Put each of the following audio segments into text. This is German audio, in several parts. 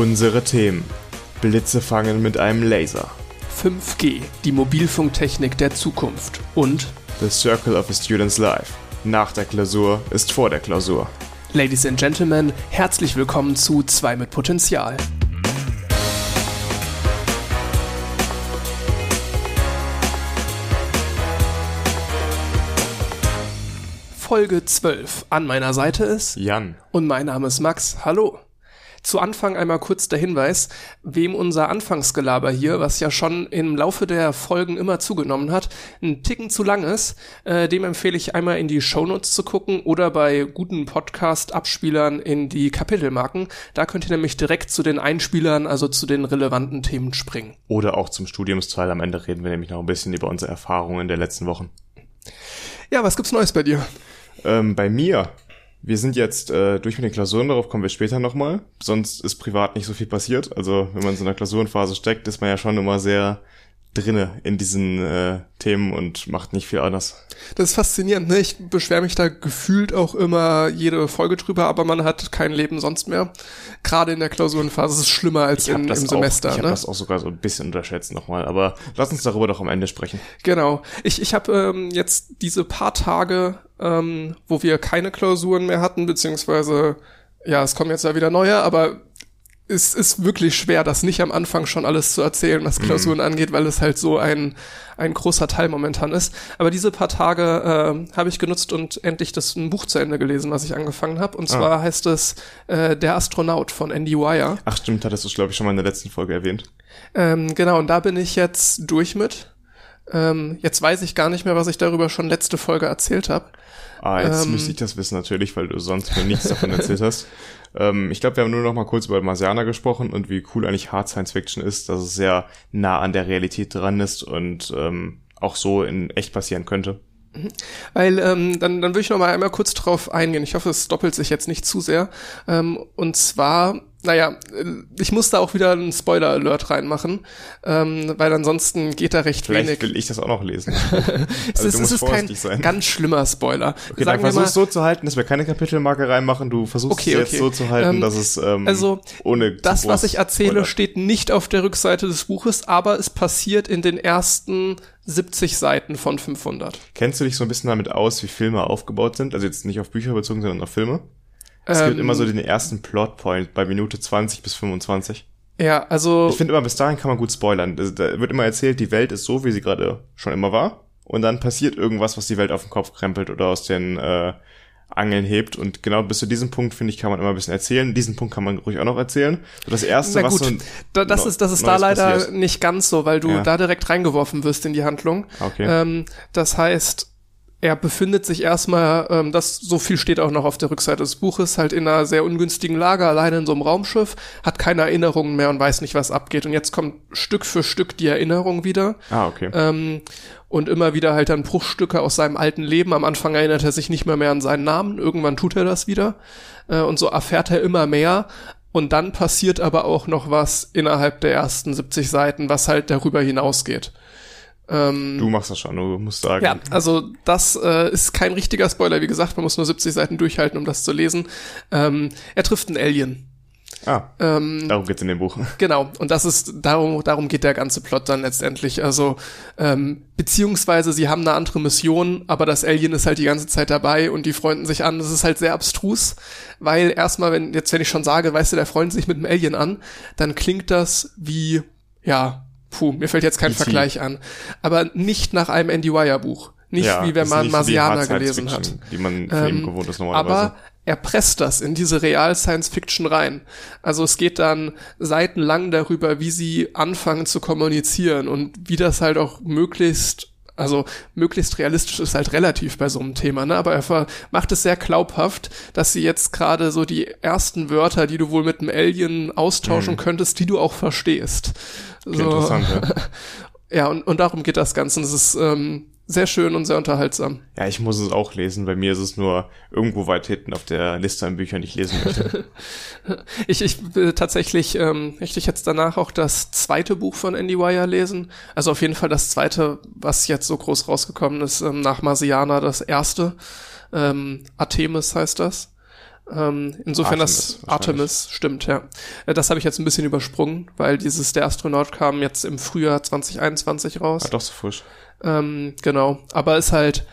Unsere Themen. Blitze fangen mit einem Laser. 5G, die Mobilfunktechnik der Zukunft. Und The Circle of a Student's Life. Nach der Klausur ist vor der Klausur. Ladies and Gentlemen, herzlich willkommen zu 2 mit Potenzial. Folge 12. An meiner Seite ist Jan. und mein Name ist Max. Hallo. Zu Anfang einmal kurz der Hinweis, wem unser Anfangsgelaber hier, was ja schon im Laufe der Folgen immer zugenommen hat, ein Ticken zu lang ist, äh, dem empfehle ich einmal in die Shownotes zu gucken oder bei guten Podcast-Abspielern in die Kapitelmarken. Da könnt ihr nämlich direkt zu den Einspielern, also zu den relevanten Themen springen. Oder auch zum Studiumsteil. Am Ende reden wir nämlich noch ein bisschen über unsere Erfahrungen der letzten Wochen. Ja, was gibt's Neues bei dir? Ähm, bei mir. Wir sind jetzt äh, durch mit den Klausuren, darauf kommen wir später nochmal. Sonst ist privat nicht so viel passiert. Also wenn man in so einer Klausurenphase steckt, ist man ja schon immer sehr drinne in diesen äh, Themen und macht nicht viel anders. Das ist faszinierend, ne? Ich beschwere mich da gefühlt auch immer jede Folge drüber, aber man hat kein Leben sonst mehr. Gerade in der Klausurenphase ist es schlimmer als in, das im auch, Semester. Ich habe ne? das auch sogar so ein bisschen unterschätzt nochmal. Aber lass uns darüber doch am Ende sprechen. Genau. Ich, ich habe ähm, jetzt diese paar Tage, ähm, wo wir keine Klausuren mehr hatten, beziehungsweise, ja, es kommen jetzt ja wieder neue, aber es ist wirklich schwer, das nicht am Anfang schon alles zu erzählen, was Klausuren angeht, weil es halt so ein, ein großer Teil momentan ist. Aber diese paar Tage äh, habe ich genutzt und endlich das ein Buch zu Ende gelesen, was ich angefangen habe. Und zwar heißt es äh, Der Astronaut von Andy Weir. Ach stimmt, hattest du glaube ich schon mal in der letzten Folge erwähnt. Ähm, genau, und da bin ich jetzt durch mit. Ähm, jetzt weiß ich gar nicht mehr, was ich darüber schon letzte Folge erzählt habe. Ah, jetzt Ähm. müsste ich das wissen natürlich, weil du sonst mir nichts davon erzählt hast. Ähm, ich glaube, wir haben nur noch mal kurz über Marsianer gesprochen und wie cool eigentlich Hard Science Fiction ist, dass es sehr nah an der Realität dran ist und ähm, auch so in echt passieren könnte. Weil ähm, dann, dann würde ich noch mal einmal kurz drauf eingehen. Ich hoffe, es doppelt sich jetzt nicht zu sehr. Ähm, und zwar, naja, äh, ich muss da auch wieder einen Spoiler-Alert reinmachen, ähm, weil ansonsten geht da recht Vielleicht wenig. will ich das auch noch lesen. es also ist, du es ist kein sein. ganz schlimmer Spoiler. Okay, dann Sagen wir versuch es so zu halten, dass wir keine Kapitelmarke reinmachen. Du versuchst Okay, es jetzt okay. so zu halten, Ähm, dass es ähm, also, ohne das, was ich erzähle, spoilert. steht nicht auf der Rückseite des Buches, aber es passiert in den ersten 70 Seiten von 500. Kennst du dich so ein bisschen damit aus, wie Filme aufgebaut sind? Also jetzt nicht auf Bücher bezogen, sondern auf Filme? Es gibt Ähm, immer so den ersten Plotpoint bei Minute 20 bis 25. Ja, also Ich finde immer, bis dahin kann man gut spoilern. Also, Da wird immer erzählt, die Welt ist so, wie sie gerade schon immer war. Und dann passiert irgendwas, was die Welt auf den Kopf krempelt oder aus den äh, Angeln hebt. Und genau bis zu diesem Punkt, finde ich, kann man immer ein bisschen erzählen. Diesen Punkt kann man ruhig auch noch erzählen. So das erste, Na was gut, so da, das ist, das ist da leider passiert. nicht ganz so, weil du Ja. da direkt reingeworfen wirst in die Handlung. Okay. Ähm, das heißt, er befindet sich erstmal, ähm, das so viel steht auch noch auf der Rückseite des Buches, halt in einer sehr ungünstigen Lage, alleine in so einem Raumschiff, hat keine Erinnerungen mehr und weiß nicht, was abgeht. Und jetzt kommt Stück für Stück die Erinnerung wieder. Ah, okay. Ähm, und immer wieder halt dann Bruchstücke aus seinem alten Leben. Am Anfang erinnert er sich nicht mehr mehr an seinen Namen. Irgendwann tut er das wieder. Äh, und so erfährt er immer mehr. Und dann passiert aber auch noch was innerhalb der ersten 70 Seiten, was halt darüber hinausgeht. Ähm, du machst das schon, du musst sagen. ja, also das äh, ist kein richtiger Spoiler. Wie gesagt, man muss nur 70 Seiten durchhalten, um das zu lesen. Ähm, er trifft einen Alien. Ah, Ähm, darum geht's in dem Buch. Genau, und das ist, darum, darum geht der ganze Plot dann letztendlich. Also, ähm, beziehungsweise sie haben eine andere Mission, aber das Alien ist halt die ganze Zeit dabei und die freunden sich an. Das ist halt sehr abstrus, weil erstmal, wenn, jetzt wenn ich schon sage, weißt du, der freundet sich mit dem Alien an, dann klingt das wie, ja, puh, mir fällt jetzt kein E.T.. Vergleich an. Aber nicht nach einem Andy Weir Buch. Nicht ja, wie wenn man Marsianer gelesen hat. Die man von ihm Ähm, gewohnt ist normalerweise. Aber er presst das in diese Real-Science-Fiction rein. Also es geht dann seitenlang darüber, wie sie anfangen zu kommunizieren und wie das halt auch möglichst also möglichst realistisch ist halt relativ bei so einem Thema, ne? Aber er macht es sehr glaubhaft, dass sie jetzt gerade so die ersten Wörter, die du wohl mit einem Alien austauschen könntest, die du auch verstehst. Okay, interessant, ja. Ja, und, und darum geht das Ganze. Und Es ist ähm, sehr schön und sehr unterhaltsam. Ja, ich muss es auch lesen. Bei mir ist es nur irgendwo weit hinten auf der Liste an Büchern, die ich lesen möchte. Ich, ich will tatsächlich, ähm, möchte ich jetzt danach auch das zweite Buch von Andy Weir lesen. Also auf jeden Fall das zweite, was jetzt so groß rausgekommen ist, ähm, nach Marsiana das erste. Ähm, Artemis heißt das. Ähm, insofern Artemis das Artemis stimmt, ja. Äh, Das habe ich jetzt ein bisschen übersprungen, weil dieses Der Astronaut kam jetzt im Frühjahr 2021 raus. Ah, doch so frisch. Ähm, genau, aber ist halt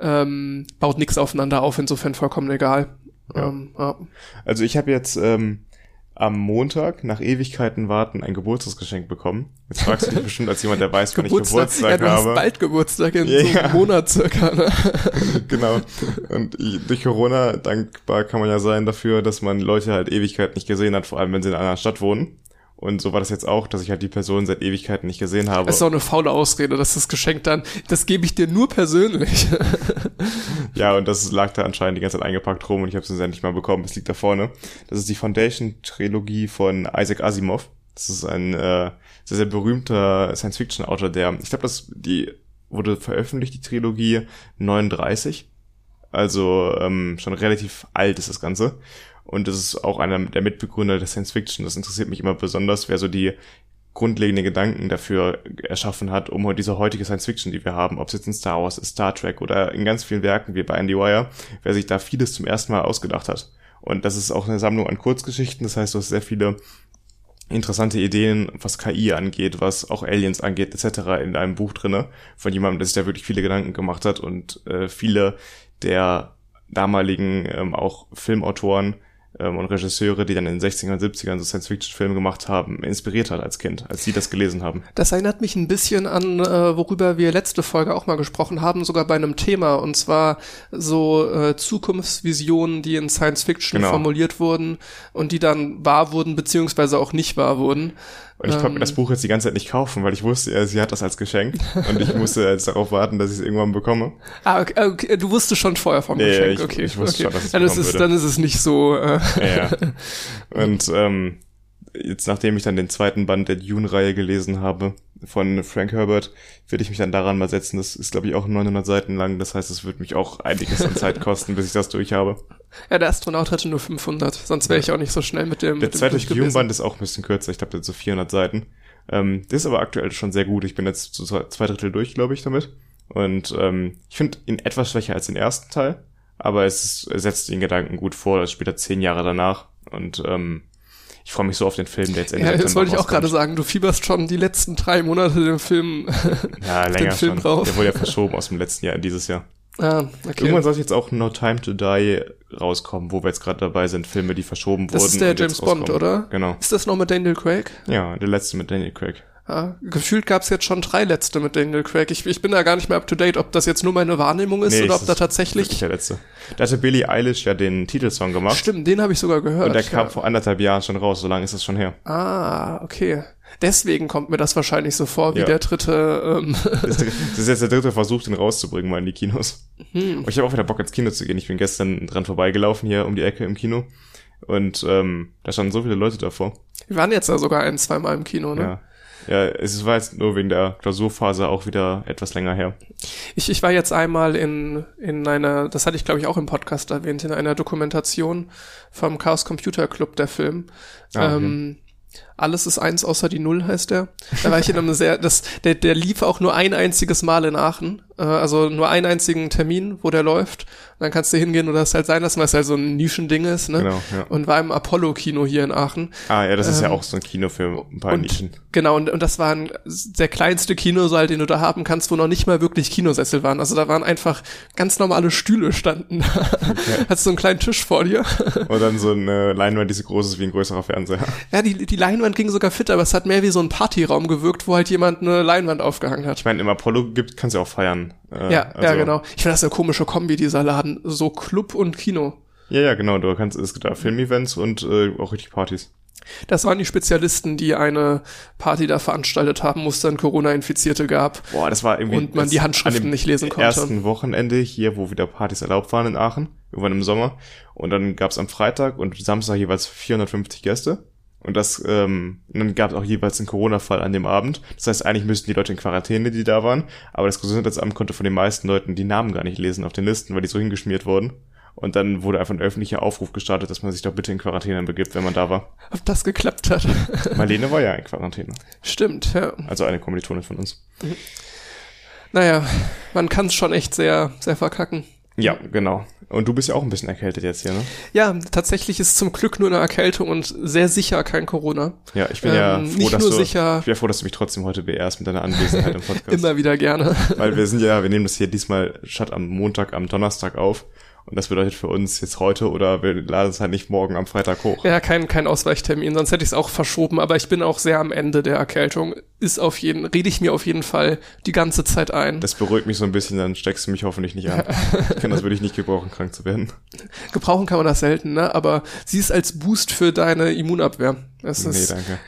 ähm, baut nichts aufeinander auf, insofern vollkommen egal. Ja. Ähm, ja. Also ich habe jetzt ähm, am Montag nach Ewigkeiten warten ein Geburtstagsgeschenk bekommen. Jetzt fragst du dich bestimmt als jemand, der weiß, wann ich Geburtstag ja, du habe. hast bald Geburtstag in Ja, so einem Monat circa. Ne? genau. Und ich, durch Corona dankbar kann man ja sein dafür, dass man Leute halt Ewigkeiten nicht gesehen hat, vor allem wenn sie in einer anderen Stadt wohnen. Und so war das jetzt auch, dass ich halt die Person seit Ewigkeiten nicht gesehen habe. Das ist auch eine faule Ausrede, dass das Geschenk dann, das gebe ich dir nur persönlich. Ja, und das lag da anscheinend die ganze Zeit eingepackt rum und ich habe es jetzt endlich mal bekommen. Es liegt da vorne. Das ist die Foundation-Trilogie von Isaac Asimov. Das ist ein äh, sehr, sehr berühmter Science-Fiction-Autor, der, ich glaube, das die wurde veröffentlicht, die Trilogie 39. Also ähm, schon relativ alt ist das Ganze. Und das ist auch einer der Mitbegründer der Science Fiction. Das interessiert mich immer besonders, wer so die grundlegenden Gedanken dafür erschaffen hat, um diese heutige Science Fiction, die wir haben, ob es jetzt in Star Wars ist, Star Trek oder in ganz vielen Werken wie bei Andy Wire, wer sich da vieles zum ersten Mal ausgedacht hat. Und das ist auch eine Sammlung an Kurzgeschichten, das heißt, du hast sehr viele interessante Ideen, was KI angeht, was auch Aliens angeht, etc. in einem Buch drinne von jemandem, der sich da wirklich viele Gedanken gemacht hat und äh, viele der damaligen ähm, auch Filmautoren und Regisseure, die dann in den 60ern und 70ern so Science-Fiction-Filme gemacht haben, inspiriert hat als Kind, als sie das gelesen haben. Das erinnert mich ein bisschen an, äh, worüber wir letzte Folge auch mal gesprochen haben, sogar bei einem Thema, und zwar so äh, Zukunftsvisionen, die in Science Fiction Genau. formuliert wurden und die dann wahr wurden, beziehungsweise auch nicht wahr wurden. Und ich konnte mir Ähm. das Buch jetzt die ganze Zeit nicht kaufen, weil ich wusste, sie hat das als Geschenk und ich musste jetzt darauf warten, dass ich es irgendwann bekomme. Ah, okay, okay, du wusstest schon vorher vom ja, Geschenk, ich- okay. ich wusste okay. schon, dass ich dann, ist es, würde. dann ist es nicht so. Äh, Ja, ja. Und ähm, jetzt, nachdem ich dann den zweiten Band der Dune-Reihe gelesen habe von Frank Herbert, werde ich mich dann daran mal setzen. Das ist, glaube ich, auch 900 Seiten lang. Das heißt, es wird mich auch einiges an Zeit kosten, bis ich das durch habe. Ja, der Astronaut hatte nur 500, sonst wäre ich auch nicht so schnell mit dem. Der mit dem zweite. Dune-Band ist auch ein bisschen kürzer. Ich glaube, der hat so 400 Seiten. Ähm, der ist aber aktuell schon sehr gut. Ich bin jetzt zu zwei zwei Drittel durch, glaube ich, damit. Und ähm, ich finde ihn etwas schwächer als den ersten Teil. Aber es, ist, setzt den Gedanken gut vor. Das spielt er zehn Jahre danach. Und ähm, ich freue mich so auf den Film, der jetzt Ende Ja, das September wollte ich auch gerade sagen. Du fieberst schon die letzten drei Monate den Film. Ja, länger Film schon. drauf. Der wurde ja verschoben aus dem letzten Jahr in dieses Jahr. Ah, okay. Irgendwann soll jetzt auch No Time to Die rauskommen, wo wir jetzt gerade dabei sind, Filme, die verschoben Das wurden. ist der James Bond, oder? Genau. Ist das noch mit Daniel Craig? Ja, der letzte mit Daniel Craig. Ja, gefühlt gab's jetzt schon drei letzte mit Daniel Craig. Ich, ich bin da gar nicht mehr up to date, ob das jetzt nur meine Wahrnehmung ist Nee, oder es ob da ist tatsächlich. Der letzte. Da hatte Billie Eilish ja den Titelsong gemacht. Stimmt, den habe ich sogar gehört. Und der kam ja. vor anderthalb Jahren schon raus, so lange ist das schon her. Ah, okay. Deswegen kommt mir das wahrscheinlich so vor, wie Ja. der dritte. Ähm, Das ist, jetzt der dritte Versuch, den rauszubringen mal in die Kinos. hm. Ich habe auch wieder Bock ins Kino zu gehen. Ich bin gestern dran vorbeigelaufen hier um die Ecke im Kino. Und ähm, da standen so viele Leute davor. Wir waren jetzt ja sogar ein, zweimal im Kino, ne? Ja. Ja, es war jetzt nur wegen der Klausurphase auch wieder etwas länger her. Ich, ich war jetzt einmal in, in einer, das hatte ich glaube ich auch im Podcast erwähnt, in einer Dokumentation vom Chaos Computer Club, der Film. Ah, ähm, alles ist eins außer die Null heißt der. Da war ich in einem sehr, das, der, der lief auch nur ein einziges Mal in Aachen. Äh, also nur einen einzigen Termin, wo der läuft. Und dann kannst du hingehen oder es halt sein lassen, weil es halt so ein Nischending ist, ne? Genau, ja. Und war im Apollo-Kino hier in Aachen. Ah, ja, das ist ja Ähm, auch so ein Kino für ein paar und- Nischen. Genau, und, und das war ein, der kleinste Kinosaal, den du da haben kannst, wo noch nicht mal wirklich Kinosessel waren. Also da waren einfach ganz normale Stühle standen. Hast so einen kleinen Tisch vor dir. Und dann so eine Leinwand, die so groß ist wie ein größerer Fernseher. Ja, die, die Leinwand ging sogar fit, aber es hat mehr wie so ein Partyraum gewirkt, wo halt jemand eine Leinwand aufgehangen hat. Ich meine, im Apollo gibt, kannst du auch feiern. Äh, Ja, ja, also- genau. Ich finde das eine komische Kombi, dieser Laden. So Club und Kino. Ja, ja, genau. Du kannst, es gibt da Filmevents und äh, auch richtig Partys. Das waren die Spezialisten, die eine Party da veranstaltet haben, wo es dann Corona-Infizierte gab. Boah, das war irgendwie. Und man die Handschriften nicht lesen konnte. ersten Wochenende hier, wo wieder Partys erlaubt waren in Aachen, irgendwann im Sommer. Und dann gab's am Freitag und Samstag jeweils 450 Gäste. Und das, ähm, dann gab es auch jeweils einen Corona-Fall an dem Abend. Das heißt, eigentlich müssten die Leute in Quarantäne, die da waren. Aber das Gesundheitsamt konnte von den meisten Leuten die Namen gar nicht lesen auf den Listen, weil die so hingeschmiert wurden. Und dann wurde einfach ein öffentlicher Aufruf gestartet, dass man sich doch bitte in Quarantäne begibt, wenn man da war. Ob das geklappt hat. Marlene war ja in Quarantäne. Stimmt, ja. Also eine Kommilitonin von uns. Naja, man kann es schon echt sehr, sehr verkacken. Ja, genau. Und du bist ja auch ein bisschen erkältet jetzt hier, ne? Ja, tatsächlich ist zum Glück nur eine Erkältung und sehr sicher kein Corona. Ja, ich bin ja Ähm, froh, dass nur du, sicher- ich bin ja froh, dass du mich trotzdem heute beehrst mit deiner Anwesenheit im Podcast. Immer wieder gerne. Weil wir sind ja, wir nehmen das hier diesmal statt am Montag, am Donnerstag auf. Und das bedeutet für uns jetzt heute oder wir laden es halt nicht morgen am Freitag hoch. Ja, kein, kein Ausweichtermin, sonst hätte ich es auch verschoben, aber ich bin auch sehr am Ende der Erkältung. Ist auf jeden, rede ich mir auf jeden Fall die ganze Zeit ein. Das beruhigt mich so ein bisschen, dann steckst du mich hoffentlich nicht an. Ich kann das wirklich nicht gebrauchen, krank zu werden. Gebrauchen kann man das selten, ne? Aber sie ist als Boost für deine Immunabwehr. Es Nee, ist danke.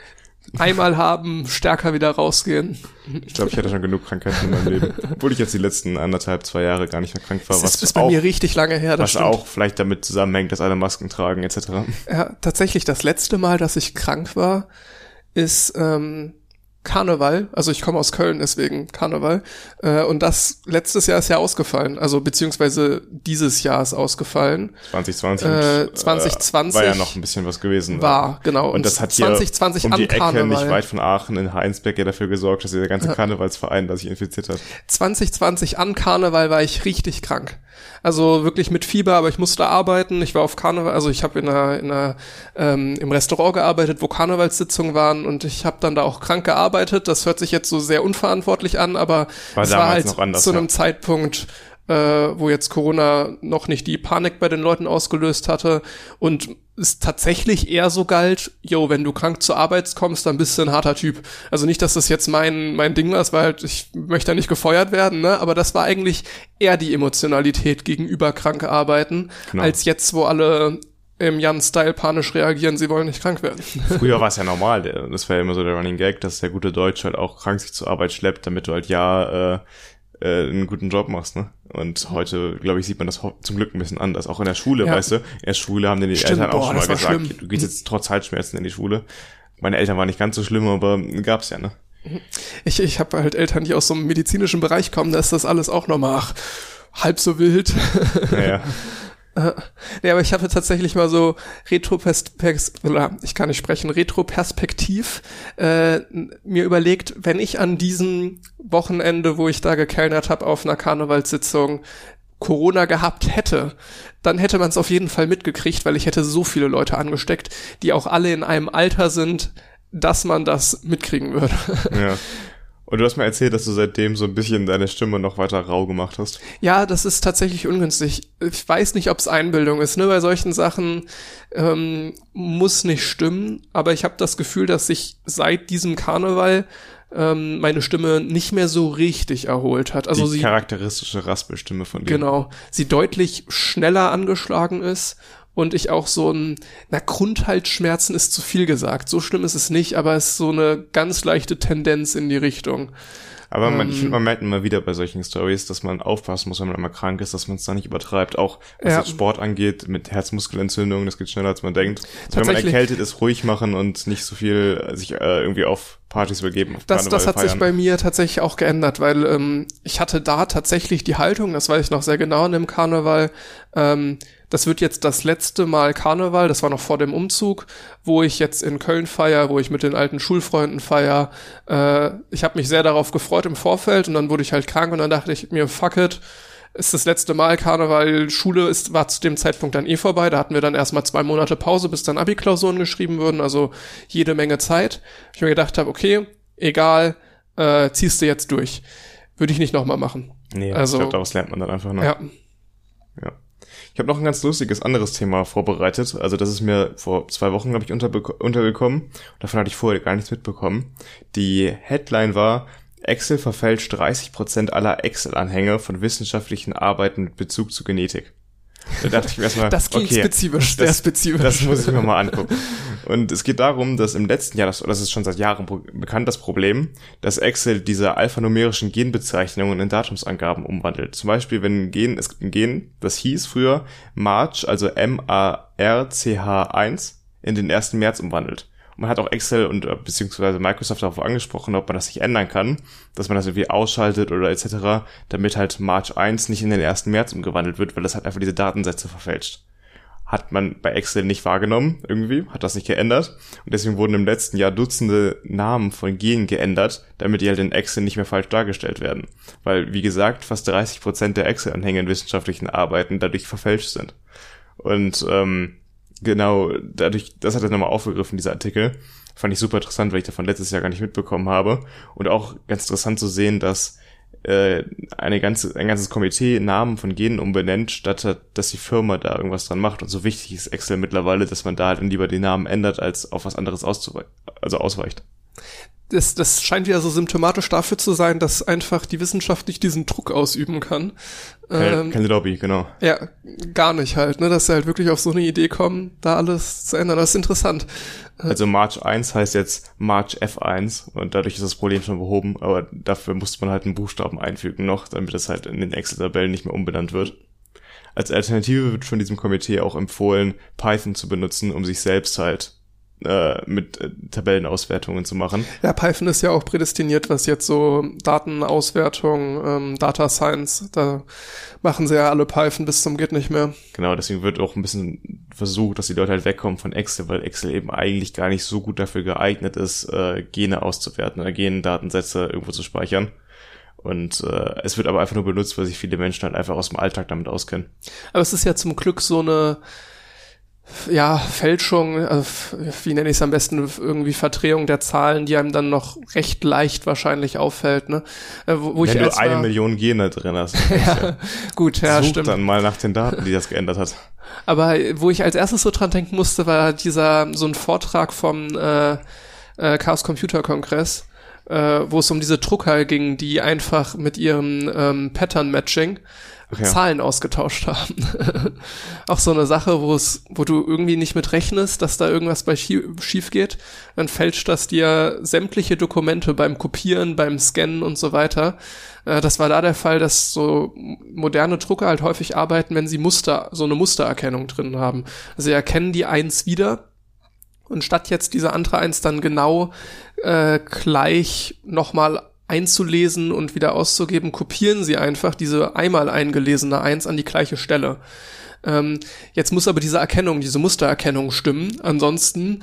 Einmal haben, stärker wieder rausgehen. Ich glaube, ich hatte schon genug Krankheiten in meinem Leben. Obwohl ich jetzt die letzten anderthalb, zwei Jahre gar nicht mehr krank war. Das Was ist, ist bei auch, mir richtig lange her. Das was stimmt. auch vielleicht damit zusammenhängt, dass alle Masken tragen, etc. Ja, tatsächlich das letzte Mal, dass ich krank war, ist ähm, Karneval. Also ich komme aus Köln, deswegen Karneval. Äh, und das letztes Jahr ist ja ausgefallen. Also beziehungsweise dieses Jahr ist ausgefallen. 2020. Äh, und, 2020 war ja noch ein bisschen was gewesen. War, genau. Und das hat hier 2020 um an die Ecke Karneval. nicht weit von Aachen in Heinsberg ja dafür gesorgt, dass der ganze Karnevalsverein da sich infiziert hat. 2020 an Karneval war ich richtig krank. Also wirklich mit Fieber, aber ich musste arbeiten. Ich war auf Karneval, also ich habe in einer, in einer ähm, im Restaurant gearbeitet, wo Karnevalssitzungen waren und ich habe dann da auch krank gearbeitet. Das hört sich jetzt so sehr unverantwortlich an, aber War es war halt anders, zu einem ja. Zeitpunkt, äh, wo jetzt Corona noch nicht die Panik bei den Leuten ausgelöst hatte und es tatsächlich eher so galt, yo, wenn du krank zur Arbeit kommst, dann bist du ein harter Typ. Also nicht, dass das jetzt mein, mein Ding war, es war halt, ich möchte ja nicht gefeuert werden, ne, aber das war eigentlich eher die Emotionalität gegenüber krank arbeiten, Genau. als jetzt, wo alle im Jan-Style panisch reagieren, sie wollen nicht krank werden. Früher war es ja normal, das war ja immer so der Running Gag, dass der gute Deutsche halt auch krank sich zur Arbeit schleppt, damit du halt ja äh, äh, einen guten Job machst, ne? Und heute, glaube ich, sieht man das zum Glück ein bisschen anders. Auch in der Schule, Ja. weißt du, in der Schule haben dann die Stimmt, Eltern auch boah, schon mal gesagt, schlimm. du gehst jetzt trotz Halsschmerzen in die Schule. Meine Eltern waren nicht ganz so schlimm, aber gab's ja, ne? Ich, ich habe halt Eltern, die aus so einem medizinischen Bereich kommen, da ist das alles auch nochmal ach, halb so wild. Naja. Nee, aber ich hatte tatsächlich mal so Retroperspektiv, ich kann nicht sprechen, Retroperspektiv äh, mir überlegt, wenn ich an diesem Wochenende, wo ich da gekellnert habe auf einer Karnevalssitzung, Corona gehabt hätte, dann hätte man es auf jeden Fall mitgekriegt, weil ich hätte so viele Leute angesteckt, die auch alle in einem Alter sind, dass man das mitkriegen würde. ja. Und du hast mir erzählt, dass du seitdem so ein bisschen deine Stimme noch weiter rau gemacht hast. Ja, das ist tatsächlich ungünstig. Ich weiß nicht, ob es Einbildung ist. Ne? Bei solchen Sachen ähm, muss nicht stimmen, aber ich habe das Gefühl, dass sich seit diesem Karneval ähm, meine Stimme nicht mehr so richtig erholt hat. Also die sie charakteristische Raspelstimme von dir. genau, sie deutlich schneller angeschlagen ist und ich auch so ein, na Grundhalsschmerzen ist zu viel gesagt. So schlimm ist es nicht, aber es ist so eine ganz leichte Tendenz in die Richtung. Aber man, Ähm. ich finde, man merkt immer wieder bei solchen Stories, dass man aufpassen muss, wenn man einmal krank ist, dass man es da nicht übertreibt. Auch was Ja. Sport angeht, mit Herzmuskelentzündung, das geht schneller als man denkt. Also wenn man erkältet ist, ruhig machen und nicht so viel sich äh, irgendwie auf Partys übergeben. Auf Das, das hat sich feiern. bei mir tatsächlich auch geändert, weil ähm, ich hatte da tatsächlich die Haltung, das weiß ich noch sehr genau in dem Karneval, ähm, das wird jetzt das letzte Mal Karneval, das war noch vor dem Umzug, wo ich jetzt in Köln feier, wo ich mit den alten Schulfreunden feier. Äh, ich habe mich sehr darauf gefreut im Vorfeld und dann wurde ich halt krank und dann dachte ich mir, fuck it, ist das letzte Mal Karneval, Schule ist, war zu dem Zeitpunkt dann eh vorbei, da hatten wir dann erstmal zwei Monate Pause, bis dann Abi-Klausuren geschrieben würden, also jede Menge Zeit. Ich mir gedacht habe, okay, egal, äh, ziehst du jetzt durch. Würde ich nicht nochmal machen. Nee, Also- ich glaube, daraus lernt man dann einfach noch. Ja. Ja. Ich habe noch ein ganz lustiges anderes Thema vorbereitet. Also das ist mir vor zwei Wochen, glaube ich, untergekommen. Davon hatte ich vorher gar nichts mitbekommen. Die Headline war, Excel verfälscht 30% aller Excel-Anhänge von wissenschaftlichen Arbeiten mit Bezug zu Genetik. Da dachte ich mir erstmal, Das klingt okay, spezifisch, sehr das- spezifisch. das muss ich mir mal angucken. Und es geht darum, dass im letzten Jahr, das, das ist schon seit Jahren bekannt, das Problem, dass Excel diese alphanumerischen Genbezeichnungen in Datumsangaben umwandelt. Zum Beispiel, wenn ein Gen, es gibt ein Gen, das hieß früher March, also M-A-R-C-H-1, in den 1. März umwandelt. Man hat auch Excel und äh, beziehungsweise Microsoft darauf angesprochen, ob man das nicht ändern kann, dass man das irgendwie ausschaltet oder etc., damit halt March 1 nicht in den 1. März umgewandelt wird, weil das halt einfach diese Datensätze verfälscht hat man bei Excel nicht wahrgenommen, irgendwie, hat das nicht geändert. Und deswegen wurden im letzten Jahr Dutzende Namen von Genen geändert, damit die halt in Excel nicht mehr falsch dargestellt werden. Weil, wie gesagt, fast 30 Prozent der Excel-Anhänge in wissenschaftlichen Arbeiten dadurch verfälscht sind. Und ähm, genau, dadurch, das hat er nochmal aufgegriffen, dieser Artikel. Fand ich super interessant, weil ich davon letztes Jahr gar nicht mitbekommen habe. Und auch ganz interessant zu sehen, dass äh, eine ganze, ein ganzes Komitee Namen von Genen umbenennt, statt dass die Firma da irgendwas dran macht. Und so wichtig ist Excel mittlerweile, dass man da halt lieber die Namen ändert, als auf was anderes auszuweichen, also ausweicht das, das scheint ja so symptomatisch dafür zu sein, dass einfach die Wissenschaft nicht diesen Druck ausüben kann. Keine, ähm, keine Lobby, genau. Ja, gar nicht halt, ne, dass sie halt wirklich auf so eine Idee kommen, da alles zu ändern. Das ist interessant. Also March 1 heißt jetzt March F1 und dadurch ist das Problem schon behoben, aber dafür musste man halt einen Buchstaben einfügen noch, damit es halt in den Excel-Tabellen nicht mehr umbenannt wird. Als Alternative wird von diesem Komitee auch empfohlen, Python zu benutzen, um sich selbst halt äh, mit äh, Tabellenauswertungen zu machen. Ja, Python ist ja auch prädestiniert, was jetzt so Datenauswertung, ähm, Data Science, da machen sie ja alle Python bis zum geht nicht mehr. Genau, deswegen wird auch ein bisschen versucht, dass die Leute halt wegkommen von Excel, weil Excel eben eigentlich gar nicht so gut dafür geeignet ist, äh, Gene auszuwerten oder Gendatensätze irgendwo zu speichern. Und äh, es wird aber einfach nur benutzt, weil sich viele Menschen halt einfach aus dem Alltag damit auskennen. Aber es ist ja zum Glück so eine ja, Fälschung, also wie nenne ich es am besten, irgendwie Verdrehung der Zahlen, die einem dann noch recht leicht wahrscheinlich auffällt, ne? Äh, wo, wo Wenn ich du eine war, Million Gene drin hast. ja, gut, ja, Such stimmt. dann mal nach den Daten, die das geändert hat. Aber wo ich als erstes so dran denken musste, war dieser, so ein Vortrag vom äh, äh, Chaos Computer Kongress, äh, wo es um diese Drucker ging, die einfach mit ihrem ähm, Pattern Matching ja. Zahlen ausgetauscht haben. auch so eine Sache, wo es, wo du irgendwie nicht mit rechnest, dass da irgendwas bei schief geht, dann fälscht das dir sämtliche Dokumente beim Kopieren, beim Scannen und so weiter. Äh, das war da der Fall, dass so moderne Drucker halt häufig arbeiten, wenn sie Muster, so eine Mustererkennung drin haben. Sie erkennen die Eins wieder und statt jetzt diese andere Eins dann genau äh, gleich nochmal einzulesen und wieder auszugeben, kopieren sie einfach diese einmal eingelesene Eins an die gleiche Stelle. Ähm, jetzt muss aber diese Erkennung, diese Mustererkennung stimmen. Ansonsten,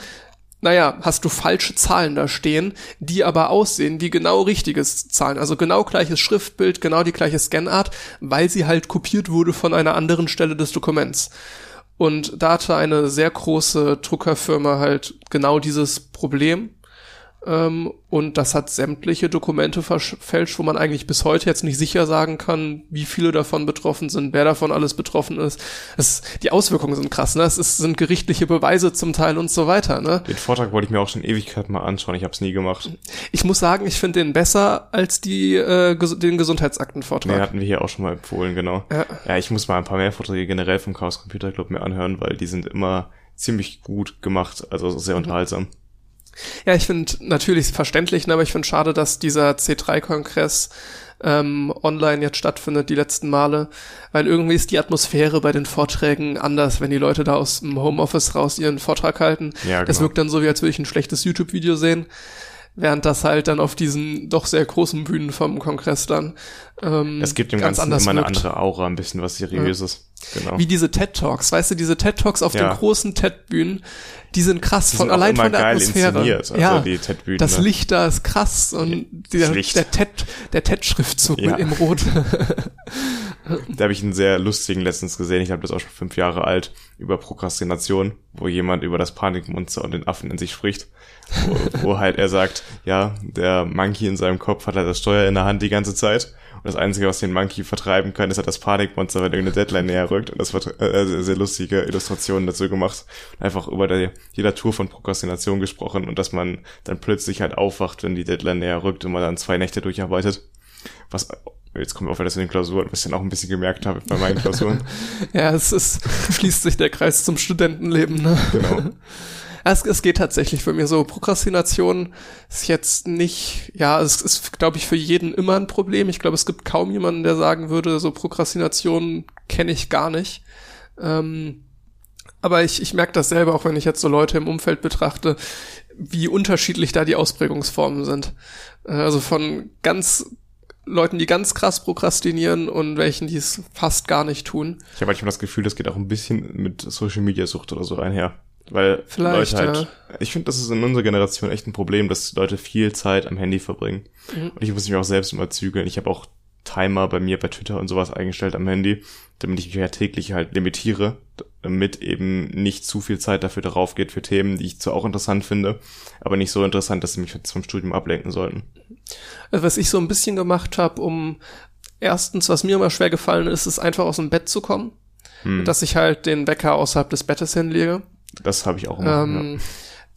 naja, hast du falsche Zahlen da stehen, die aber aussehen wie genau richtiges Zahlen. Also genau gleiches Schriftbild, genau die gleiche Scanart, weil sie halt kopiert wurde von einer anderen Stelle des Dokuments. Und da hatte eine sehr große Druckerfirma halt genau dieses Problem ähm, und das hat sämtliche Dokumente verfälscht, wo man eigentlich bis heute jetzt nicht sicher sagen kann, wie viele davon betroffen sind, wer davon alles betroffen ist. Es, die Auswirkungen sind krass, ne? Es ist, sind gerichtliche Beweise zum Teil und so weiter, ne? Den Vortrag wollte ich mir auch schon Ewigkeit mal anschauen, ich habe es nie gemacht. Ich muss sagen, ich finde den besser als die äh, ges den Gesundheitsaktenvortrag. Den hatten wir hier auch schon mal empfohlen, genau. Ja. ja, ich muss mal ein paar mehr Vorträge generell vom Chaos Computer Club mir anhören, weil die sind immer ziemlich gut gemacht, also sehr mhm. Ja, ich finde natürlich verständlich, ne, aber ich finde schade, dass dieser C3-Kongress ähm, online jetzt stattfindet, die letzten Male, weil irgendwie ist die Atmosphäre bei den Vorträgen anders, wenn die Leute da aus dem Homeoffice raus ihren Vortrag halten. Ja, genau. Das wirkt dann so, wie als würde ich ein schlechtes YouTube-Video sehen während das halt dann auf diesen doch sehr großen Bühnen vom Kongress dann ähm, es gibt dem ganz Ganzen immer eine wirkt. andere Aura, ein bisschen was seriöses. Ja. Genau. Wie diese TED Talks, weißt du, diese TED Talks auf ja. den großen TED Bühnen, die sind krass die von allein von der Atmosphäre. Also ja, die TED -Bühnen, das ne? Licht da ist krass und der, der TED der TED Schriftzug ja. im Rot. da habe ich einen sehr lustigen letztens gesehen, ich habe das auch schon fünf Jahre alt, über Prokrastination, wo jemand über das Panikmonster und den Affen in sich spricht wo, wo halt er sagt, ja, der Monkey in seinem Kopf hat halt das Steuer in der Hand die ganze Zeit. Und das Einzige, was den Monkey vertreiben kann, ist halt das Panikmonster, wenn irgendeine Deadline näher rückt. Und das wird äh, sehr, sehr lustige Illustrationen dazu gemacht. einfach über die, die Natur von Prokrastination gesprochen und dass man dann plötzlich halt aufwacht, wenn die Deadline näher rückt und man dann zwei Nächte durcharbeitet. Was jetzt kommt auf, dass in den Klausuren, was ich dann auch ein bisschen gemerkt habe bei meinen Klausuren. ja, es ist, schließt sich der Kreis zum Studentenleben, ne? Genau. Es, es geht tatsächlich für mich so. Prokrastination ist jetzt nicht, ja, es ist, glaube ich, für jeden immer ein Problem. Ich glaube, es gibt kaum jemanden, der sagen würde, so Prokrastination kenne ich gar nicht. Ähm, aber ich, ich merke das selber, auch wenn ich jetzt so Leute im Umfeld betrachte, wie unterschiedlich da die Ausprägungsformen sind. Äh, also von ganz Leuten, die ganz krass prokrastinieren und welchen, die es fast gar nicht tun. Ich habe manchmal das Gefühl, das geht auch ein bisschen mit Social Media Sucht oder so einher. Weil Vielleicht, Leute halt, ja. ich finde, das ist in unserer Generation echt ein Problem, dass Leute viel Zeit am Handy verbringen. Mhm. Und ich muss mich auch selbst immer zügeln. Ich habe auch Timer bei mir bei Twitter und sowas eingestellt am Handy, damit ich mich ja täglich halt limitiere, damit eben nicht zu viel Zeit dafür darauf geht für Themen, die ich zwar auch interessant finde, aber nicht so interessant, dass sie mich jetzt vom Studium ablenken sollten. Also was ich so ein bisschen gemacht habe, um erstens, was mir immer schwer gefallen ist, ist einfach aus dem Bett zu kommen. Hm. Dass ich halt den Wecker außerhalb des Bettes hinlege. Das habe ich auch immer. Ähm,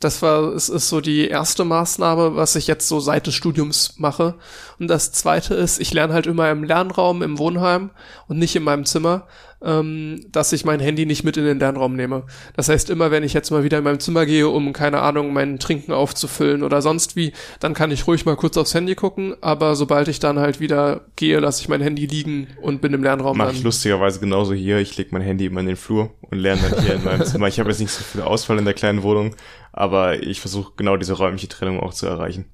Das war, es ist so die erste Maßnahme, was ich jetzt so seit des Studiums mache. Und das zweite ist, ich lerne halt immer im Lernraum, im Wohnheim und nicht in meinem Zimmer, ähm, dass ich mein Handy nicht mit in den Lernraum nehme. Das heißt, immer wenn ich jetzt mal wieder in meinem Zimmer gehe, um, keine Ahnung, mein Trinken aufzufüllen oder sonst wie, dann kann ich ruhig mal kurz aufs Handy gucken, aber sobald ich dann halt wieder gehe, lasse ich mein Handy liegen und bin im Lernraum dann. ich lustigerweise genauso hier. Ich lege mein Handy immer in den Flur und lerne dann hier in meinem Zimmer. Ich habe jetzt nicht so viel Ausfall in der kleinen Wohnung, aber ich versuche genau diese räumliche Trennung auch zu erreichen.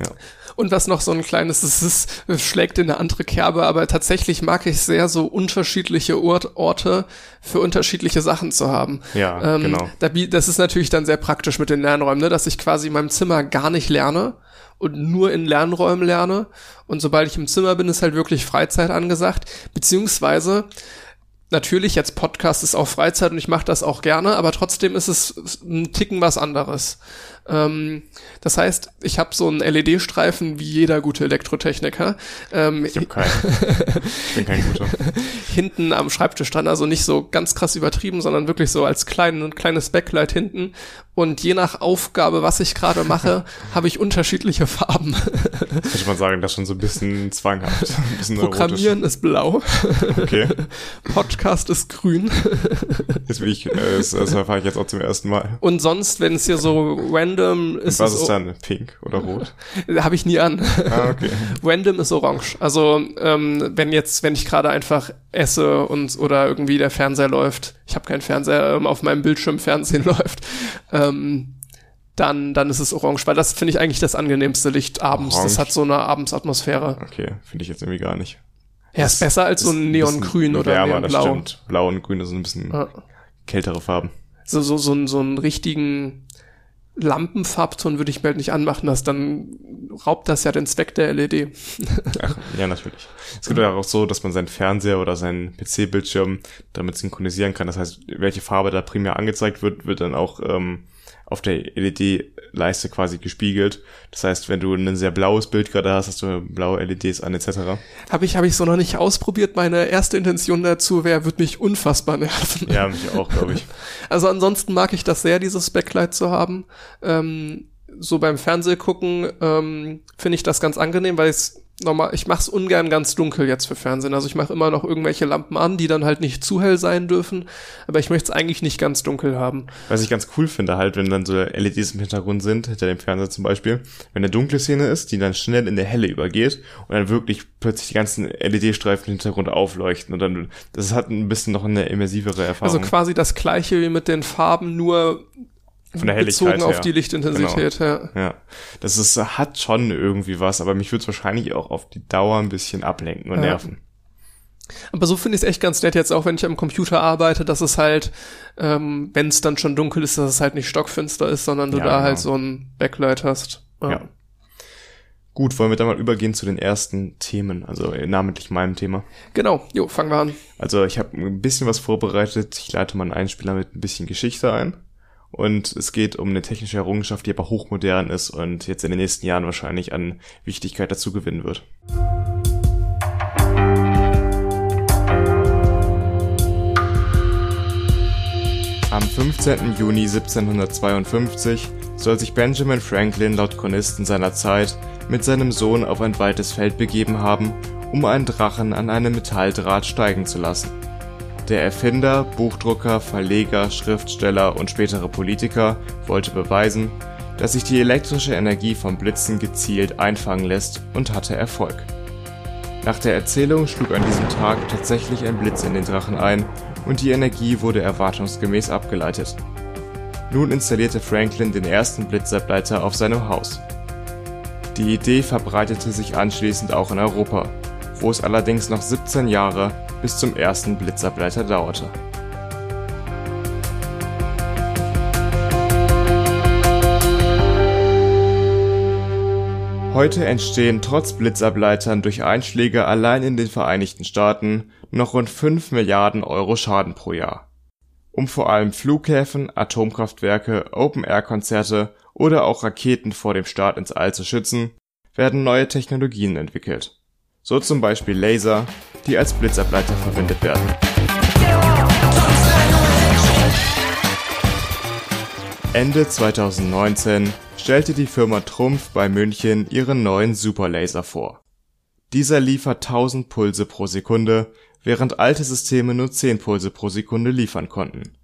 Ja. Und was noch so ein kleines, es ist, es schlägt in eine andere Kerbe, aber tatsächlich mag ich sehr so unterschiedliche Ort, Orte für unterschiedliche Sachen zu haben. Ja, ähm, genau. Da, das ist natürlich dann sehr praktisch mit den Lernräumen, ne? dass ich quasi in meinem Zimmer gar nicht lerne und nur in Lernräumen lerne. Und sobald ich im Zimmer bin, ist halt wirklich Freizeit angesagt. Beziehungsweise natürlich, jetzt Podcast ist auch Freizeit und ich mache das auch gerne, aber trotzdem ist es ein Ticken was anderes. Ähm, das heißt, ich habe so einen LED-Streifen wie jeder gute Elektrotechniker. Ähm, Ich habe keinen. ich bin kein guter. hinten am Schreibtisch dran, also nicht so ganz krass übertrieben, sondern wirklich so als klein, kleines Backlight hinten. Und je nach Aufgabe, was ich gerade mache, habe ich unterschiedliche Farben. Könnte man sagen, das ist schon so ein bisschen zwanghaft. Ein bisschen Programmieren ist blau. Okay. Podcast ist grün. Das will ich, äh, das, das erfahre ich jetzt auch zum ersten Mal. Und sonst, wenn es hier so random ist, Was ist dann? Pink oder rot? habe ich nie an. Ah, okay. Random ist orange. Also ähm, wenn jetzt, wenn ich gerade einfach esse und oder irgendwie der Fernseher läuft, ich habe keinen Fernseher, ähm, auf meinem Bildschirm Fernsehen läuft, ähm, dann dann ist es orange, weil das finde ich eigentlich das angenehmste Licht abends. Das Orange. hat so eine Abendsatmosphäre. Okay, finde ich jetzt irgendwie gar nicht. Ja, ist besser als so ein Neongrün oder wärmer, das Neonblau. stimmt. Blau und Grün das sind ein bisschen Ja. kältere Farben. So so so, ein- so einen richtigen Lampenfarbton würde ich mir halt nicht anmachen, das dann raubt das ja den Zweck der LED. Ach, ja, natürlich. Es gibt ja auch so, dass man seinen Fernseher oder seinen PC-Bildschirm damit synchronisieren kann. Das heißt, welche Farbe da primär angezeigt wird, wird dann auch ähm, auf der LED-Leiste quasi gespiegelt. Das heißt, wenn du ein sehr blaues Bild gerade hast, hast du blaue LEDs an etc. Habe ich, hab ich so noch nicht ausprobiert. Meine erste Intention dazu wäre, wird mich unfassbar nerven. Ja, mich auch, glaube ich. Also ansonsten mag ich das sehr, dieses Backlight zu haben. Ähm, so beim Fernsehgucken ähm, finde ich das ganz angenehm, weil es normal, ich mache es ungern ganz dunkel jetzt für Fernsehen. Also ich mache immer noch irgendwelche Lampen an, die dann halt nicht zu hell sein dürfen, aber ich möchte es eigentlich nicht ganz dunkel haben. Was ich ganz cool finde halt, wenn dann so LEDs im Hintergrund sind, hinter dem Fernseher zum Beispiel, wenn eine dunkle Szene ist, die dann schnell in der helle übergeht und dann wirklich plötzlich die ganzen LED-Streifen im Hintergrund aufleuchten und dann, das hat ein bisschen noch eine immersivere Erfahrung. Also quasi das gleiche wie mit den Farben, nur Von der Helligkeit bezogen auf her. die Lichtintensität. Ja. Ja, das ist, hat schon irgendwie was, aber mich würde es wahrscheinlich auch auf die Dauer ein bisschen ablenken und Ja. nerven. Aber so finde ich es echt ganz nett jetzt, auch wenn ich am Computer arbeite, dass es halt, ähm, wenn es dann schon dunkel ist, dass es halt nicht stockfinster ist, sondern du Ja, da genau. halt so ein Backlight hast. Ja. Gut, wollen wir dann mal übergehen zu den ersten Themen, also äh, namentlich meinem Thema. Genau, jo, fangen wir an. Also ich habe ein bisschen was vorbereitet. Ich leite mal einen Einspieler mit ein bisschen Geschichte ein. Und es geht um eine technische Errungenschaft, die aber hochmodern ist und jetzt in den nächsten Jahren wahrscheinlich an Wichtigkeit dazu gewinnen wird. Am 15. Juni 1752 soll sich Benjamin Franklin laut Chronisten seiner Zeit mit seinem Sohn auf ein weites Feld begeben haben, um einen Drachen an einem Metalldraht steigen zu lassen. Der Erfinder, Buchdrucker, Verleger, Schriftsteller und spätere Politiker wollte beweisen, dass sich die elektrische Energie vom Blitzen gezielt einfangen lässt und hatte Erfolg. Nach der Erzählung schlug an diesem Tag tatsächlich ein Blitz in den Drachen ein und die Energie wurde erwartungsgemäß abgeleitet. Nun installierte Franklin den ersten Blitzableiter auf seinem Haus. Die Idee verbreitete sich anschließend auch in Europa, wo es allerdings noch 17 Jahre bis zum ersten Blitzableiter dauerte. Heute entstehen trotz Blitzableitern durch Einschläge allein in den Vereinigten Staaten noch rund 5 Milliarden Euro Schaden pro Jahr. Um vor allem Flughäfen, Atomkraftwerke, Open-Air-Konzerte oder auch Raketen vor dem Start ins All zu schützen, werden neue Technologien entwickelt. So zum Beispiel Laser, die als Blitzableiter verwendet werden. Ende 2019 stellte die Firma Trumpf bei München ihren neuen Superlaser vor. Dieser liefert 1000 Pulse pro Sekunde, während alte Systeme nur 10 Pulse pro Sekunde liefern konnten.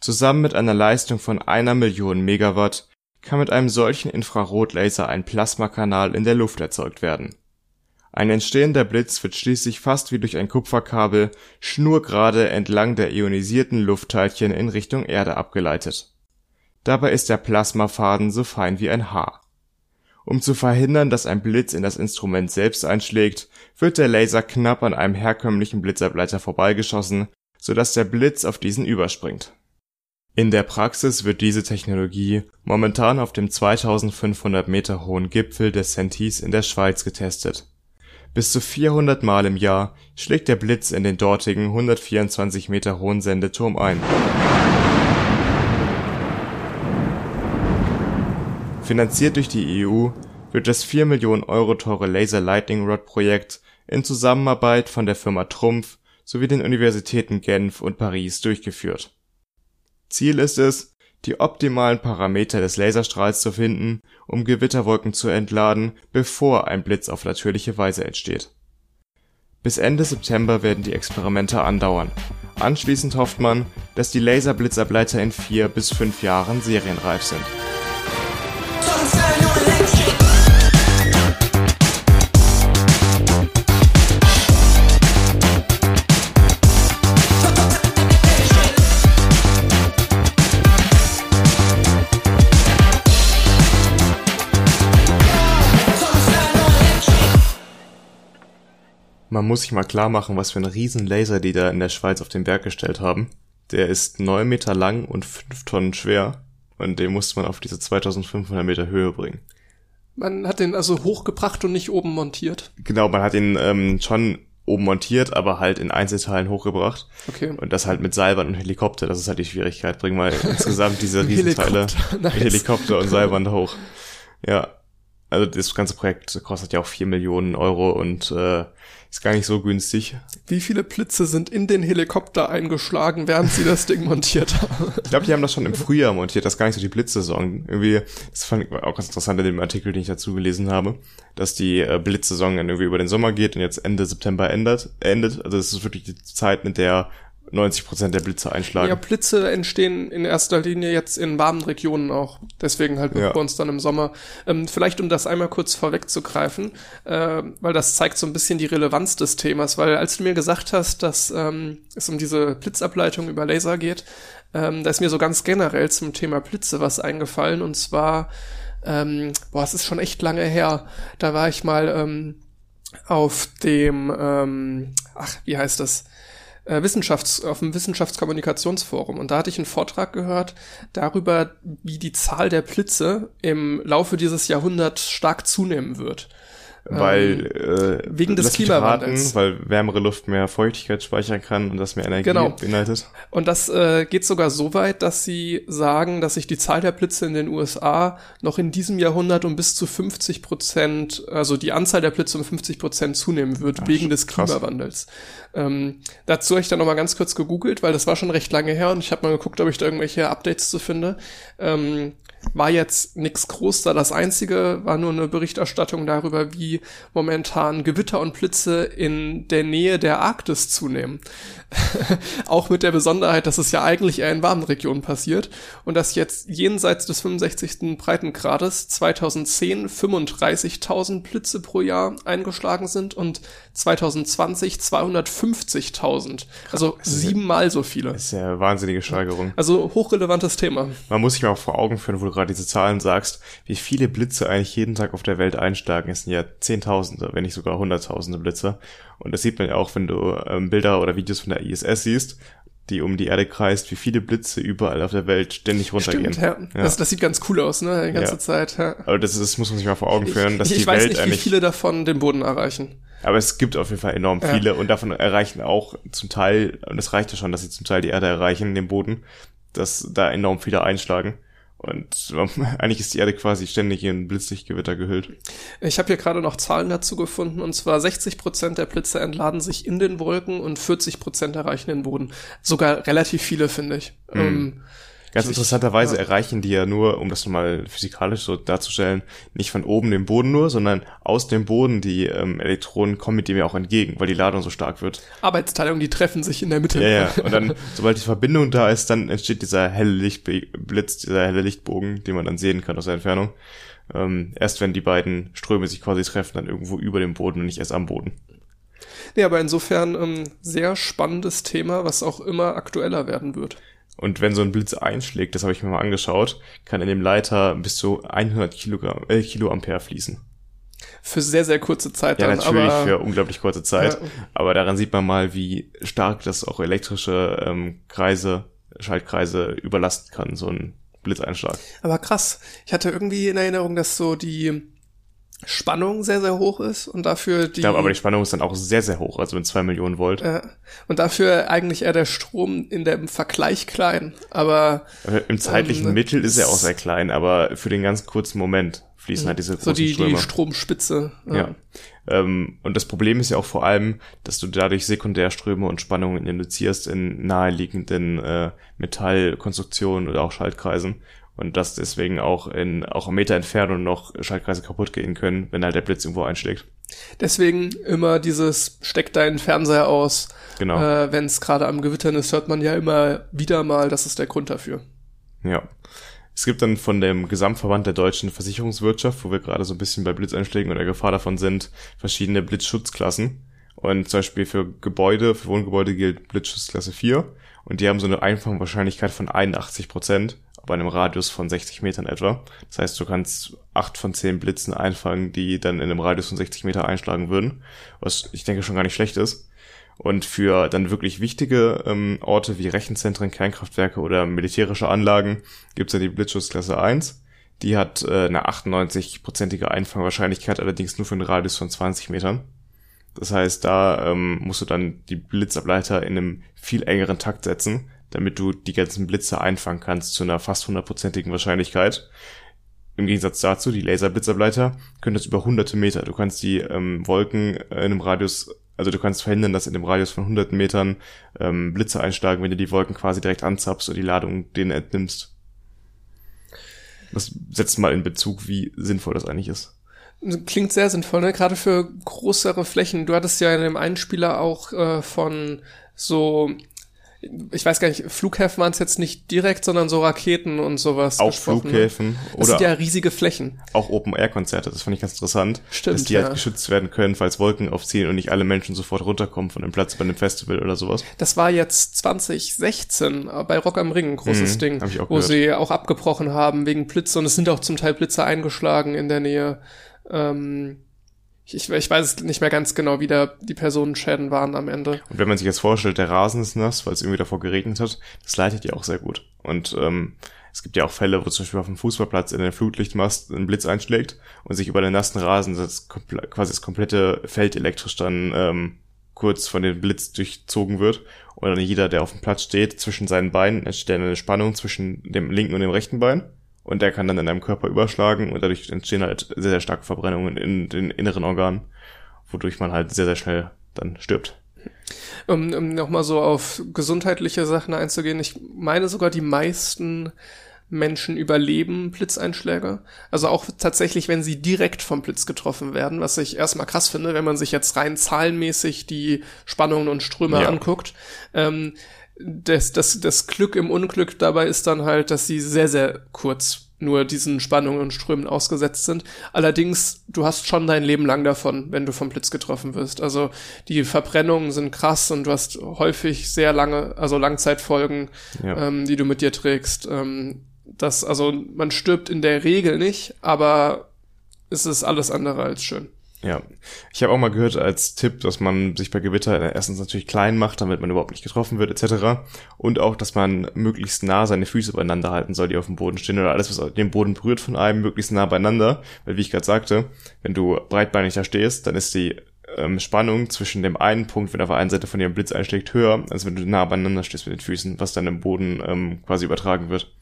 Zusammen mit einer Leistung von einer Million Megawatt kann mit einem solchen Infrarotlaser ein Plasmakanal in der Luft erzeugt werden. Ein entstehender Blitz wird schließlich fast wie durch ein Kupferkabel schnurgerade entlang der ionisierten Luftteilchen in Richtung Erde abgeleitet Dabei ist der Plasmafaden so fein wie ein Haar. Um zu verhindern, dass ein Blitz in das Instrument selbst einschlägt, wird der Laser knapp an einem herkömmlichen Blitzableiter vorbeigeschossen, so dass der Blitz auf diesen überspringt. In der Praxis wird diese Technologie momentan auf dem 2500 Meter hohen Gipfel des Sentis in der Schweiz getestet. Bis zu 400 Mal im Jahr schlägt der Blitz in den dortigen 124 Meter hohen Sendeturm ein Finanziert durch die EU wird das 4 Millionen Euro teure Laser Lightning Rod Projekt in Zusammenarbeit von der Firma Trumpf sowie den Universitäten Genf und Paris durchgeführt. Ziel ist es, die optimalen Parameter des Laserstrahls zu finden, um Gewitterwolken zu entladen, bevor ein Blitz auf natürliche Weise entsteht. Bis Ende September werden die Experimente andauern. Anschließend hofft man, dass die Laserblitzableiter in vier bis fünf Jahren serienreif sind man muss sich mal klar machen, was für ein riesen Laser die da in der Schweiz auf den Berg gestellt haben. Der ist neun Meter lang und fünf Tonnen schwer und den musste man auf diese 2500 Meter Höhe bringen. Man hat den also hochgebracht und nicht oben montiert. Genau, man hat ihn ähm, schon oben montiert, aber halt in Einzelteilen hochgebracht. Okay. Und das halt mit Seilbahn und Helikopter, das ist halt die Schwierigkeit. Bring mal insgesamt diese Riesenteile Helikopter, nice. mit Helikopter und Seilbahn hoch. Ja. Also das ganze Projekt kostet ja auch vier Millionen Euro und äh, ist gar nicht so günstig. Wie viele Blitze sind in den Helikopter eingeschlagen, während sie das Ding montiert haben? Ich glaube, die haben das schon im Frühjahr montiert, das ist gar nicht so die Blitzsaison. Irgendwie, das fand ich auch ganz interessant in dem Artikel, den ich dazu gelesen habe, dass die äh, Blitzsaison dann irgendwie über den Sommer geht und jetzt Ende September endet. endet. Also es ist wirklich die Zeit, mit der 90 Prozent der Blitze einschlagen. Ja, Blitze entstehen in erster Linie jetzt in warmen Regionen auch. Deswegen halt ja. bei uns dann im Sommer. Ähm, vielleicht um das einmal kurz vorwegzugreifen, äh, weil das zeigt so ein bisschen die Relevanz des Themas, weil als du mir gesagt hast, dass ähm, es um diese Blitzableitung über Laser geht, ähm, da ist mir so ganz generell zum Thema Blitze was eingefallen und zwar, ähm, boah, es ist schon echt lange her. Da war ich mal ähm, auf dem, ähm, ach, wie heißt das? Äh, Wissenschafts-, auf dem Wissenschaftskommunikationsforum. Und da hatte ich einen Vortrag gehört darüber, wie die Zahl der Blitze im Laufe dieses Jahrhunderts stark zunehmen wird weil ähm, äh, wegen des Klimawandels, raten, weil wärmere Luft mehr Feuchtigkeit speichern kann und das mehr Energie genau. beinhaltet. Und das äh, geht sogar so weit, dass sie sagen, dass sich die Zahl der Blitze in den USA noch in diesem Jahrhundert um bis zu 50 Prozent, also die Anzahl der Blitze um 50 Prozent zunehmen wird Ach, wegen des Klimawandels. Ähm, dazu habe ich dann noch mal ganz kurz gegoogelt, weil das war schon recht lange her und ich habe mal geguckt, ob ich da irgendwelche Updates zu finde. Ähm, war jetzt nichts groß da. Das einzige war nur eine Berichterstattung darüber, wie momentan Gewitter und Blitze in der Nähe der Arktis zunehmen. Auch mit der Besonderheit, dass es ja eigentlich eher in warmen Regionen passiert und dass jetzt jenseits des 65. Breitengrades 2010 35.000 Blitze pro Jahr eingeschlagen sind und 2020 250.000. Also siebenmal so viele. Das ist ja eine wahnsinnige Steigerung. Also hochrelevantes Thema. Man muss sich auch vor Augen führen, wo du gerade diese Zahlen sagst, wie viele Blitze eigentlich jeden Tag auf der Welt einschlagen. Es sind ja Zehntausende, wenn nicht sogar Hunderttausende Blitze. Und das sieht man ja auch, wenn du ähm, Bilder oder Videos von der ISS siehst, die um die Erde kreist, wie viele Blitze überall auf der Welt ständig runtergehen. Stimmt, ja. ja. Das, das sieht ganz cool aus, ne, die ganze ja. Zeit. Ja. Aber das, das muss man sich mal vor Augen führen, dass ich, ich die weiß Welt nicht, eigentlich... wie viele davon den Boden erreichen. Aber es gibt auf jeden Fall enorm viele und davon erreichen auch zum Teil, und es reicht ja schon, dass sie zum Teil die Erde erreichen, den Boden, dass da enorm viele einschlagen. Und eigentlich ist die Erde quasi ständig in Blitzlichtgewitter gehüllt. Ich habe hier gerade noch Zahlen dazu gefunden, und zwar 60 Prozent der Blitze entladen sich in den Wolken und 40 Prozent erreichen den Boden. Sogar relativ viele, finde ich. Mhm. Ähm, Ganz interessanterweise ja. erreichen die ja nur, um das nochmal physikalisch so darzustellen, nicht von oben den Boden nur, sondern aus dem Boden die ähm, Elektronen kommen mit dem ja auch entgegen, weil die Ladung so stark wird. Arbeitsteilung, die treffen sich in der Mitte. Ja, ja. Und dann, sobald die Verbindung da ist, dann entsteht dieser helle Lichtblitz, dieser helle Lichtbogen, den man dann sehen kann aus der Entfernung. Ähm, erst wenn die beiden Ströme sich quasi treffen, dann irgendwo über dem Boden und nicht erst am Boden. Nee, aber insofern ähm, sehr spannendes Thema, was auch immer aktueller werden wird. Und wenn so ein Blitz einschlägt, das habe ich mir mal angeschaut, kann in dem Leiter bis zu 100 Kilogramm, äh, Kiloampere fließen. Für sehr, sehr kurze Zeit dann. Ja, natürlich aber, für unglaublich kurze Zeit. Ja. Aber daran sieht man mal, wie stark das auch elektrische ähm, Kreise, Schaltkreise überlasten kann, so ein Blitzeinschlag. Aber krass. Ich hatte irgendwie in Erinnerung, dass so die Spannung sehr, sehr hoch ist und dafür die. Ich glaube, aber die Spannung ist dann auch sehr, sehr hoch, also mit zwei Millionen Volt. Äh, und dafür eigentlich eher der Strom in dem Vergleich klein, aber. Im zeitlichen ähm, Mittel ist er auch sehr klein, aber für den ganz kurzen Moment fließen halt diese großen So die, Ströme. die Stromspitze. Ja. ja. Ähm, und das Problem ist ja auch vor allem, dass du dadurch Sekundärströme und Spannungen induzierst in naheliegenden äh, Metallkonstruktionen oder auch Schaltkreisen und dass deswegen auch in auch einen Meter Entfernung noch Schaltkreise kaputt gehen können, wenn halt der Blitz irgendwo einschlägt. Deswegen immer dieses steck deinen Fernseher aus. Genau. Äh, wenn es gerade am Gewittern ist, hört man ja immer wieder mal, das ist der Grund dafür. Ja. Es gibt dann von dem Gesamtverband der deutschen Versicherungswirtschaft, wo wir gerade so ein bisschen bei Blitzeinschlägen oder Gefahr davon sind, verschiedene Blitzschutzklassen. Und zum Beispiel für Gebäude, für Wohngebäude gilt Blitzschutzklasse 4. Und die haben so eine Einfangwahrscheinlichkeit von 81 Prozent bei einem Radius von 60 Metern etwa. Das heißt, du kannst acht von zehn Blitzen einfangen, die dann in einem Radius von 60 Meter einschlagen würden, was ich denke schon gar nicht schlecht ist. Und für dann wirklich wichtige ähm, Orte wie Rechenzentren, Kernkraftwerke oder militärische Anlagen gibt's ja die Blitzschutzklasse 1. Die hat äh, eine 98-prozentige Einfangwahrscheinlichkeit, allerdings nur für einen Radius von 20 Metern. Das heißt, da ähm, musst du dann die Blitzableiter in einem viel engeren Takt setzen, damit du die ganzen Blitze einfangen kannst zu einer fast hundertprozentigen Wahrscheinlichkeit. Im Gegensatz dazu, die Laserblitzableiter können das über hunderte Meter. Du kannst die ähm, Wolken in einem Radius, also du kannst verhindern, dass in dem Radius von hunderten Metern ähm, Blitze einschlagen, wenn du die Wolken quasi direkt anzapfst und die Ladung denen entnimmst. Das setzt mal in Bezug, wie sinnvoll das eigentlich ist. Klingt sehr sinnvoll, ne? Gerade für größere Flächen. Du hattest ja in dem Einspieler auch äh, von so ich weiß gar nicht, Flughäfen waren es jetzt nicht direkt, sondern so Raketen und sowas. Auch gesprochen, ne? Flughäfen. Das oder sind ja riesige Flächen. Auch Open-Air-Konzerte, das fand ich ganz interessant. Stimmt, Dass die halt ja. halt geschützt werden können, falls Wolken aufziehen und nicht alle Menschen sofort runterkommen von dem Platz bei einem Festival oder sowas. Das war jetzt 2016 bei Rock am Ring, ein großes mhm, Ding, wo gehört. sie auch abgebrochen haben wegen Blitze und es sind auch zum Teil Blitze eingeschlagen in der Nähe. Ähm, ich, ich weiß nicht mehr ganz genau, wie da die Personenschäden waren am Ende. Und wenn man sich jetzt vorstellt, der Rasen ist nass, weil es irgendwie davor geregnet hat, das leitet ja auch sehr gut. Und ähm, es gibt ja auch Fälle, wo zum Beispiel auf dem Fußballplatz in den Flutlichtmast ein Blitz einschlägt und sich über den nassen Rasen das quasi das komplette Feld elektrisch dann ähm, kurz von dem Blitz durchzogen wird. Und dann jeder, der auf dem Platz steht, zwischen seinen Beinen entsteht eine Spannung zwischen dem linken und dem rechten Bein und der kann dann in deinem Körper überschlagen und dadurch entstehen halt sehr, sehr starke Verbrennungen in den inneren Organen, wodurch man halt sehr, sehr schnell dann stirbt. Um, um nochmal so auf gesundheitliche Sachen einzugehen, ich meine sogar die meisten Menschen überleben Blitzeinschläge. Also auch tatsächlich, wenn sie direkt vom Blitz getroffen werden, was ich erstmal krass finde, wenn man sich jetzt rein zahlenmäßig die Spannungen und Ströme ja. anguckt. Ähm, das, das, das Glück im Unglück dabei ist dann halt, dass sie sehr, sehr kurz nur diesen Spannungen und Strömen ausgesetzt sind. Allerdings, du hast schon dein Leben lang davon, wenn du vom Blitz getroffen wirst. Also die Verbrennungen sind krass und du hast häufig sehr lange, also Langzeitfolgen, ja. ähm, die du mit dir trägst. Ähm, Das, also man stirbt in der Regel nicht, aber es ist alles andere als schön. Ja, ich habe auch mal gehört als Tipp, dass man sich bei Gewitter erstens natürlich klein macht, damit man überhaupt nicht getroffen wird, etc. Und auch, dass man möglichst nah seine Füße beieinander halten soll, die auf dem Boden stehen oder alles, was den Boden berührt von einem, möglichst nah beieinander. Weil wie ich gerade sagte, wenn du breitbeinig da stehst, dann ist die ähm, Spannung zwischen dem einen Punkt, wenn auf der einen Seite von dir ein Blitz einschlägt, höher, als wenn du nah beieinander stehst mit den Füßen, was dann im Boden ähm, quasi übertragen wird.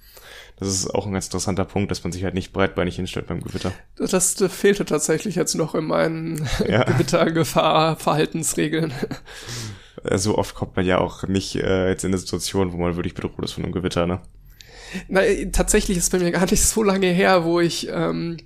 Das ist auch ein ganz interessanter Punkt, dass man sich halt nicht breitbeinig hinstellt beim Gewitter. Das, das fehlte tatsächlich jetzt noch in meinen ja. Gewittergefahr-Verhaltensregeln. So oft kommt man ja auch nicht äh, jetzt in eine Situation, wo man wirklich bedroht ist von einem Gewitter, ne? Na, tatsächlich ist bei mir gar nicht so lange her, wo ich ähm,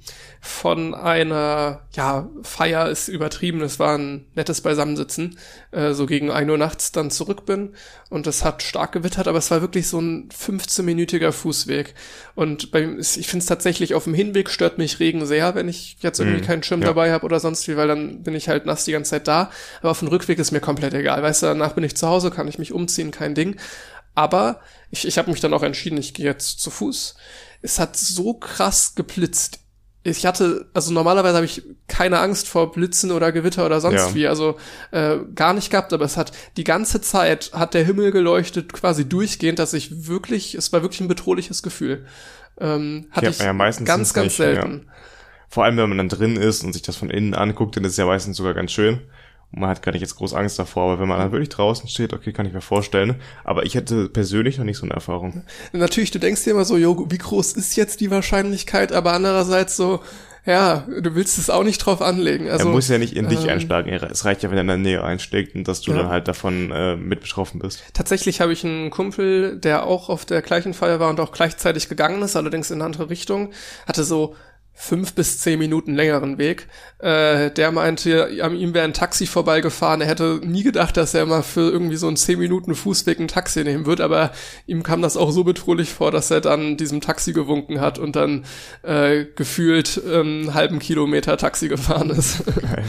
von einer, ja, Feier ist übertrieben, es war ein nettes Beisammensitzen, äh, so gegen ein Uhr nachts dann zurück bin und es hat stark gewittert, aber es war wirklich so ein 15-minütiger Fußweg. Und bei, ich finde es tatsächlich, auf dem Hinweg stört mich Regen sehr, wenn ich jetzt irgendwie mhm, keinen Schirm ja. dabei habe oder sonst wie, weil dann bin ich halt nass die ganze Zeit da. Aber auf dem Rückweg ist mir komplett egal. Weißt du, danach bin ich zu Hause, kann ich mich umziehen, kein Ding. Aber ich, ich habe mich dann auch entschieden, ich gehe jetzt zu Fuß. Es hat so krass geblitzt. Ich hatte, also normalerweise habe ich keine Angst vor Blitzen oder Gewitter oder sonst ja. wie, also äh, gar nicht gehabt, aber es hat die ganze Zeit hat der Himmel geleuchtet, quasi durchgehend, dass ich wirklich, es war wirklich ein bedrohliches Gefühl. Ähm, hatte ja, ich ja, meistens ganz, ganz nicht, selten. Ja. Vor allem, wenn man dann drin ist und sich das von innen anguckt, dann ist es ja meistens sogar ganz schön. Man hat gar nicht jetzt groß Angst davor, aber wenn man dann wirklich draußen steht, okay, kann ich mir vorstellen. Aber ich hätte persönlich noch nicht so eine Erfahrung. Natürlich, du denkst dir immer so, jo, wie groß ist jetzt die Wahrscheinlichkeit? Aber andererseits so, ja, du willst es auch nicht drauf anlegen. Also, er muss ja nicht in dich ähm, einschlagen. Es reicht ja, wenn er in der Nähe einschlägt und dass du ja. dann halt davon äh, mit betroffen bist. Tatsächlich habe ich einen Kumpel, der auch auf der gleichen Feier war und auch gleichzeitig gegangen ist, allerdings in eine andere Richtung, hatte so fünf bis zehn Minuten längeren Weg. Äh, der meinte, an ihm wäre ein Taxi vorbeigefahren. Er hätte nie gedacht, dass er mal für irgendwie so einen zehn Minuten Fußweg ein Taxi nehmen wird, aber ihm kam das auch so bedrohlich vor, dass er dann diesem Taxi gewunken hat und dann äh, gefühlt ähm, einen halben Kilometer Taxi gefahren ist. Geil.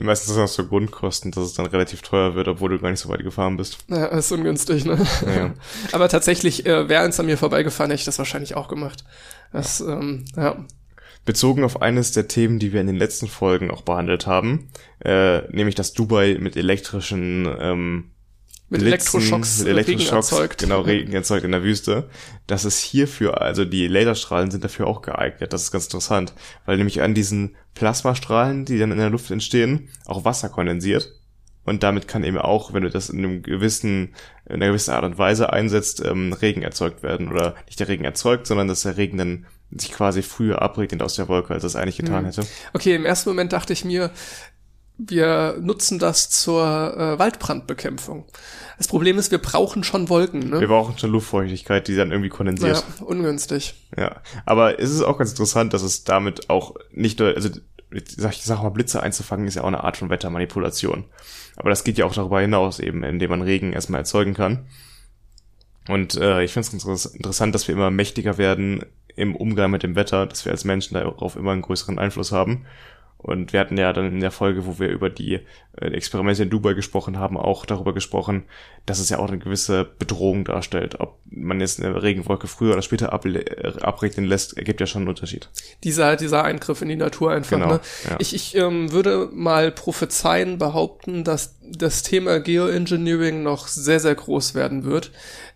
Meistens ist das so Grundkosten, dass es dann relativ teuer wird, obwohl du gar nicht so weit gefahren bist. Ja, ist ungünstig, ne? Ja. Aber tatsächlich, äh, wäre eins an mir vorbeigefahren, hätte ich das wahrscheinlich auch gemacht. Das, ähm, ja bezogen auf eines der Themen, die wir in den letzten Folgen auch behandelt haben, äh, nämlich dass Dubai mit elektrischen ähm, mit Elektroschocks, mit Elektroschocks Regen erzeugt. genau Regen erzeugt in der Wüste. Das ist hierfür, also die Laserstrahlen sind dafür auch geeignet. Das ist ganz interessant, weil nämlich an diesen Plasmastrahlen, die dann in der Luft entstehen, auch Wasser kondensiert. Und damit kann eben auch, wenn du das in einem gewissen, in einer gewissen Art und Weise einsetzt, ähm, Regen erzeugt werden. Oder nicht der Regen erzeugt, sondern dass der Regen dann sich quasi früher abregnet aus der Wolke, als es eigentlich getan mhm. hätte. Okay, im ersten Moment dachte ich mir, wir nutzen das zur äh, Waldbrandbekämpfung. Das Problem ist, wir brauchen schon Wolken. Ne? Wir brauchen schon Luftfeuchtigkeit, die dann irgendwie kondensiert. Ja, ungünstig. Ja, aber es ist auch ganz interessant, dass es damit auch nicht nur, also sag, ich sag mal, Blitze einzufangen ist ja auch eine Art von Wettermanipulation. Aber das geht ja auch darüber hinaus eben, indem man Regen erstmal erzeugen kann. Und äh, ich finde es interessant, dass wir immer mächtiger werden im Umgang mit dem Wetter, dass wir als Menschen darauf immer einen größeren Einfluss haben. Und wir hatten ja dann in der Folge, wo wir über die äh, Experimente in Dubai gesprochen haben, auch darüber gesprochen, dass es ja auch eine gewisse Bedrohung darstellt. Ob man jetzt eine Regenwolke früher oder später äh, abregnen lässt, ergibt ja schon einen Unterschied. Dieser, dieser Eingriff in die Natur einfach. Genau, ne? ja. Ich, ich ähm, würde mal prophezeien, behaupten, dass das Thema Geoengineering noch sehr, sehr groß werden wird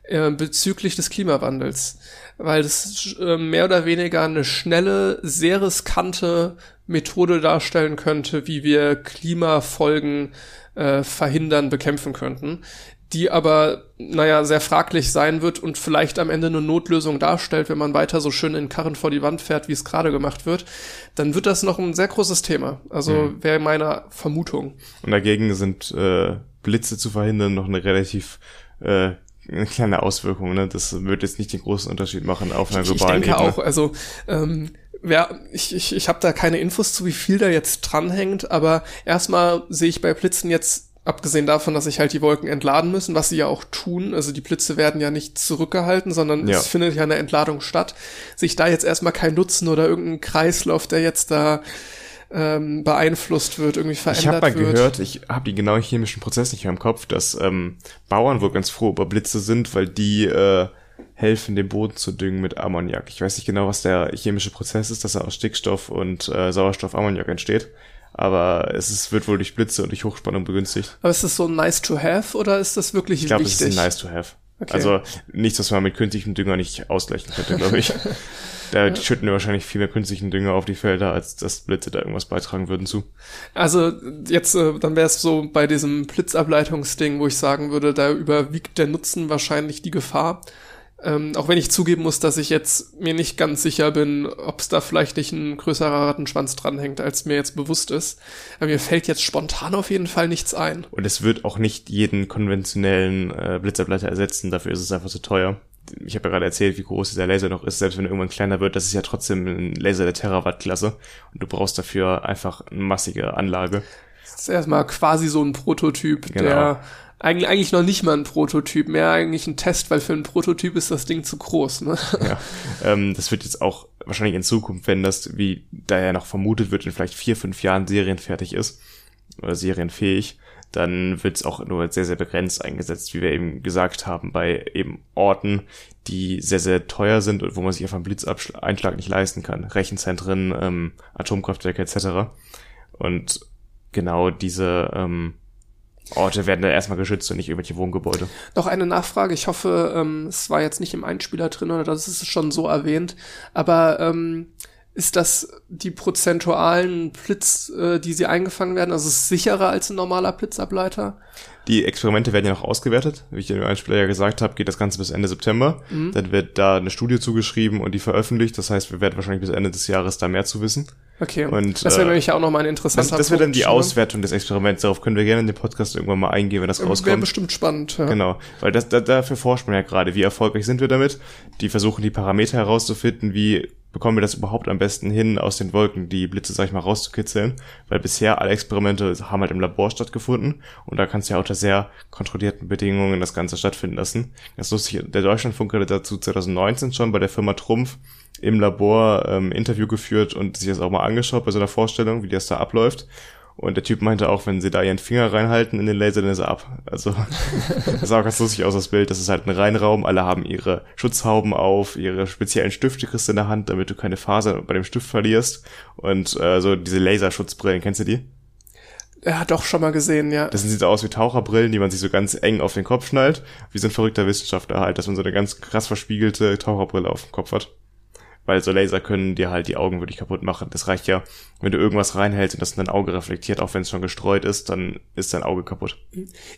äh, bezüglich des Klimawandels weil das äh, mehr oder weniger eine schnelle, sehr riskante Methode darstellen könnte, wie wir Klimafolgen äh, verhindern, bekämpfen könnten, die aber, naja, sehr fraglich sein wird und vielleicht am Ende eine Notlösung darstellt, wenn man weiter so schön in Karren vor die Wand fährt, wie es gerade gemacht wird, dann wird das noch ein sehr großes Thema. Also mhm. wäre meine Vermutung. Und dagegen sind äh, Blitze zu verhindern noch eine relativ äh, eine kleine Auswirkung. Ne? Das wird jetzt nicht den großen Unterschied machen auf einer globalen Ebene. Ich denke Ebene. auch, also ähm, wer, ich, ich, ich habe da keine Infos zu, wie viel da jetzt dranhängt, aber erstmal sehe ich bei Blitzen jetzt abgesehen davon, dass sich halt die Wolken entladen müssen, was sie ja auch tun, also die Blitze werden ja nicht zurückgehalten, sondern ja. es findet ja eine Entladung statt, sich da jetzt erstmal kein Nutzen oder irgendein Kreislauf, der jetzt da ähm, beeinflusst wird, irgendwie verändert wird. Ich habe mal wird. gehört, ich habe die genauen chemischen Prozesse nicht mehr im Kopf, dass ähm, Bauern wohl ganz froh über Blitze sind, weil die äh, helfen, den Boden zu düngen mit Ammoniak. Ich weiß nicht genau, was der chemische Prozess ist, dass er aus Stickstoff und äh, Sauerstoff Ammoniak entsteht. Aber es ist, wird wohl durch Blitze und durch Hochspannung begünstigt. Aber ist das so nice to have oder ist das wirklich ich glaub, wichtig? Ich glaube, es ist nice to have. Okay. Also nichts, was man mit künstlichem Dünger nicht ausgleichen könnte, glaube ich. da ja. schütten wir wahrscheinlich viel mehr künstlichen Dünger auf die Felder, als dass Blitze da irgendwas beitragen würden zu. Also jetzt, äh, dann wäre es so bei diesem Blitzableitungsding, wo ich sagen würde, da überwiegt der Nutzen wahrscheinlich die Gefahr. Ähm, auch wenn ich zugeben muss, dass ich jetzt mir nicht ganz sicher bin, ob es da vielleicht nicht ein größerer Rattenschwanz dranhängt, als mir jetzt bewusst ist. Aber mir fällt jetzt spontan auf jeden Fall nichts ein. Und es wird auch nicht jeden konventionellen äh, Blitzableiter ersetzen, dafür ist es einfach zu teuer. Ich habe ja gerade erzählt, wie groß dieser Laser noch ist, selbst wenn er irgendwann kleiner wird, das ist ja trotzdem ein Laser der Terawatt-Klasse und du brauchst dafür einfach eine massige Anlage. Das ist erstmal quasi so ein Prototyp, genau. der eigentlich, eigentlich noch nicht mal ein Prototyp, mehr eigentlich ein Test, weil für ein Prototyp ist das Ding zu groß. Ne? Ja, ähm, das wird jetzt auch wahrscheinlich in Zukunft, wenn das, wie da ja noch vermutet wird, in vielleicht vier, fünf Jahren serienfertig ist oder serienfähig, dann wird es auch nur sehr, sehr begrenzt eingesetzt, wie wir eben gesagt haben, bei eben Orten, die sehr, sehr teuer sind und wo man sich einfach einen Blitzeinschlag nicht leisten kann. Rechenzentren, ähm, Atomkraftwerke etc. Und genau diese ähm, Orte werden da erstmal geschützt und nicht irgendwelche Wohngebäude. Noch eine Nachfrage. Ich hoffe, ähm, es war jetzt nicht im Einspieler drin oder das ist schon so erwähnt. Aber ähm, ist das die prozentualen Blitz, äh, die sie eingefangen werden? Also ist es sicherer als ein normaler Blitzableiter? Die Experimente werden ja noch ausgewertet. Wie ich im Einspieler ja gesagt habe, geht das Ganze bis Ende September. Mhm. Dann wird da eine Studie zugeschrieben und die veröffentlicht. Das heißt, wir werden wahrscheinlich bis Ende des Jahres da mehr zu wissen. Okay, und das wäre äh, nämlich auch nochmal ein interessanter Das, das wäre dann die Auswertung des Experiments. Darauf können wir gerne in den Podcast irgendwann mal eingehen, wenn das rauskommt. Wäre bestimmt spannend. Ja. Genau, weil das, da, dafür forscht man ja gerade. Wie erfolgreich sind wir damit? Die versuchen die Parameter herauszufinden, wie bekommen wir das überhaupt am besten hin, aus den Wolken die Blitze, sag ich mal, rauszukitzeln. Weil bisher alle Experimente haben halt im Labor stattgefunden und da kannst du ja unter sehr kontrollierten Bedingungen das Ganze stattfinden lassen. Das lustig, der Deutschlandfunk hatte dazu 2019 schon bei der Firma Trumpf im Labor ähm, Interview geführt und sich das auch mal angeschaut bei so einer Vorstellung, wie das da abläuft. Und der Typ meinte auch, wenn sie da ihren Finger reinhalten in den Laser, dann ist er ab. Also das sah auch ganz lustig aus, das Bild. Das ist halt ein Reinraum. Alle haben ihre Schutzhauben auf, ihre speziellen Stifte kriegst du in der Hand, damit du keine Faser bei dem Stift verlierst. Und äh, so diese Laserschutzbrillen, kennst du die? Er hat doch schon mal gesehen, ja. Das sieht so aus wie Taucherbrillen, die man sich so ganz eng auf den Kopf schnallt. Wie so ein verrückter Wissenschaftler halt, dass man so eine ganz krass verspiegelte Taucherbrille auf dem Kopf hat weil so Laser können dir halt die Augen wirklich kaputt machen. Das reicht ja, wenn du irgendwas reinhältst und das in dein Auge reflektiert, auch wenn es schon gestreut ist, dann ist dein Auge kaputt.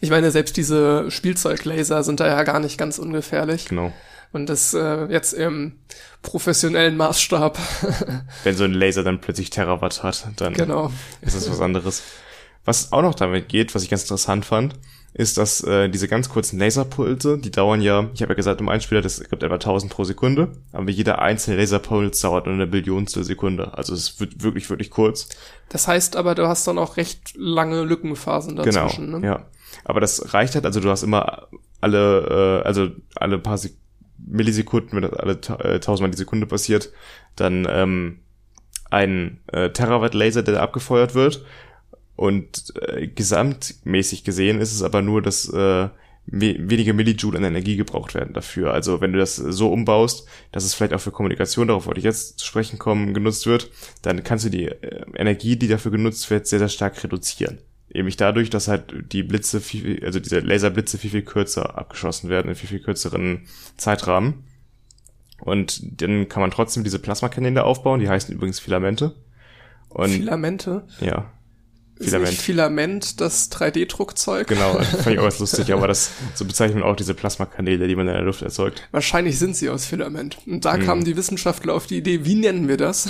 Ich meine, selbst diese Spielzeuglaser sind da ja gar nicht ganz ungefährlich. Genau. Und das äh, jetzt im professionellen Maßstab. wenn so ein Laser dann plötzlich Terawatt hat, dann genau. ist das was anderes. Was auch noch damit geht, was ich ganz interessant fand, ist, dass äh, diese ganz kurzen Laserpulse, die dauern ja, ich habe ja gesagt im Einspieler, das gibt etwa 1000 pro Sekunde, aber jeder einzelne Laserpuls dauert nur eine Billionstel Sekunde. Also es wird wirklich, wirklich kurz. Das heißt aber, du hast dann auch recht lange Lückenphasen dazwischen. Genau, ne? ja. Aber das reicht halt, also du hast immer alle, äh, also alle paar Sek Millisekunden, wenn das alle äh, tausendmal die Sekunde passiert, dann ähm, ein äh, Terawatt-Laser, der abgefeuert wird und äh, gesamtmäßig gesehen ist es aber nur, dass äh, wenige Millijoule an Energie gebraucht werden dafür. Also wenn du das so umbaust, dass es vielleicht auch für Kommunikation, darauf wollte ich jetzt zu sprechen kommen, genutzt wird, dann kannst du die äh, Energie, die dafür genutzt wird, sehr, sehr stark reduzieren. Nämlich dadurch, dass halt die Blitze, viel, also diese Laserblitze viel, viel kürzer abgeschossen werden, in viel, viel kürzeren Zeitrahmen. Und dann kann man trotzdem diese Plasmakanäle aufbauen, die heißen übrigens Filamente. Und, Filamente? Ja. Filament. Ist Filament das 3D-Druckzeug? Genau, fand ich auch ganz lustig, aber das, so bezeichnet man auch diese Plasmakanäle, die man in der Luft erzeugt. Wahrscheinlich sind sie aus Filament. Und da hm. kamen die Wissenschaftler auf die Idee, wie nennen wir das?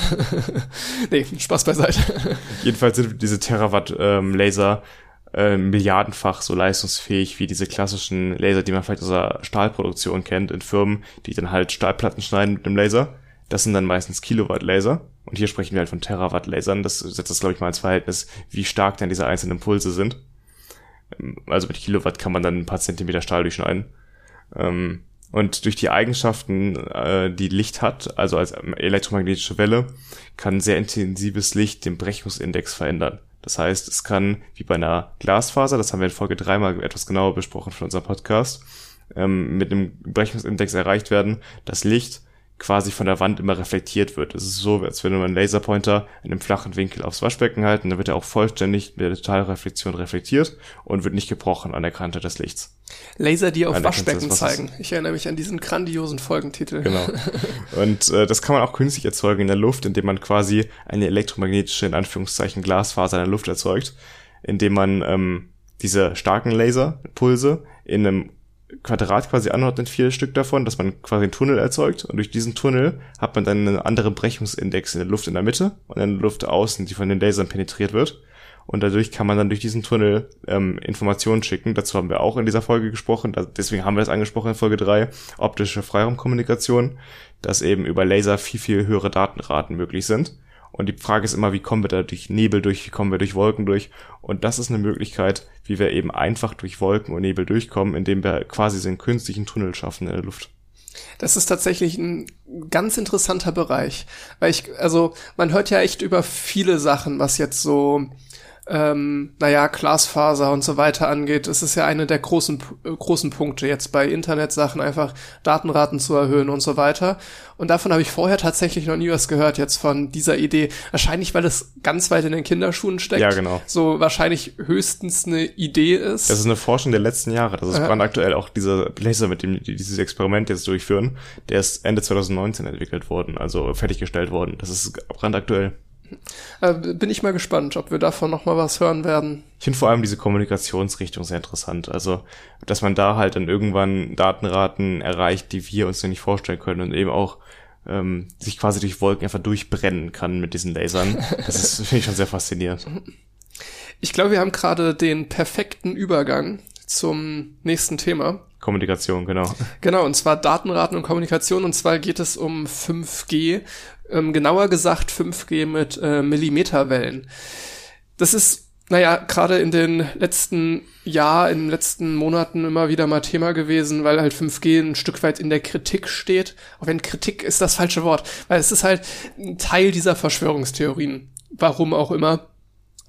nee, Spaß beiseite. Jedenfalls sind diese Terawatt-Laser ähm, äh, milliardenfach so leistungsfähig wie diese klassischen Laser, die man vielleicht aus der Stahlproduktion kennt, in Firmen, die dann halt Stahlplatten schneiden mit dem Laser. Das sind dann meistens Kilowatt-Laser. Und hier sprechen wir halt von Terawatt-Lasern. Das setzt das, glaube ich, mal ins Verhältnis, wie stark denn diese einzelnen Impulse sind. Ähm, also mit Kilowatt kann man dann ein paar Zentimeter Stahl durchschneiden. Ähm, und durch die Eigenschaften, äh, die Licht hat, also als elektromagnetische Welle, kann sehr intensives Licht den Brechungsindex verändern. Das heißt, es kann, wie bei einer Glasfaser, das haben wir in Folge dreimal etwas genauer besprochen von unserem Podcast, ähm, mit einem Brechungsindex erreicht werden, dass Licht quasi von der Wand immer reflektiert wird. Es ist so, als wenn wir einen Laserpointer in einem flachen Winkel aufs Waschbecken halten, dann wird er auch vollständig mit der Totalreflexion reflektiert und wird nicht gebrochen an der Kante des Lichts. Laser, die auf Waschbecken das, zeigen. Ich erinnere mich an diesen grandiosen Folgentitel. Genau. Und äh, das kann man auch künstlich erzeugen in der Luft, indem man quasi eine elektromagnetische, in Anführungszeichen, Glasfaser in der Luft erzeugt, indem man ähm, diese starken Laserpulse in einem Quadrat quasi anordnet, vier Stück davon, dass man quasi einen Tunnel erzeugt und durch diesen Tunnel hat man dann einen anderen Brechungsindex in der Luft in der Mitte und in der Luft außen, die von den Lasern penetriert wird. Und dadurch kann man dann durch diesen Tunnel ähm, Informationen schicken. Dazu haben wir auch in dieser Folge gesprochen, da, deswegen haben wir das angesprochen in Folge drei optische Freiraumkommunikation, dass eben über Laser viel, viel höhere Datenraten möglich sind. Und die Frage ist immer, wie kommen wir da durch Nebel durch, wie kommen wir durch Wolken durch? Und das ist eine Möglichkeit, wie wir eben einfach durch Wolken und Nebel durchkommen, indem wir quasi so einen künstlichen Tunnel schaffen in der Luft. Das ist tatsächlich ein ganz interessanter Bereich, weil ich, also man hört ja echt über viele Sachen, was jetzt so ähm, naja, Glasfaser und so weiter angeht, ist es ja eine der großen, äh, großen Punkte jetzt bei Internetsachen, einfach Datenraten zu erhöhen und so weiter. Und davon habe ich vorher tatsächlich noch nie was gehört, jetzt von dieser Idee. Wahrscheinlich, weil es ganz weit in den Kinderschuhen steckt. Ja, genau. So wahrscheinlich höchstens eine Idee ist. Das ist eine Forschung der letzten Jahre. Das ist ja. brandaktuell auch dieser Laser, mit dem die dieses Experiment jetzt durchführen. Der ist Ende 2019 entwickelt worden, also fertiggestellt worden. Das ist brandaktuell. Äh, bin ich mal gespannt, ob wir davon noch mal was hören werden. Ich finde vor allem diese Kommunikationsrichtung sehr interessant. Also, dass man da halt dann irgendwann Datenraten erreicht, die wir uns nicht vorstellen können und eben auch ähm, sich quasi durch Wolken einfach durchbrennen kann mit diesen Lasern. Das ist, finde ich schon sehr faszinierend. Ich glaube, wir haben gerade den perfekten Übergang zum nächsten Thema. Kommunikation, genau. Genau, und zwar Datenraten und Kommunikation. Und zwar geht es um 5G, ähm, genauer gesagt 5G mit äh, Millimeterwellen. Das ist, naja, gerade in den letzten Jahr, in den letzten Monaten immer wieder mal Thema gewesen, weil halt 5G ein Stück weit in der Kritik steht. Auch wenn Kritik ist das falsche Wort, weil es ist halt ein Teil dieser Verschwörungstheorien. Warum auch immer.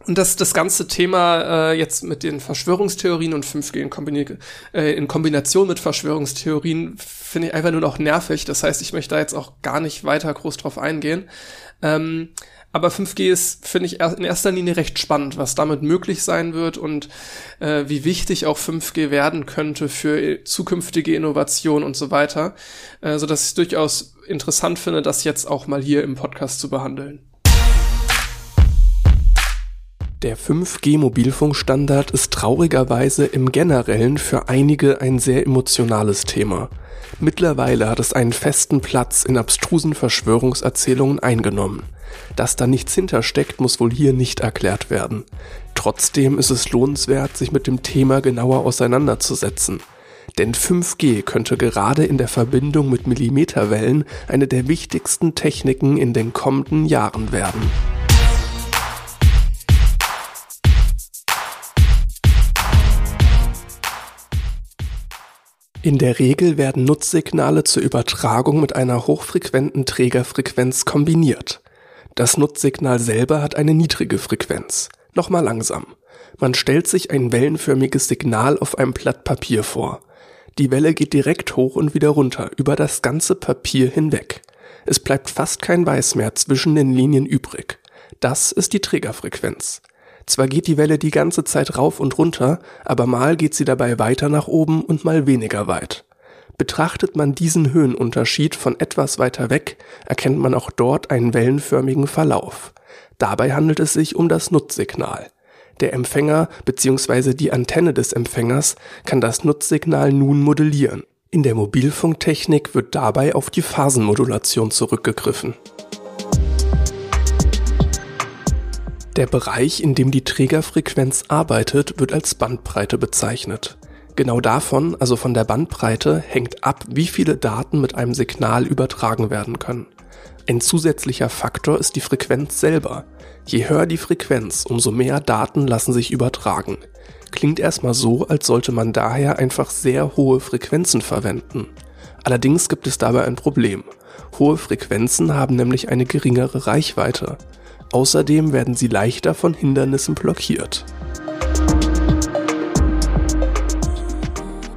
Und das, das ganze Thema äh, jetzt mit den Verschwörungstheorien und 5G in, Kombini äh, in Kombination mit Verschwörungstheorien finde ich einfach nur noch nervig. Das heißt, ich möchte da jetzt auch gar nicht weiter groß drauf eingehen. Ähm, aber 5G ist, finde ich, in erster Linie recht spannend, was damit möglich sein wird und äh, wie wichtig auch 5G werden könnte für zukünftige Innovation und so weiter, äh, so dass ich es durchaus interessant finde, das jetzt auch mal hier im Podcast zu behandeln. Der 5G-Mobilfunkstandard ist traurigerweise im Generellen für einige ein sehr emotionales Thema. Mittlerweile hat es einen festen Platz in abstrusen Verschwörungserzählungen eingenommen. Dass da nichts hintersteckt, muss wohl hier nicht erklärt werden. Trotzdem ist es lohnenswert, sich mit dem Thema genauer auseinanderzusetzen. Denn 5G könnte gerade in der Verbindung mit Millimeterwellen eine der wichtigsten Techniken in den kommenden Jahren werden. In der Regel werden Nutzsignale zur Übertragung mit einer hochfrequenten Trägerfrequenz kombiniert. Das Nutzsignal selber hat eine niedrige Frequenz. Nochmal langsam. Man stellt sich ein wellenförmiges Signal auf einem Blatt Papier vor. Die Welle geht direkt hoch und wieder runter, über das ganze Papier hinweg. Es bleibt fast kein Weiß mehr zwischen den Linien übrig. Das ist die Trägerfrequenz. Zwar geht die Welle die ganze Zeit rauf und runter, aber mal geht sie dabei weiter nach oben und mal weniger weit. Betrachtet man diesen Höhenunterschied von etwas weiter weg, erkennt man auch dort einen wellenförmigen Verlauf. Dabei handelt es sich um das Nutzsignal. Der Empfänger bzw. die Antenne des Empfängers kann das Nutzsignal nun modellieren. In der Mobilfunktechnik wird dabei auf die Phasenmodulation zurückgegriffen. Der Bereich, in dem die Trägerfrequenz arbeitet, wird als Bandbreite bezeichnet. Genau davon, also von der Bandbreite, hängt ab, wie viele Daten mit einem Signal übertragen werden können. Ein zusätzlicher Faktor ist die Frequenz selber. Je höher die Frequenz, umso mehr Daten lassen sich übertragen. Klingt erstmal so, als sollte man daher einfach sehr hohe Frequenzen verwenden. Allerdings gibt es dabei ein Problem. Hohe Frequenzen haben nämlich eine geringere Reichweite. Außerdem werden sie leichter von Hindernissen blockiert.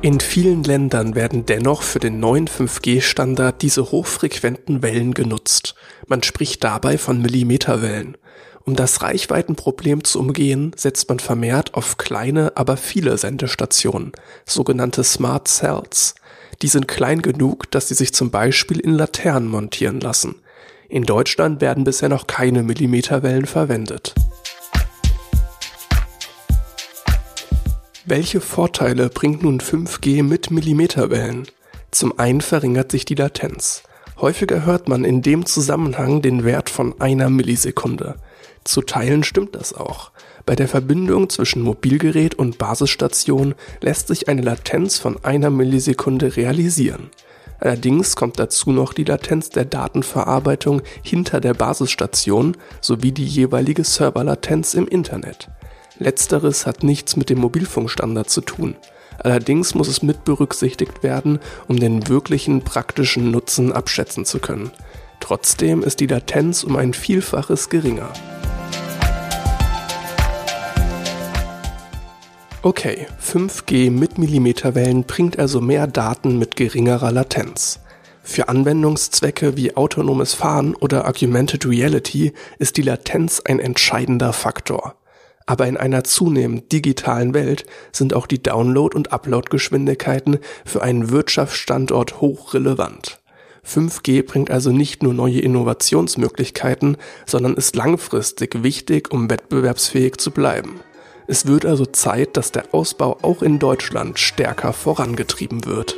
In vielen Ländern werden dennoch für den neuen 5G-Standard diese hochfrequenten Wellen genutzt. Man spricht dabei von Millimeterwellen. Um das Reichweitenproblem zu umgehen, setzt man vermehrt auf kleine, aber viele Sendestationen, sogenannte Smart Cells. Die sind klein genug, dass sie sich zum Beispiel in Laternen montieren lassen. In Deutschland werden bisher noch keine Millimeterwellen verwendet. Welche Vorteile bringt nun 5G mit Millimeterwellen? Zum einen verringert sich die Latenz. Häufiger hört man in dem Zusammenhang den Wert von einer Millisekunde. Zu Teilen stimmt das auch. Bei der Verbindung zwischen Mobilgerät und Basisstation lässt sich eine Latenz von einer Millisekunde realisieren. Allerdings kommt dazu noch die Latenz der Datenverarbeitung hinter der Basisstation sowie die jeweilige Serverlatenz im Internet. Letzteres hat nichts mit dem Mobilfunkstandard zu tun. Allerdings muss es mit berücksichtigt werden, um den wirklichen praktischen Nutzen abschätzen zu können. Trotzdem ist die Latenz um ein Vielfaches geringer. Okay, 5G mit Millimeterwellen bringt also mehr Daten mit geringerer Latenz. Für Anwendungszwecke wie autonomes Fahren oder Augmented Reality ist die Latenz ein entscheidender Faktor. Aber in einer zunehmend digitalen Welt sind auch die Download- und Upload-Geschwindigkeiten für einen Wirtschaftsstandort hochrelevant. 5G bringt also nicht nur neue Innovationsmöglichkeiten, sondern ist langfristig wichtig, um wettbewerbsfähig zu bleiben. Es wird also Zeit, dass der Ausbau auch in Deutschland stärker vorangetrieben wird.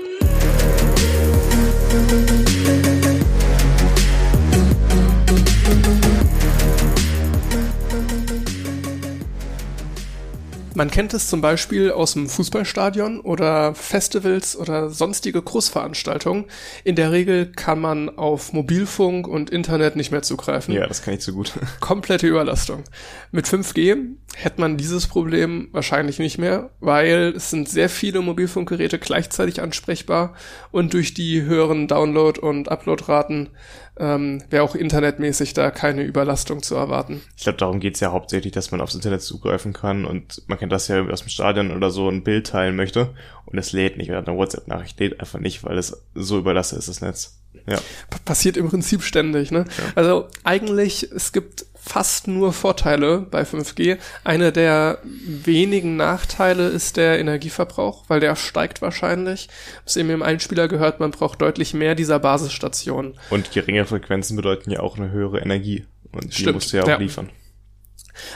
Man kennt es zum Beispiel aus dem Fußballstadion oder Festivals oder sonstige Großveranstaltungen. In der Regel kann man auf Mobilfunk und Internet nicht mehr zugreifen. Ja, das kann ich so gut. Komplette Überlastung. Mit 5G hätte man dieses Problem wahrscheinlich nicht mehr, weil es sind sehr viele Mobilfunkgeräte gleichzeitig ansprechbar und durch die höheren Download- und Uploadraten ähm, wäre auch internetmäßig da keine Überlastung zu erwarten. Ich glaube, darum geht's ja hauptsächlich, dass man aufs Internet zugreifen kann und man kennt das ja aus dem Stadion oder so ein Bild teilen möchte und es lädt nicht oder eine WhatsApp-Nachricht lädt einfach nicht, weil es so überlastet ist, das Netz. Ja. Passiert im Prinzip ständig, ne? Ja. Also eigentlich, es gibt fast nur Vorteile bei 5G. Eine der wenigen Nachteile ist der Energieverbrauch, weil der steigt wahrscheinlich. Was eben im Einspieler gehört, man braucht deutlich mehr dieser Basisstationen. Und geringe Frequenzen bedeuten ja auch eine höhere Energie. Und die Stimmt, musst du ja auch ja. liefern.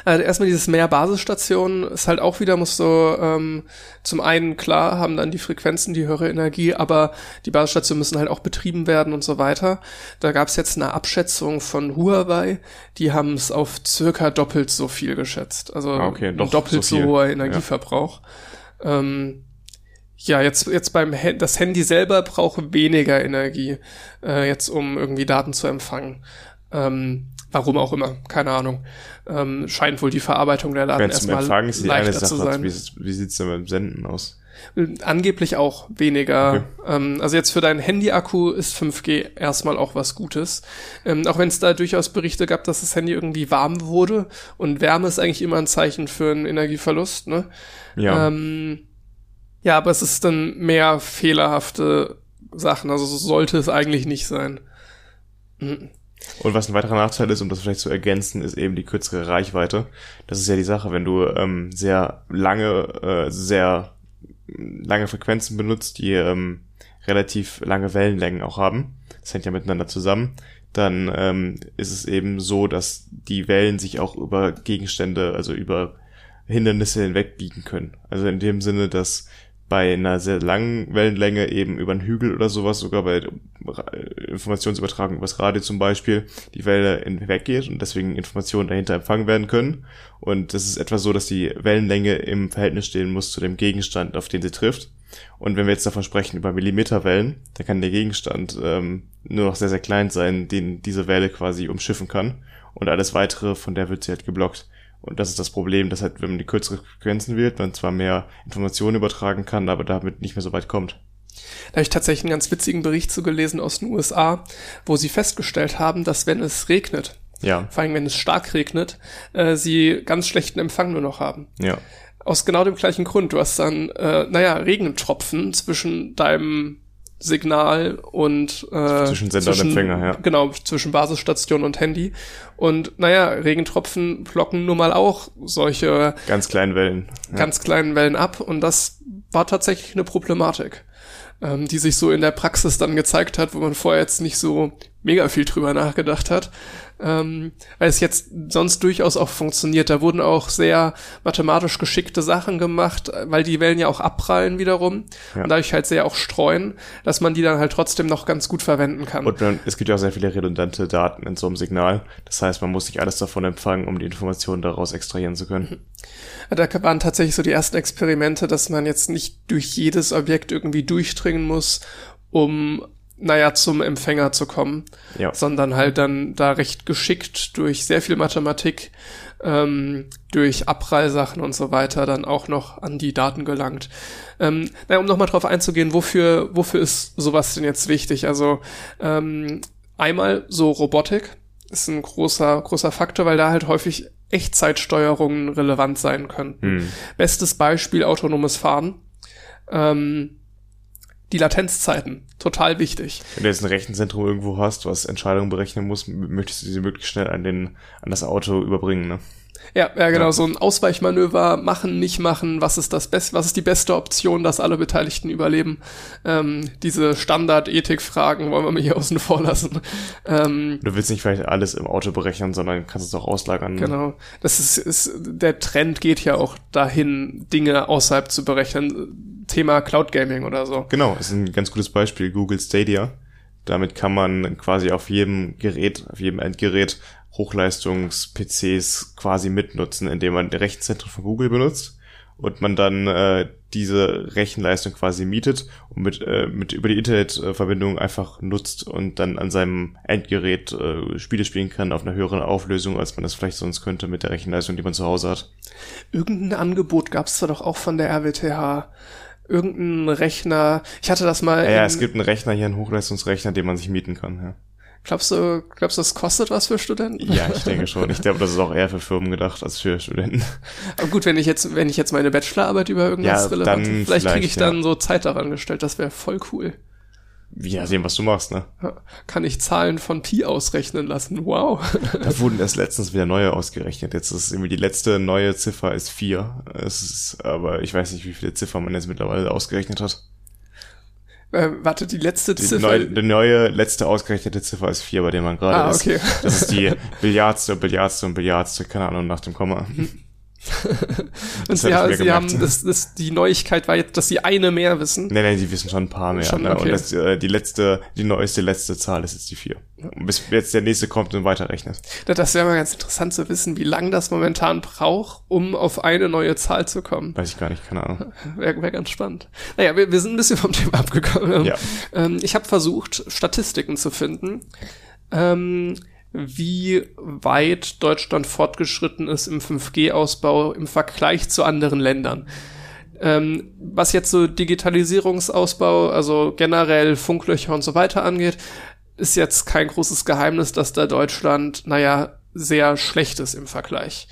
Also erstmal dieses mehr Basisstationen ist halt auch wieder, muss so ähm, zum einen klar haben dann die Frequenzen die höhere Energie, aber die Basisstationen müssen halt auch betrieben werden und so weiter. Da gab es jetzt eine Abschätzung von Huawei, die haben es auf circa doppelt so viel geschätzt. Also ah, okay, doppelt so, so hoher Energieverbrauch. Ja. Ähm, ja, jetzt, jetzt beim H das Handy selber braucht weniger Energie, äh, jetzt um irgendwie Daten zu empfangen. Ähm, Warum auch immer, keine Ahnung. Ähm, scheint wohl die Verarbeitung der Daten erstmal Empfang ist die leichter eine Sache, zu sein. Wie, wie sieht's denn beim Senden aus? Angeblich auch weniger. Okay. Ähm, also jetzt für deinen Handy-Akku ist 5G erstmal auch was Gutes. Ähm, auch wenn es da durchaus Berichte gab, dass das Handy irgendwie warm wurde. Und Wärme ist eigentlich immer ein Zeichen für einen Energieverlust. Ne? Ja. Ähm, ja, aber es ist dann mehr fehlerhafte Sachen. Also so sollte es eigentlich nicht sein. Mhm. Und was ein weiterer Nachteil ist, um das vielleicht zu ergänzen, ist eben die kürzere Reichweite. Das ist ja die Sache, wenn du ähm, sehr lange, äh, sehr lange Frequenzen benutzt, die ähm, relativ lange Wellenlängen auch haben, das hängt ja miteinander zusammen, dann ähm, ist es eben so, dass die Wellen sich auch über Gegenstände, also über Hindernisse hinweg biegen können. Also in dem Sinne, dass bei einer sehr langen Wellenlänge eben über einen Hügel oder sowas, sogar bei Informationsübertragung übers Radio zum Beispiel, die Welle hinweggeht und deswegen Informationen dahinter empfangen werden können. Und das ist etwa so, dass die Wellenlänge im Verhältnis stehen muss zu dem Gegenstand, auf den sie trifft. Und wenn wir jetzt davon sprechen über Millimeterwellen, dann kann der Gegenstand ähm, nur noch sehr, sehr klein sein, den diese Welle quasi umschiffen kann. Und alles weitere, von der wird sie halt geblockt. Und das ist das Problem, dass halt, wenn man die kürzere Frequenzen wählt, man zwar mehr Informationen übertragen kann, aber damit nicht mehr so weit kommt. Da habe ich tatsächlich einen ganz witzigen Bericht zu gelesen aus den USA, wo sie festgestellt haben, dass wenn es regnet, ja. vor allem wenn es stark regnet, äh, sie ganz schlechten Empfang nur noch haben. Ja. aus genau dem gleichen Grund. Du hast dann, äh, naja, Regentropfen zwischen deinem Signal und äh, zwischen Sender zwischen, und Empfänger, ja. Genau, zwischen Basisstation und Handy. Und naja, Regentropfen blocken nun mal auch solche ganz kleinen Wellen. Ja. Ganz kleinen Wellen ab und das war tatsächlich eine Problematik, ähm, die sich so in der Praxis dann gezeigt hat, wo man vorher jetzt nicht so mega viel drüber nachgedacht hat ähm, weil es jetzt sonst durchaus auch funktioniert. Da wurden auch sehr mathematisch geschickte Sachen gemacht, weil die Wellen ja auch abprallen wiederum ja. und dadurch halt sehr auch streuen, dass man die dann halt trotzdem noch ganz gut verwenden kann. Und man, es gibt ja auch sehr viele redundante Daten in so einem Signal. Das heißt, man muss nicht alles davon empfangen, um die Informationen daraus extrahieren zu können. Da waren tatsächlich so die ersten Experimente, dass man jetzt nicht durch jedes Objekt irgendwie durchdringen muss, um naja, zum Empfänger zu kommen, ja. sondern halt dann da recht geschickt durch sehr viel Mathematik, ähm, durch Abprallsachen und so weiter dann auch noch an die Daten gelangt. Ähm, naja, um nochmal drauf einzugehen, wofür, wofür ist sowas denn jetzt wichtig? Also ähm, einmal so Robotik ist ein großer, großer Faktor, weil da halt häufig Echtzeitsteuerungen relevant sein können. Hm. Bestes Beispiel autonomes Fahren. Ähm, die Latenzzeiten. Total wichtig. Wenn du jetzt ein Rechenzentrum irgendwo hast, was Entscheidungen berechnen muss, möchtest du sie möglichst schnell an den, an das Auto überbringen, ne? Ja, ja, genau, ja. so ein Ausweichmanöver machen, nicht machen, was ist das Beste, was ist die beste Option, dass alle Beteiligten überleben. Ähm, diese Standard-Ethik-Fragen wollen wir mir hier außen vor lassen. Ähm, du willst nicht vielleicht alles im Auto berechnen, sondern kannst es auch auslagern. Genau. Das ist, ist, der Trend geht ja auch dahin, Dinge außerhalb zu berechnen Thema Cloud Gaming oder so. Genau, ist ein ganz gutes Beispiel, Google Stadia. Damit kann man quasi auf jedem Gerät, auf jedem Endgerät Hochleistungs-PCs quasi mitnutzen, indem man die Rechenzentren von Google benutzt und man dann äh, diese Rechenleistung quasi mietet und mit, äh, mit über die Internetverbindung einfach nutzt und dann an seinem Endgerät äh, Spiele spielen kann auf einer höheren Auflösung, als man das vielleicht sonst könnte mit der Rechenleistung, die man zu Hause hat. Irgendein Angebot gab es da doch auch von der RWTH irgendein Rechner. Ich hatte das mal. Ja, ja es gibt einen Rechner hier, einen Hochleistungsrechner, den man sich mieten kann, ja. Glaubst du, glaubst du, das kostet was für Studenten? Ja, ich denke schon. Ich glaube, das ist auch eher für Firmen gedacht als für Studenten. Aber gut, wenn ich jetzt, wenn ich jetzt meine Bachelorarbeit über irgendwas ja, relevant, vielleicht, vielleicht kriege ich dann ja. so Zeit daran gestellt. Das wäre voll cool. Ja, sehen, was du machst, ne? Kann ich Zahlen von Pi ausrechnen lassen. Wow. Da wurden erst letztens wieder neue ausgerechnet. Jetzt ist irgendwie die letzte neue Ziffer ist vier. Es ist, aber ich weiß nicht, wie viele Ziffern man jetzt mittlerweile ausgerechnet hat. Äh, warte, die letzte die Ziffer. Neu, die neue letzte ausgerechnete Ziffer ist vier, bei der man gerade ah, okay. ist. Das ist die Billiardste, Billiardste und Billiardste, keine Ahnung, nach dem Komma. Und sie, hab sie haben, das, das, die Neuigkeit war jetzt, dass sie eine mehr wissen. Nein, nein, die wissen schon ein paar mehr. Schon, ne? okay. Und das, äh, die letzte, die neueste letzte Zahl ist jetzt die vier. Bis jetzt der nächste kommt und weiterrechnet. Das wäre mal ganz interessant zu wissen, wie lang das momentan braucht, um auf eine neue Zahl zu kommen. Weiß ich gar nicht, keine Ahnung. Wäre wär ganz spannend. Naja, wir, wir sind ein bisschen vom Thema abgekommen. Ja. Ähm, ich habe versucht, Statistiken zu finden. Ähm, wie weit Deutschland fortgeschritten ist im 5G-Ausbau im Vergleich zu anderen Ländern. Ähm, was jetzt so Digitalisierungsausbau, also generell Funklöcher und so weiter angeht, ist jetzt kein großes Geheimnis, dass da Deutschland, naja, sehr schlecht ist im Vergleich.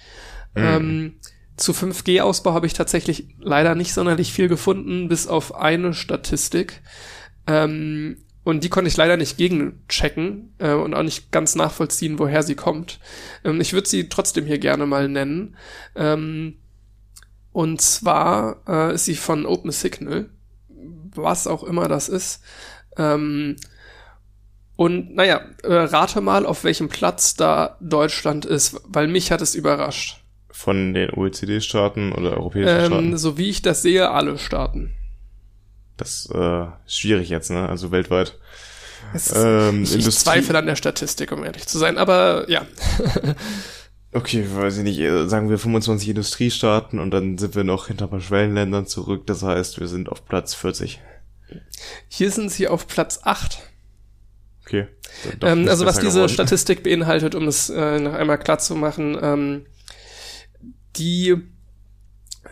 Mhm. Ähm, zu 5G-Ausbau habe ich tatsächlich leider nicht sonderlich viel gefunden, bis auf eine Statistik. Ähm, und die konnte ich leider nicht gegenchecken äh, und auch nicht ganz nachvollziehen, woher sie kommt. Ähm, ich würde sie trotzdem hier gerne mal nennen. Ähm, und zwar äh, ist sie von Open Signal, was auch immer das ist. Ähm, und naja, äh, rate mal, auf welchem Platz da Deutschland ist, weil mich hat es überrascht. Von den OECD-Staaten oder europäischen ähm, Staaten? So wie ich das sehe, alle Staaten. Das äh, ist schwierig jetzt, ne? Also weltweit. ähm, ich, ich zweifle an der Statistik, um ehrlich zu sein, aber ja. okay, weiß ich nicht, äh, sagen wir 25 Industriestaaten und dann sind wir noch hinter ein paar Schwellenländern zurück. Das heißt, wir sind auf Platz 40. Hier sind sie auf Platz 8. Okay. Ähm, also was diese geworden. Statistik beinhaltet, um es äh, noch einmal klar zu machen, ähm, die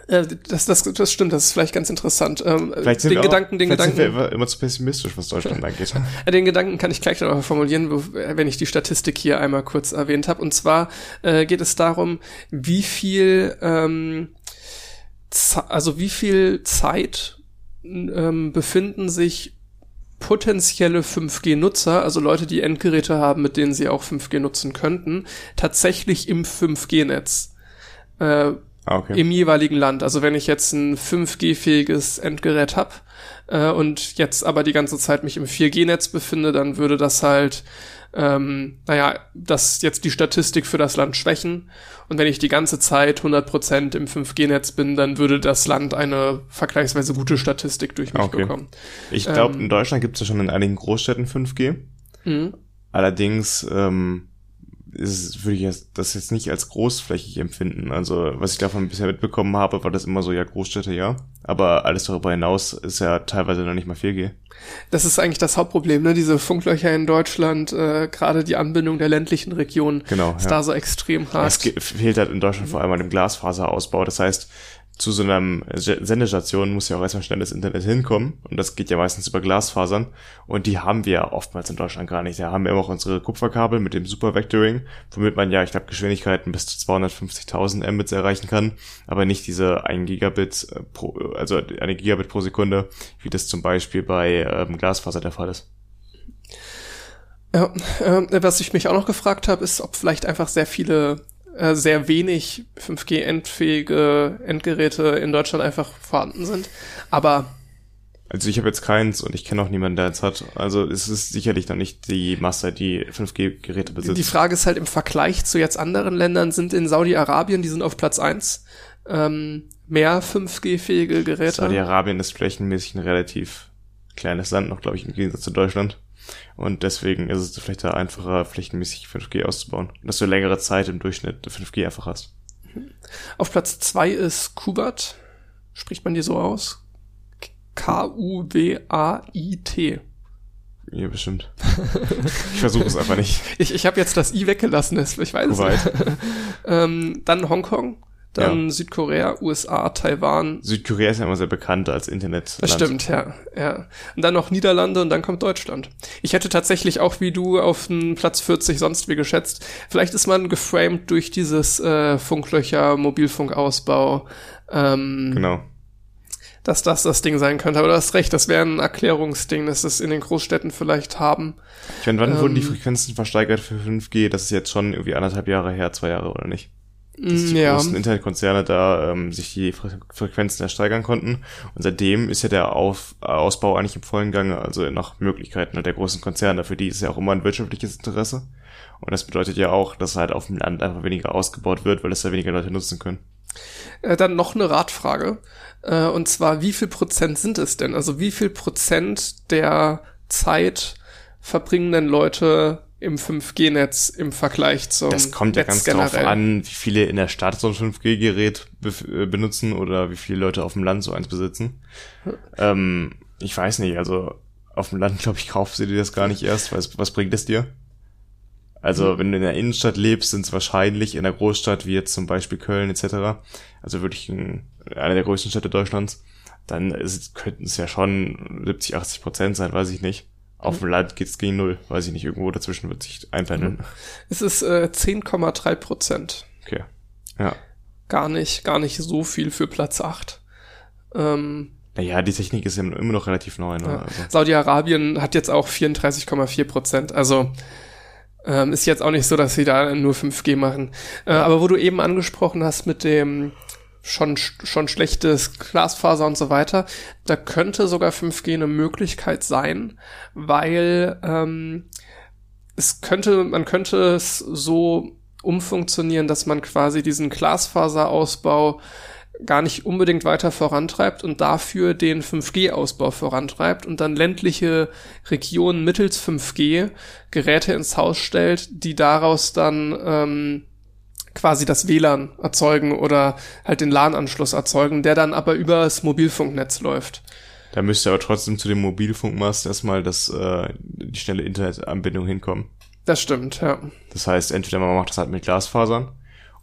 äh, das, das, das stimmt, das ist vielleicht ganz interessant. Ähm, vielleicht sind den wir Gedanken, auch, den Gedanken, sind wir immer zu pessimistisch, was Deutschland angeht. Den Gedanken kann ich gleich noch formulieren, wenn ich die Statistik hier einmal kurz erwähnt habe. Und zwar äh, geht es darum, wie viel ähm, also wie viel Zeit ähm, befinden sich potenzielle 5G-Nutzer, also Leute, die Endgeräte haben, mit denen sie auch 5G nutzen könnten, tatsächlich im 5G-Netz. Äh, ah, okay. Im jeweiligen Land. Also wenn ich jetzt ein 5G-fähiges Endgerät habe äh, und jetzt aber die ganze Zeit mich im 4G-Netz befinde, dann würde das halt ähm, naja, das jetzt die Statistik für das Land schwächen. Und wenn ich die ganze Zeit 100% im 5G-Netz bin, dann würde das Land eine vergleichsweise gute Statistik durch mich okay. bekommen. Ich glaube, ähm, in Deutschland gibt es ja schon in einigen Großstädten 5G. Mhm. Allerdings ähm, ist, würde ich das jetzt nicht als großflächig empfinden. Also was ich davon bisher mitbekommen habe, war das immer so, ja, Großstädte, ja. Aber alles darüber hinaus ist ja teilweise noch nicht mal 4G. Das ist eigentlich das Hauptproblem, ne? Diese Funklöcher in Deutschland, äh, gerade die Anbindung der ländlichen Region genau, ist ja. da so extrem hart. Es fehlt halt in Deutschland vor allem an dem Glasfaserausbau. Das heißt, zu so einer Sendestation muss ja auch erstmal schnelles Internet hinkommen. Und das geht ja meistens über Glasfasern. Und die haben wir oftmals in Deutschland gar nicht. Da haben wir immer auch unsere Kupferkabel mit dem Super Vectoring, womit man ja, ich glaube, Geschwindigkeiten bis zu 250.000 Mbits erreichen kann. Aber nicht diese 1 Gigabit äh, pro, also eine Gigabit pro Sekunde, wie das zum Beispiel bei ähm, Glasfaser der Fall ist. Ja, äh, was ich mich auch noch gefragt habe, ist, ob vielleicht einfach sehr viele äh, sehr wenig 5G-endfähige Endgeräte in Deutschland einfach vorhanden sind. Aber also ich habe jetzt keins und ich kenne auch niemanden, der eins hat. Also es ist sicherlich noch nicht die Masse, die 5G-Geräte besitzt. Die Frage ist halt im Vergleich zu jetzt anderen Ländern sind in Saudi-Arabien, die sind auf Platz eins ähm, mehr 5G-fähige Geräte. Saudi-Arabien ist flächenmäßig ein relativ kleines Land noch, glaube ich, im Gegensatz zu Deutschland. Und deswegen ist es vielleicht da einfacher, flächenmäßig 5G auszubauen. Dass du längere Zeit im Durchschnitt 5G einfach hast. Auf Platz zwei ist Kubat. Spricht man die so aus? K-U-B-A-I-T. Ja, bestimmt. ich versuche es einfach nicht. Ich, ich habe jetzt das I weggelassen, ich weiß Kuwait. es nicht. ähm, dann Hongkong dann ja. Südkorea, USA, Taiwan. Südkorea ist ja immer sehr bekannt als Internet. Das stimmt, ja, ja. Und dann noch Niederlande und dann kommt Deutschland. Ich hätte tatsächlich auch wie du auf den Platz 40 sonst wie geschätzt. Vielleicht ist man geframed durch dieses äh, Funklöcher, Mobilfunkausbau. Ähm, genau. Dass das das Ding sein könnte. Aber du hast recht, das wäre ein Erklärungsding, dass es in den Großstädten vielleicht haben. Ich meine, wann ähm, wurden die Frequenzen versteigert für 5G? Das ist jetzt schon irgendwie anderthalb Jahre her, zwei Jahre oder nicht? Dass die ja. großen Internetkonzerne da ähm, sich die Fre Frequenzen ersteigern konnten. Und seitdem ist ja der Auf Ausbau eigentlich im vollen Gange, also nach Möglichkeiten der großen Konzerne. Für die ist ja auch immer ein wirtschaftliches Interesse. Und das bedeutet ja auch, dass halt auf dem Land einfach weniger ausgebaut wird, weil es da weniger Leute nutzen können. Äh, dann noch eine Ratfrage. Äh, und zwar, wie viel Prozent sind es denn? Also wie viel Prozent der Zeit verbringen denn Leute im 5G-Netz im Vergleich zum Das kommt ja Netz ganz generell. drauf an, wie viele in der Stadt so ein 5G-Gerät be äh, benutzen oder wie viele Leute auf dem Land so eins besitzen. Hm. Ähm, ich weiß nicht, also auf dem Land, glaube ich, kaufst du dir das gar nicht erst. Was, was bringt es dir? Also, hm. wenn du in der Innenstadt lebst, sind es wahrscheinlich in der Großstadt, wie jetzt zum Beispiel Köln etc., also wirklich in einer der größten Städte Deutschlands, dann könnten es ja schon 70, 80 Prozent sein, weiß ich nicht. Auf dem Land geht's gegen null. Weiß ich nicht, irgendwo dazwischen wird sich einpendeln. Es ist äh, 10,3 Prozent. Okay. Ja. Gar nicht, gar nicht so viel für Platz 8. Ähm, naja, die Technik ist ja immer noch relativ neu. Ne? Ja. Also. Saudi-Arabien hat jetzt auch 34,4 Prozent. Also ähm, ist jetzt auch nicht so, dass sie da nur 5G machen. Äh, aber wo du eben angesprochen hast mit dem schon, schon schlechtes Glasfaser und so weiter. Da könnte sogar 5G eine Möglichkeit sein, weil ähm, es könnte, man könnte es so umfunktionieren, dass man quasi diesen Glasfaserausbau gar nicht unbedingt weiter vorantreibt und dafür den 5G-Ausbau vorantreibt und dann ländliche Regionen mittels 5G Geräte ins Haus stellt, die daraus dann ähm, quasi das WLAN erzeugen oder halt den LAN-Anschluss erzeugen, der dann aber über das Mobilfunknetz läuft. Da müsste aber trotzdem zu dem Mobilfunkmast erstmal das, äh, die schnelle Internetanbindung hinkommen. Das stimmt, ja. Das heißt, entweder man macht das halt mit Glasfasern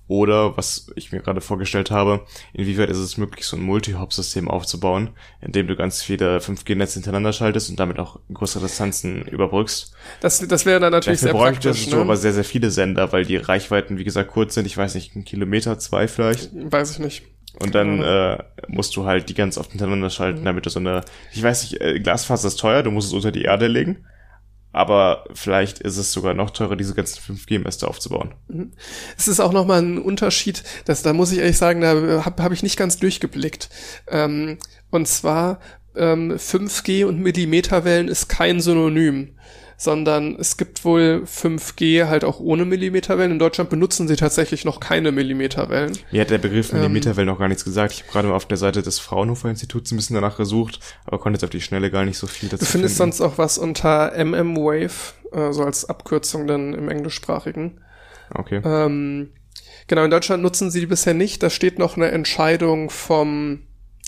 oder, was ich mir gerade vorgestellt habe, inwieweit ist es möglich, so ein Multi-Hop-System aufzubauen, in dem du ganz viele 5G-Netze hintereinander schaltest und damit auch größere Distanzen überbrückst. Das, das wäre dann natürlich Dafür sehr praktisch. Das ne? aber sehr, sehr viele Sender, weil die Reichweiten, wie gesagt, kurz sind. Ich weiß nicht, ein Kilometer, zwei vielleicht. Weiß ich nicht. Und dann äh, musst du halt die ganz oft hintereinander schalten, damit du so eine, ich weiß nicht, äh, Glasfaser ist teuer, du musst es unter die Erde legen. Aber vielleicht ist es sogar noch teurer, diese ganzen 5G-Mäste aufzubauen. Es ist auch nochmal ein Unterschied, dass da muss ich ehrlich sagen, da habe hab ich nicht ganz durchgeblickt. Ähm, und zwar ähm, 5G und Millimeterwellen ist kein Synonym sondern es gibt wohl 5G halt auch ohne Millimeterwellen. In Deutschland benutzen sie tatsächlich noch keine Millimeterwellen. Mir hat der Begriff ähm, Millimeterwellen ähm, noch gar nichts gesagt. Ich habe gerade mal auf der Seite des Fraunhofer Instituts ein bisschen danach gesucht, aber konnte jetzt auf die Schnelle gar nicht so viel dazu Du findest finden. sonst auch was unter MM-Wave, äh, so als Abkürzung dann im englischsprachigen. Okay. Ähm, genau, in Deutschland nutzen sie die bisher nicht. Da steht noch eine Entscheidung vom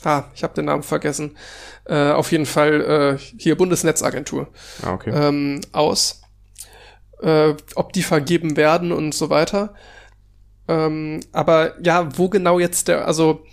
Ah, ich habe den Namen vergessen. Äh, auf jeden Fall äh, hier Bundesnetzagentur ah, okay. ähm, aus, äh, ob die vergeben werden und so weiter. Ähm, aber ja, wo genau jetzt der, also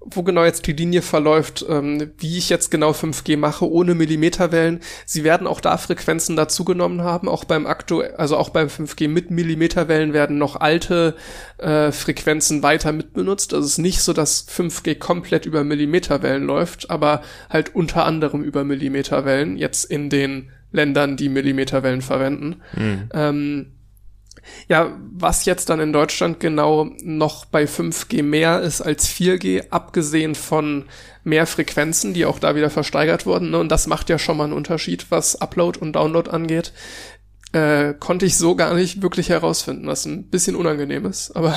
wo genau jetzt die Linie verläuft, ähm, wie ich jetzt genau 5G mache, ohne Millimeterwellen. Sie werden auch da Frequenzen dazugenommen haben, auch beim aktuell, also auch beim 5G mit Millimeterwellen werden noch alte äh, Frequenzen weiter mitbenutzt. Also es ist nicht so, dass 5G komplett über Millimeterwellen läuft, aber halt unter anderem über Millimeterwellen, jetzt in den Ländern, die Millimeterwellen verwenden. Mhm. Ähm, ja, was jetzt dann in Deutschland genau noch bei 5G mehr ist als 4G, abgesehen von mehr Frequenzen, die auch da wieder versteigert wurden, ne? und das macht ja schon mal einen Unterschied, was Upload und Download angeht, äh, konnte ich so gar nicht wirklich herausfinden, was ein bisschen unangenehm ist, aber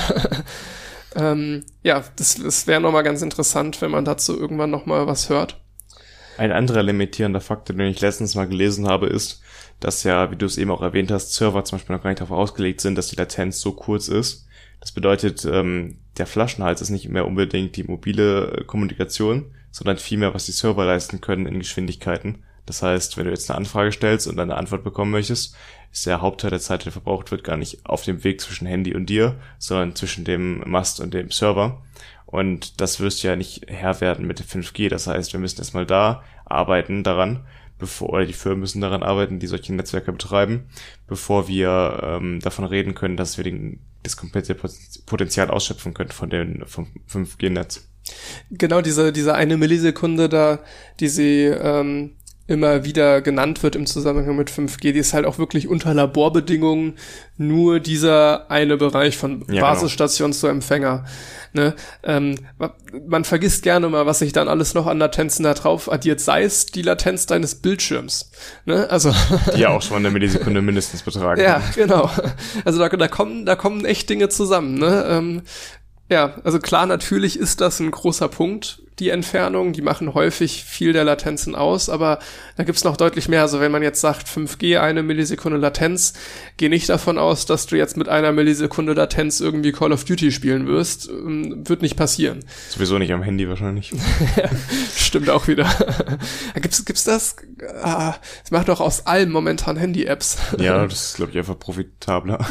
ähm, ja, das, das wäre nochmal ganz interessant, wenn man dazu irgendwann nochmal was hört. Ein anderer limitierender Faktor, den ich letztens mal gelesen habe, ist, dass ja, wie du es eben auch erwähnt hast, Server zum Beispiel noch gar nicht darauf ausgelegt sind, dass die Latenz so kurz ist. Das bedeutet, ähm, der Flaschenhals ist nicht mehr unbedingt die mobile äh, Kommunikation, sondern vielmehr, was die Server leisten können in Geschwindigkeiten. Das heißt, wenn du jetzt eine Anfrage stellst und eine Antwort bekommen möchtest, ist der Hauptteil der Zeit, der verbraucht wird, gar nicht auf dem Weg zwischen Handy und dir, sondern zwischen dem Mast und dem Server. Und das wirst du ja nicht Herr werden mit 5G. Das heißt, wir müssen erstmal da arbeiten daran, bevor, oder die Firmen müssen daran arbeiten, die solche Netzwerke betreiben, bevor wir ähm, davon reden können, dass wir den, das komplette Potenzial ausschöpfen können von dem vom 5G-Netz. Genau, diese, diese eine Millisekunde da, die sie ähm, immer wieder genannt wird im Zusammenhang mit 5G, die ist halt auch wirklich unter Laborbedingungen nur dieser eine Bereich von ja, genau. Basisstation genau. zu Empfänger. Ne? Ähm, man vergisst gerne mal, was sich dann alles noch an Latenzen da drauf addiert, sei es die Latenz deines Bildschirms. Ne? Also die ja auch schon eine Millisekunde mindestens betragen. Ja, genau. Also da, da kommen, da kommen echt Dinge zusammen. Ne? Ähm, ja, also klar, natürlich ist das ein großer Punkt, die Entfernung. Die machen häufig viel der Latenzen aus, aber da gibt's noch deutlich mehr. Also wenn man jetzt sagt 5G, eine Millisekunde Latenz, geh nicht davon aus, dass du jetzt mit einer Millisekunde Latenz irgendwie Call of Duty spielen wirst. Ähm, wird nicht passieren. Sowieso nicht am Handy wahrscheinlich. Stimmt auch wieder. gibt's, gibt's das? Ah, das macht doch aus allem momentan Handy-Apps. ja, das ist, glaube ich, einfach profitabler.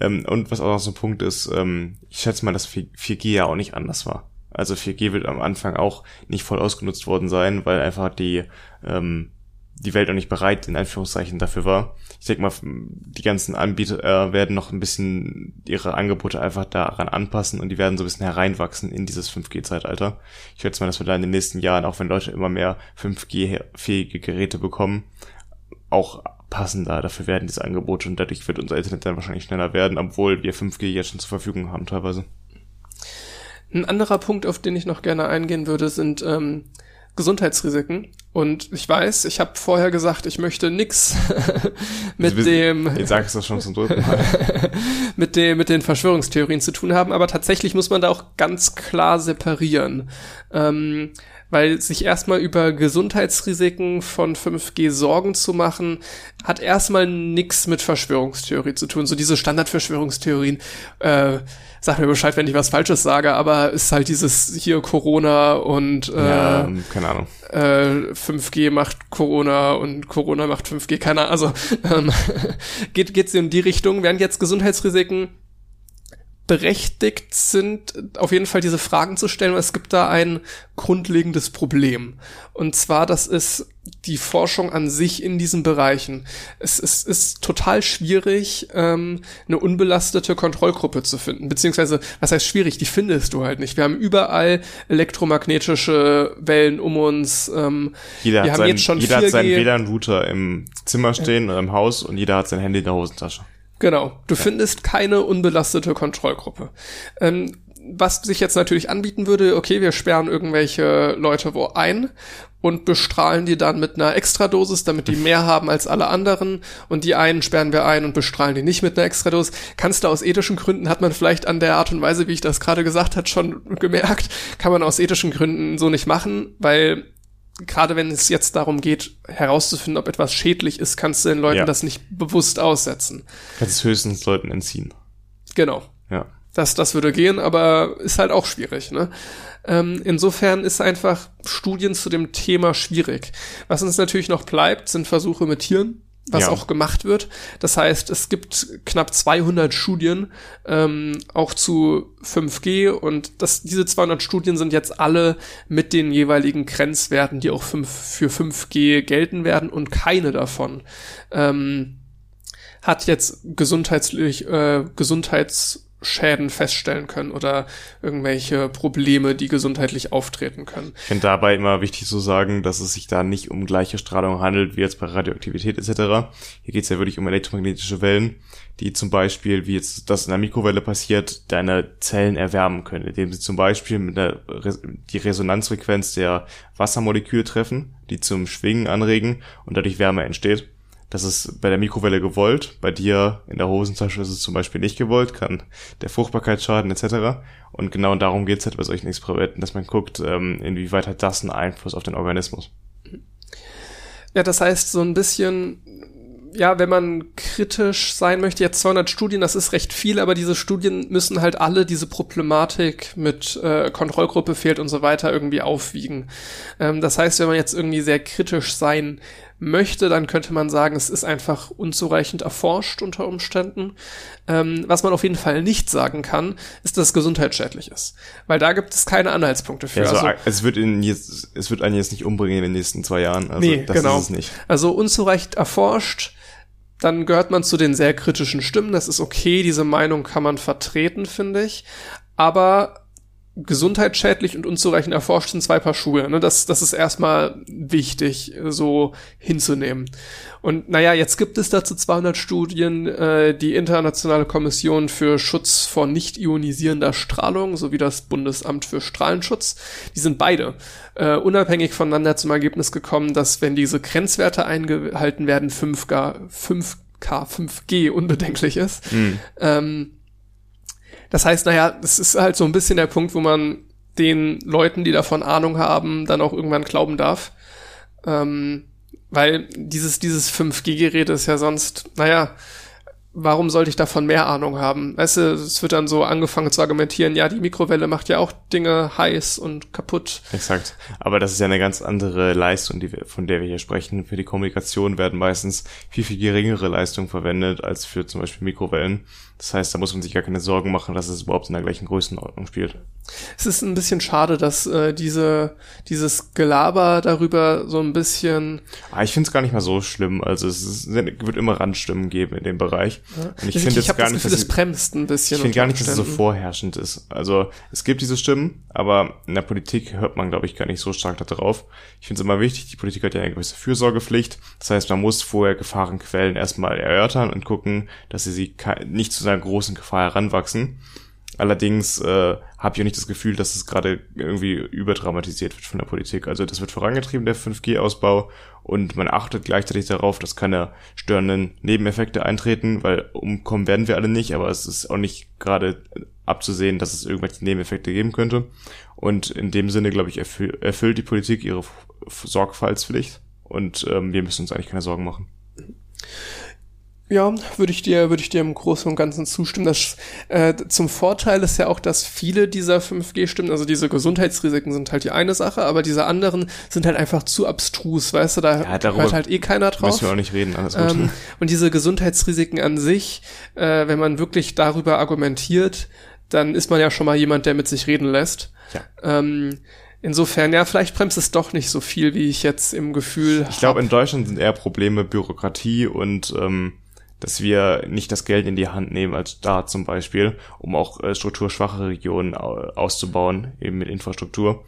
ähm, und was auch noch so ein Punkt ist, ähm, ich schätze mal, dass 4G ja auch nicht anders war. Also 4G wird am Anfang auch nicht voll ausgenutzt worden sein, weil einfach die, ähm, die Welt auch nicht bereit in Anführungszeichen dafür war. Ich denke mal, die ganzen Anbieter äh, werden noch ein bisschen ihre Angebote einfach daran anpassen und die werden so ein bisschen hereinwachsen in dieses 5G-Zeitalter. Ich schätze mal, dass wir da in den nächsten Jahren, auch wenn Leute immer mehr 5G-fähige Geräte bekommen, auch passender dafür werden diese Angebote und dadurch wird unser Internet dann wahrscheinlich schneller werden, obwohl wir 5G jetzt schon zur Verfügung haben teilweise. Ein anderer Punkt, auf den ich noch gerne eingehen würde, sind ähm, Gesundheitsrisiken. Und ich weiß, ich habe vorher gesagt, ich möchte nix mit also, dem. Jetzt sagst du schon zum dritten Mal. mit dem mit den Verschwörungstheorien zu tun haben, aber tatsächlich muss man da auch ganz klar separieren. Ähm, weil sich erstmal über Gesundheitsrisiken von 5G Sorgen zu machen, hat erstmal nix mit Verschwörungstheorie zu tun. So diese Standardverschwörungstheorien, äh, sag mir Bescheid, wenn ich was Falsches sage, aber ist halt dieses hier Corona und äh, ja, keine Ahnung. Äh, 5G macht Corona und Corona macht 5G, keine Ahnung. Also ähm, geht geht's in die Richtung, während jetzt Gesundheitsrisiken berechtigt sind, auf jeden Fall diese Fragen zu stellen, weil es gibt da ein grundlegendes Problem. Und zwar, das ist die Forschung an sich in diesen Bereichen. Es, es ist total schwierig, ähm, eine unbelastete Kontrollgruppe zu finden. Beziehungsweise, was heißt schwierig? Die findest du halt nicht. Wir haben überall elektromagnetische Wellen um uns. Ähm, jeder wir hat, haben sein, jetzt schon jeder hat 4G. seinen WLAN-Router im Zimmer stehen oder im Haus und jeder hat sein Handy in der Hosentasche. Genau, du findest keine unbelastete Kontrollgruppe. Ähm, was sich jetzt natürlich anbieten würde, okay, wir sperren irgendwelche Leute wo ein und bestrahlen die dann mit einer Extradosis, damit die mehr haben als alle anderen und die einen sperren wir ein und bestrahlen die nicht mit einer Extradosis. Kannst du aus ethischen Gründen, hat man vielleicht an der Art und Weise, wie ich das gerade gesagt hat, schon gemerkt, kann man aus ethischen Gründen so nicht machen, weil gerade wenn es jetzt darum geht, herauszufinden, ob etwas schädlich ist, kannst du den Leuten Ja. das nicht bewusst aussetzen. Kannst es höchstens Leuten entziehen. Genau. Ja. Das, das würde gehen, aber ist halt auch schwierig. Ne? Ähm, insofern ist einfach Studien zu dem Thema schwierig. Was uns natürlich noch bleibt, sind Versuche mit Tieren, was Ja. auch gemacht wird. Das heißt, es gibt knapp 200 Studien, ähm, auch zu 5G und das, diese 200 Studien sind jetzt alle mit den jeweiligen Grenzwerten, die auch fünf, für 5G gelten werden und keine davon ähm, hat jetzt gesundheitlich, äh, Gesundheitsschäden feststellen können oder irgendwelche Probleme, die gesundheitlich auftreten können. Ich finde dabei immer wichtig zu sagen, dass es sich da nicht um gleiche Strahlung handelt, wie jetzt bei Radioaktivität etc. Hier geht es ja wirklich um elektromagnetische Wellen, die zum Beispiel, wie jetzt das in der Mikrowelle passiert, deine Zellen erwärmen können, indem sie zum Beispiel mit der Res die Resonanzfrequenz der Wassermoleküle treffen, die zum Schwingen anregen und dadurch Wärme entsteht. Das ist bei der Mikrowelle gewollt, bei dir in der Hosentasche ist es zum Beispiel nicht gewollt, kann der Fruchtbarkeit schaden etc. Und genau darum geht's halt bei solchen Experimenten, dass man guckt, ähm, inwieweit hat das einen Einfluss auf den Organismus. Ja, das heißt, so ein bisschen, ja, wenn man kritisch sein möchte, jetzt 200 Studien, das ist recht viel, aber diese Studien müssen halt alle diese Problematik mit äh, Kontrollgruppe fehlt und so weiter irgendwie aufwiegen. Ähm, das heißt, wenn man jetzt irgendwie sehr kritisch sein möchte, dann könnte man sagen, es ist einfach unzureichend erforscht unter Umständen. Ähm, was man auf jeden Fall nicht sagen kann, ist, dass es gesundheitsschädlich ist. Weil da gibt es keine Anhaltspunkte für. Also, Also- es wird in jetzt, es wird einen jetzt nicht umbringen in den nächsten zwei Jahren. Also Nee, das genau. ist es nicht. Also unzureichend erforscht, dann gehört man zu den sehr kritischen Stimmen. Das ist okay, diese Meinung kann man vertreten, finde ich. Aber gesundheitsschädlich und unzureichend erforscht sind zwei Paar Schuhe. Ne? Das, das ist erstmal wichtig, so hinzunehmen. Und naja, jetzt gibt es dazu 200 Studien, äh, die Internationale Kommission für Schutz vor nicht ionisierender Strahlung sowie das Bundesamt für Strahlenschutz. Die sind beide äh, unabhängig voneinander zum Ergebnis gekommen, dass wenn diese Grenzwerte eingehalten werden, 5K, 5K, 5G unbedenklich ist. Ähm, das heißt, naja, das ist halt so ein bisschen der Punkt, wo man den Leuten, die davon Ahnung haben, dann auch irgendwann glauben darf. Ähm, weil dieses, dieses 5G-Gerät ist ja sonst, naja, warum sollte ich davon mehr Ahnung haben? Weißt du, es wird dann so angefangen zu argumentieren, ja, die Mikrowelle macht ja auch Dinge heiß und kaputt. Exakt. Aber das ist ja eine ganz andere Leistung, die wir, von der wir hier sprechen. Für die Kommunikation werden meistens viel, viel geringere Leistungen verwendet als für zum Beispiel Mikrowellen. Das heißt, da muss man sich gar keine Sorgen machen, dass es überhaupt in der gleichen Größenordnung spielt. Es ist ein bisschen schade, dass äh, diese, dieses Gelaber darüber so ein bisschen Aber ich finde es gar nicht mal so schlimm. Also es ist, wird immer Randstimmen geben in dem Bereich. Und ich ich, finde jetzt gar das nicht, Gefühl, dass es bremst ein bisschen. Ich finde gar nicht, dass es so vorherrschend ist. Also es gibt diese Stimmen, aber in der Politik hört man, glaube ich, gar nicht so stark darauf. Ich finde es immer wichtig, die Politik hat ja eine gewisse Fürsorgepflicht. Das heißt, man muss vorher Gefahrenquellen erstmal erörtern und gucken, dass sie, sie nicht zu einer großen Gefahr heranwachsen. Allerdings äh, habe ich auch nicht das Gefühl, dass es gerade irgendwie überdramatisiert wird von der Politik. Also das wird vorangetrieben, der 5G-Ausbau, und man achtet gleichzeitig darauf, dass keine störenden Nebeneffekte eintreten, weil umkommen werden wir alle nicht, aber es ist auch nicht gerade abzusehen, dass es irgendwelche Nebeneffekte geben könnte. Und in dem Sinne, glaube ich, erfüll, erfüllt die Politik ihre Sorgfaltspflicht und ähm, wir müssen uns eigentlich keine Sorgen machen. Ja, würde ich dir, würde ich dir im Großen und Ganzen zustimmen. Das, äh, zum Vorteil ist ja auch, dass viele dieser 5G-Stimmen, also diese Gesundheitsrisiken sind halt die eine Sache, aber diese anderen sind halt einfach zu abstrus, weißt du, da Ja, hört halt eh keiner drauf. Müssen wir auch nicht reden, alles gut. Ähm, und diese Gesundheitsrisiken an sich, äh, wenn man wirklich darüber argumentiert, dann ist man ja schon mal jemand, der mit sich reden lässt. Ja. Ähm, insofern, ja, vielleicht bremst es doch nicht so viel, wie ich jetzt im Gefühl Ich glaube, in Deutschland sind eher Probleme Bürokratie und ähm, dass wir nicht das Geld in die Hand nehmen als Staat zum Beispiel, um auch äh, strukturschwache Regionen au auszubauen, eben mit Infrastruktur.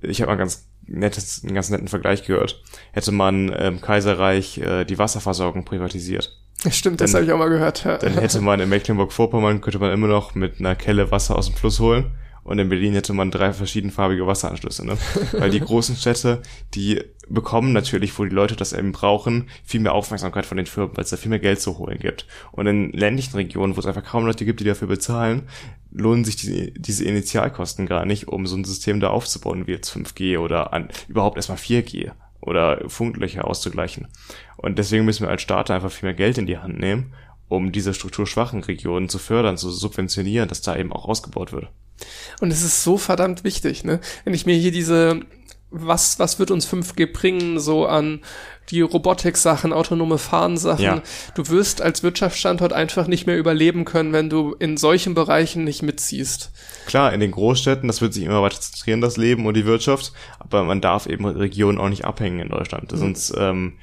Ich habe mal ganz nettes, einen ganz netten Vergleich gehört. Hätte man im Kaiserreich äh, die Wasserversorgung privatisiert, Stimmt, das Dann- habe ich auch mal gehört. Ja. dann hätte man in Mecklenburg-Vorpommern könnte man immer noch mit einer Kelle Wasser aus dem Fluss holen. Und in Berlin hätte man drei verschiedenfarbige Wasseranschlüsse, ne? Weil die großen Städte, die bekommen natürlich, wo die Leute das eben brauchen, viel mehr Aufmerksamkeit von den Firmen, weil es da viel mehr Geld zu holen gibt. Und in ländlichen Regionen, wo es einfach kaum Leute gibt, die dafür bezahlen, lohnen sich die, diese Initialkosten gar nicht, um so ein System da aufzubauen wie jetzt 5G oder an, überhaupt erstmal 4G oder Funklöcher auszugleichen. Und deswegen müssen wir als Staat einfach viel mehr Geld in die Hand nehmen, um diese strukturschwachen Regionen zu fördern, zu subventionieren, dass da eben auch ausgebaut wird. Und es ist so verdammt wichtig, ne? Wenn ich mir hier diese, was, was wird uns 5G bringen, so an die Robotik-Sachen, autonome Fahren-Sachen. Ja. Du wirst als Wirtschaftsstandort einfach nicht mehr überleben können, wenn du in solchen Bereichen nicht mitziehst. Klar, in den Großstädten, das wird sich immer weiter zentrieren, das Leben und die Wirtschaft, aber man darf eben Regionen auch nicht abhängen in Deutschland. Sonst ähm,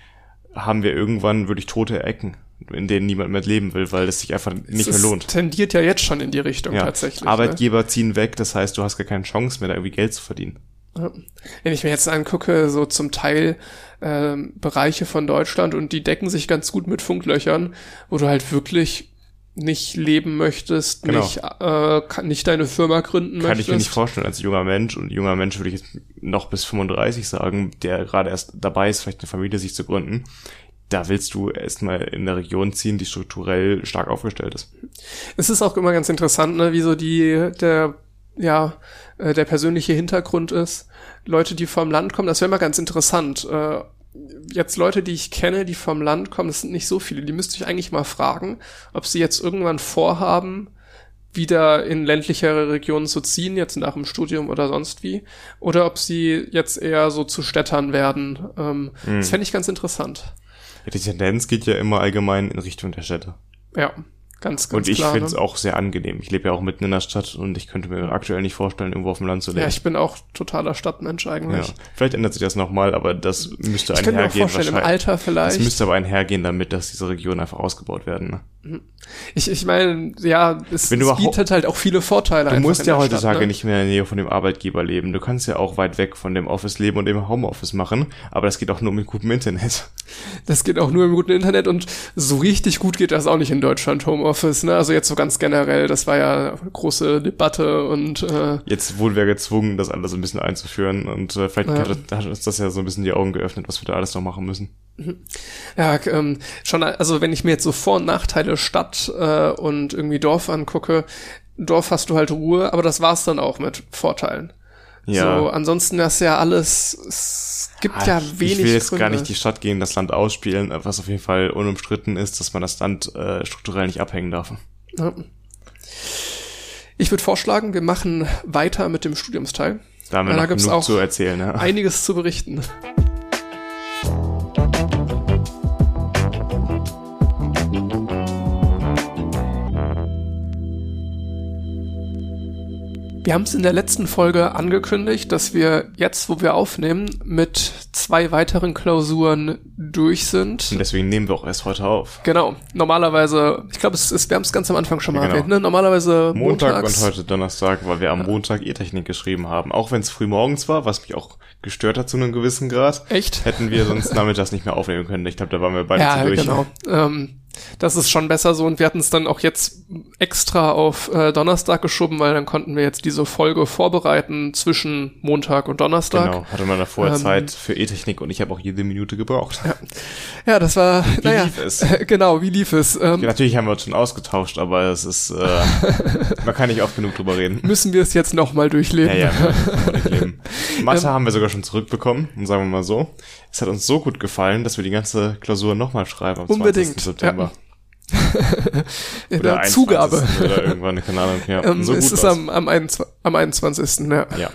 haben wir irgendwann wirklich tote Ecken, in denen niemand mehr leben will, weil es sich einfach nicht mehr es lohnt. tendiert ja jetzt schon in die Richtung Ja. tatsächlich. Ne? Arbeitgeber ziehen weg, das heißt, du hast gar keine Chance mehr, da irgendwie Geld zu verdienen. Wenn ich mir jetzt angucke, so zum Teil ähm, Bereiche von Deutschland und die decken sich ganz gut mit Funklöchern, wo du halt wirklich nicht leben möchtest, Genau. nicht, äh, kann, nicht deine Firma gründen Kann ich möchtest. mir nicht vorstellen als junger Mensch. Und junger Mensch würde ich jetzt noch bis 35 sagen, der gerade erst dabei ist, vielleicht eine Familie sich zu gründen. Da willst du erstmal in der Region ziehen, die strukturell stark aufgestellt ist. Es ist auch immer ganz interessant, ne, wie so die, der, ja, äh, der persönliche Hintergrund ist. Leute, die vom Land kommen, das wäre immer ganz interessant. Äh, jetzt Leute, die ich kenne, die vom Land kommen, das sind nicht so viele, die müsste ich eigentlich mal fragen, ob sie jetzt irgendwann vorhaben, wieder in ländlichere Regionen zu ziehen, jetzt nach dem Studium oder sonst wie, oder ob sie jetzt eher so zu Städtern werden. Ähm, Das fände ich ganz interessant. Ja, die Tendenz geht ja immer allgemein in Richtung der Städte. Ja, ganz, ganz Und ich finde es ne? auch sehr angenehm. Ich lebe ja auch mitten in der Stadt und ich könnte mir aktuell nicht vorstellen, irgendwo auf dem Land zu leben. Ja, ich bin auch totaler Stadtmensch Ja. eigentlich. Vielleicht ändert sich das nochmal, aber das müsste Ich könnte mir auch einhergehen. vorstellen, im. Alter vielleicht. Das müsste aber einhergehen damit, dass diese Regionen einfach ausgebaut werden. Ne? Ich, ich meine, ja, es, Wenn es bietet halt auch viele Vorteile. Du musst ja heutzutage ne? nicht mehr in der Nähe von dem Arbeitgeber leben. Du kannst ja auch weit weg von dem Office leben und im Homeoffice machen, aber das geht auch nur mit gutem Internet. Das geht auch nur im guten Internet und so richtig gut geht das auch nicht in Deutschland, Homeoffice. Ne? Also jetzt so ganz generell, das war ja eine große Debatte und äh, Jetzt wurden wir gezwungen, das alles ein bisschen einzuführen und äh, vielleicht Ja. hat, hat uns das ja so ein bisschen die Augen geöffnet, was wir da alles noch machen müssen. ja, ähm, schon, also wenn ich mir jetzt so Vor- und Nachteile Stadt äh, und irgendwie Dorf angucke, Dorf hast du halt Ruhe, aber das war's dann auch mit Vorteilen. Ja. So, ansonsten ist ja alles, es gibt Ah, ja wenig Ich will jetzt Gründe. gar nicht die Stadt gegen das Land ausspielen, was auf jeden Fall unumstritten ist, dass man das Land äh, strukturell nicht abhängen darf. Ja. Ich würde vorschlagen, wir machen weiter mit dem Studiumsteil. Da haben wir noch gibt's genug auch zu erzählen. Ja. Einiges zu berichten. Haben es in der letzten Folge angekündigt, dass wir jetzt, wo wir aufnehmen, mit zwei weiteren Klausuren durch sind. Und deswegen nehmen wir auch erst heute auf. Genau. Normalerweise, ich glaube, es ist, wir haben es ganz am Anfang schon mal Genau. erwähnt, ne? Normalerweise Montag montags. und heute Donnerstag, weil wir am Montag E-Technik geschrieben haben. Auch wenn es früh morgens war, was mich auch gestört hat zu einem gewissen Grad. Echt? Hätten wir sonst nachmittags nicht mehr aufnehmen können. Ich glaube, da waren wir beide Ja, zu durch. genau. Ähm, das ist schon besser so und wir hatten es dann auch jetzt extra auf äh, Donnerstag geschoben, weil dann konnten wir jetzt diese Folge vorbereiten zwischen Montag und Donnerstag. Genau, hatte man da vorher Ähm, Zeit für E-Technik und ich habe auch jede Minute gebraucht. Ja, das war, Wie naja, lief es? genau, wie lief es? Ähm, Ja, natürlich haben wir uns schon ausgetauscht, aber es ist, äh, man kann nicht oft genug drüber reden. Müssen wir es jetzt nochmal Ja, durchleben? ja, kann man nicht leben. Mathe Ähm, haben wir sogar schon zurückbekommen, sagen wir mal so. Es hat uns so gut gefallen, dass wir die ganze Klausur nochmal schreiben am Unbedingt, 20. September. In Oder der Zugabe. 21. Oder irgendwann, keine Ahnung. Ja, Ähm, so es ist am, am, 21, am 21. Ja. Ja.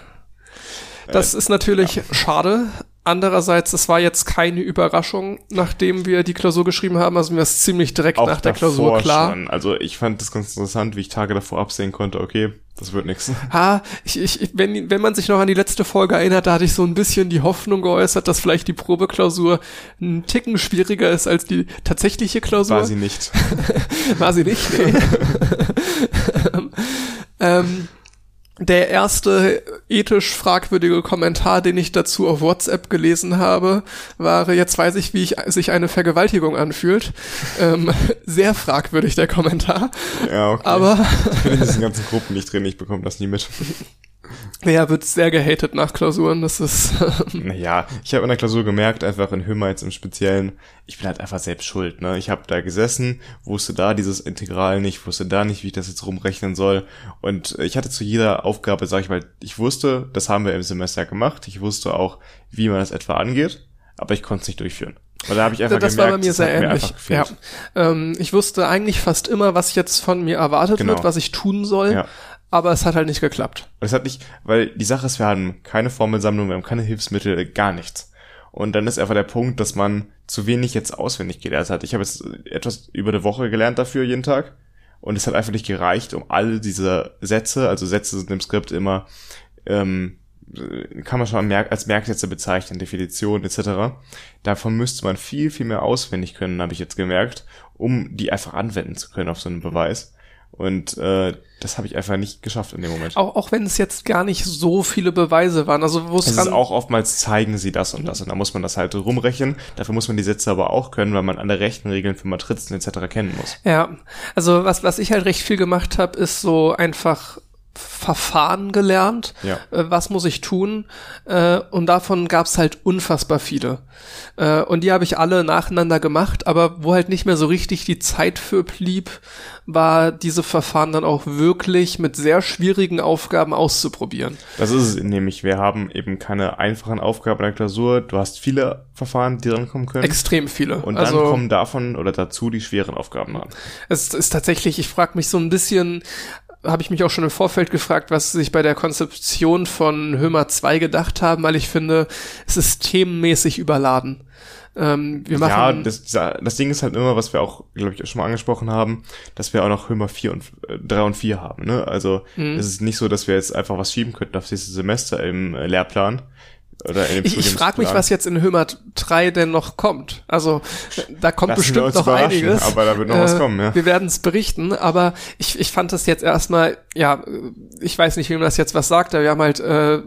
Das ist natürlich schade, Andererseits, es war jetzt keine Überraschung, nachdem wir die Klausur geschrieben haben. Also mir ist ziemlich direkt Auch nach der Klausur klar. Schon. Also ich fand das ganz interessant, wie ich Tage davor absehen konnte, okay, das wird nix. Ha, ich, ich, wenn, wenn man sich noch an die letzte Folge erinnert, da hatte ich so ein bisschen die Hoffnung geäußert, dass vielleicht die Probeklausur ein Ticken schwieriger ist als die tatsächliche Klausur. War sie nicht. War sie nicht? Nee. ähm, der erste ethisch fragwürdige Kommentar, den ich dazu auf WhatsApp gelesen habe, war, jetzt weiß ich, wie ich, sich eine Vergewaltigung anfühlt. Ähm, sehr fragwürdig, der Kommentar. Ja, okay. Aber ich bin in diesen ganzen Gruppen nicht drin, ich bekomme das nie mit. ja, wird sehr gehatet nach Klausuren. Das ist, Naja, ich habe in der Klausur gemerkt, einfach in Hümmer jetzt im Speziellen, ich bin halt einfach selbst schuld. Ne? Ich habe da gesessen, wusste da dieses Integral nicht, wusste da nicht, wie ich das jetzt rumrechnen soll. Und ich hatte zu jeder Aufgabe, sag ich mal, ich wusste, das haben wir im Semester gemacht. Ich wusste auch, wie man das etwa angeht, aber ich konnte es nicht durchführen. Und da habe ich einfach das gemerkt, war bei mir sehr mir ähnlich. einfach Ja. Ähm, ich wusste eigentlich fast immer, was jetzt von mir erwartet Genau. wird, was ich tun soll, Ja. Aber es hat halt nicht geklappt. Es hat nicht, weil die Sache ist, wir haben keine Formelsammlung, wir haben keine Hilfsmittel, gar nichts. Und dann ist einfach der Punkt, dass man zu wenig jetzt auswendig gelernt hat. Ich habe jetzt etwas über eine Woche gelernt dafür jeden Tag. Und es hat einfach nicht gereicht, um alle diese Sätze, also Sätze sind im Skript immer, ähm, kann man schon als Merksätze bezeichnen, Definitionen etc. Davon müsste man viel, viel mehr auswendig können, habe ich jetzt gemerkt, um die einfach anwenden zu können auf so einen Beweis. Und äh, das habe ich einfach nicht geschafft in dem Moment. Auch, auch wenn es jetzt gar nicht so viele Beweise waren. Also wo es ist auch oftmals zeigen sie das und das und da muss man das halt rumrechnen. Dafür muss man die Sätze aber auch können, weil man alle Rechenregeln für Matrizen etc. kennen muss. Ja, also was, was ich halt recht viel gemacht habe, ist so einfach Verfahren gelernt. Ja. Äh, was muss ich tun? Äh, und davon gab's halt unfassbar viele. Äh, und die habe ich alle nacheinander gemacht, aber wo halt nicht mehr so richtig die Zeit für blieb, war diese Verfahren dann auch wirklich mit sehr schwierigen Aufgaben auszuprobieren. Das ist es nämlich. Wir haben eben keine einfachen Aufgaben in der Klausur. Du hast viele Verfahren, die rankommen können. Extrem viele. und dann also, kommen davon oder dazu die schweren Aufgaben ran. Es ist tatsächlich, ich frage mich so ein bisschen, habe ich mich auch schon im Vorfeld gefragt, was sie sich bei der Konzeption von Hömer 2 gedacht haben, weil ich finde, es ist themenmäßig überladen. Ähm, wir machen, Ja, das, das Ding ist halt immer, was wir auch, glaube ich, schon mal angesprochen haben, dass wir auch noch Hömer 4 und äh, 3 und 4 haben. Ne? Also Mhm. es ist nicht so, dass wir jetzt einfach was schieben könnten auf dieses Semester im äh, Lehrplan. Oder in dem ich, ich frage mich, was jetzt in Hömer 3 denn noch kommt. Also da kommt Lassen bestimmt noch einiges. aber da wird noch was kommen, ja. Wir werden es berichten, aber ich, ich fand das jetzt erstmal, ja, ich weiß nicht, wem das jetzt was sagt, aber wir haben halt äh,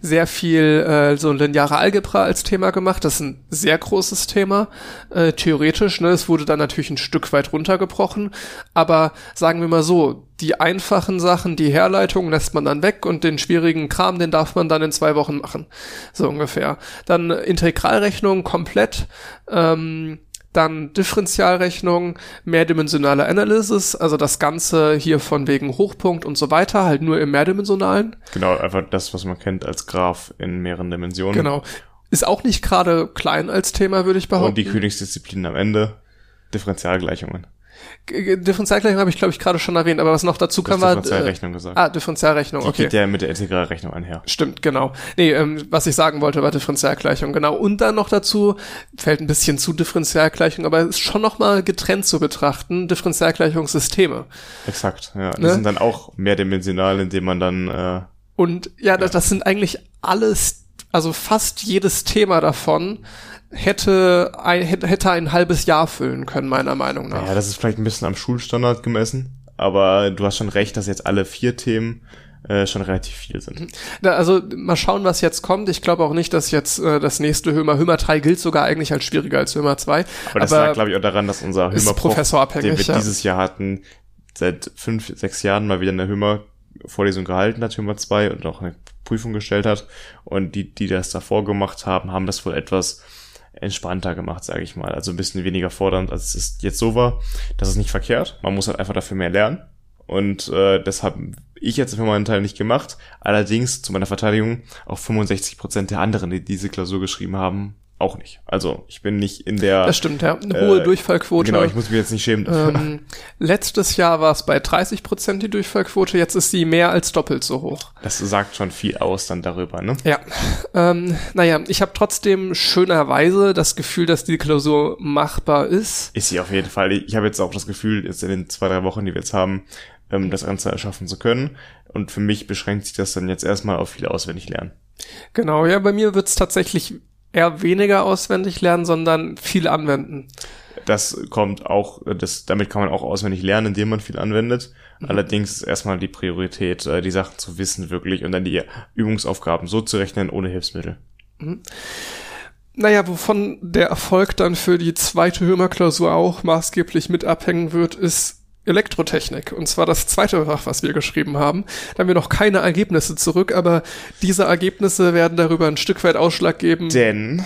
sehr viel äh, so lineare Algebra als Thema gemacht. Das ist ein sehr großes Thema, äh, theoretisch. Ne? Es wurde dann natürlich ein Stück weit runtergebrochen, aber sagen wir mal so, die einfachen Sachen, die Herleitung lässt man dann weg und den schwierigen Kram, den darf man dann in zwei Wochen machen. So ungefähr. Dann Integralrechnung komplett. Ähm, dann Differentialrechnung, mehrdimensionale Analysis, also das Ganze hier von wegen Hochpunkt und so weiter, halt nur im mehrdimensionalen. Genau, einfach das, was man kennt als Graph in mehreren Dimensionen. Genau. Ist auch nicht gerade klein als Thema, würde ich behaupten. Und die Königsdisziplin am Ende, Differentialgleichungen. G- G- Differentialgleichung habe ich, glaube ich, gerade schon erwähnt, aber was noch dazu kam, war... Differentialrechnung gesagt. Ah, Differentialrechnung, Die okay. geht ja mit der Integralrechnung einher. Stimmt, genau. Nee, ähm, was ich sagen wollte, war Differentialgleichung, genau. Und dann noch dazu, fällt ein bisschen zu Differentialgleichung, aber ist schon nochmal getrennt zu betrachten, Differentialgleichungssysteme. Exakt, ja. Die Ne? sind dann auch mehrdimensional, indem man dann, äh, Und ja, Das, das sind eigentlich alles, also fast jedes Thema davon hätte ein, hätte hätte ein halbes Jahr füllen können, meiner Meinung nach. ja, das ist vielleicht ein bisschen am Schulstandard gemessen, aber du hast schon recht, dass jetzt alle vier Themen äh, schon relativ viel sind. Da, also mal schauen, was jetzt kommt. Ich glaube auch nicht, dass jetzt äh, das nächste Hömer, Hömer 3 gilt sogar eigentlich als schwieriger als Hömer 2. Aber das lag, glaube ich, auch daran, dass unser Hömer-Prof, professorabhängig, den wir ja. dieses Jahr hatten, seit fünf, sechs Jahren mal wieder eine Hömer-Vorlesung gehalten hat, Hömer 2, und auch eine Prüfung gestellt hat. Und die, die das davor gemacht haben, haben das wohl etwas entspannter gemacht, sage ich mal. Also ein bisschen weniger fordernd, als es jetzt so war. Das ist nicht verkehrt. Man muss halt einfach dafür mehr lernen. Und äh, das habe ich jetzt für meinen Teil nicht gemacht. Allerdings, zu meiner Verteidigung, auch 65 Prozent der anderen, die diese Klausur geschrieben haben, auch nicht. Also ich bin nicht in der. Das stimmt, ja. Eine hohe äh, Durchfallquote. Genau, ich muss mich jetzt nicht schämen. dafür. ähm, letztes Jahr war es bei 30 Prozent die Durchfallquote, jetzt ist sie mehr als doppelt so hoch. Das sagt schon viel aus dann darüber, ne? Ja, ähm, naja, ich habe trotzdem schönerweise das Gefühl, dass die Klausur machbar ist. Ist sie auf jeden Fall. Ich habe jetzt auch das Gefühl, jetzt in den zwei, drei Wochen, die wir jetzt haben, ähm, das Ganze erschaffen zu können. Und für mich beschränkt sich das dann jetzt erstmal auf viel auswendig lernen. Genau, ja, bei mir wird's tatsächlich eher weniger auswendig lernen, sondern viel anwenden. Das kommt auch, das, damit kann man auch auswendig lernen, indem man viel anwendet. Allerdings ist erstmal die Priorität, äh, die Sachen zu wissen wirklich und dann die Übungsaufgaben so zu rechnen ohne Hilfsmittel. Naja, wovon der Erfolg dann für die zweite Hömer-Klausur auch maßgeblich mit abhängen wird, ist Elektrotechnik. Und zwar das zweite Fach, was wir geschrieben haben. Da haben wir noch keine Ergebnisse zurück, aber diese Ergebnisse werden darüber ein Stück weit Ausschlag geben. Denn,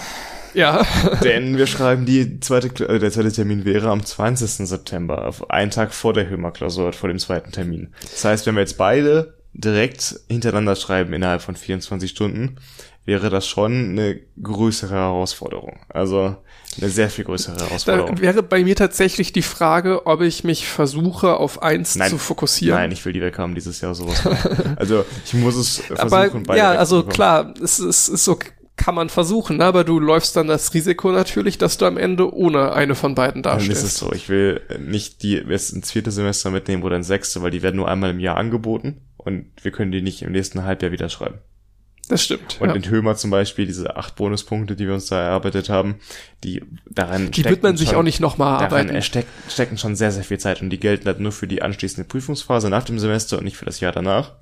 ja. denn wir schreiben die zweite, äh, der zweite Termin wäre am 20. September, auf einen Tag vor der Hömer-Klausur, vor dem zweiten Termin. Das heißt, wenn wir jetzt beide direkt hintereinander schreiben innerhalb von 24 Stunden, wäre das schon eine größere Herausforderung. Also eine sehr viel größere Herausforderung. Da wäre bei mir tatsächlich die Frage, ob ich mich versuche, auf eins Nein. zu fokussieren. Nein, ich will die weghaben dieses Jahr sowas. also ich muss es versuchen, aber ja, also klar, es ist, ist so, kann man versuchen, ne? aber du läufst dann das Risiko natürlich, dass du am Ende ohne eine von beiden Dann ist es dastehst. so. Ich will nicht die jetzt ins vierte Semester mitnehmen oder ins sechste, weil die werden nur einmal im Jahr angeboten und wir können die nicht im nächsten Halbjahr wieder schreiben. Das stimmt. Und ja. in Hömer zum Beispiel, diese acht Bonuspunkte, die wir uns da erarbeitet haben, die daran Die wird man sich schon, auch nicht nochmal daran arbeiten. steck, stecken schon sehr, sehr viel Zeit und die gelten halt nur für die anschließende Prüfungsphase nach dem Semester und nicht für das Jahr danach.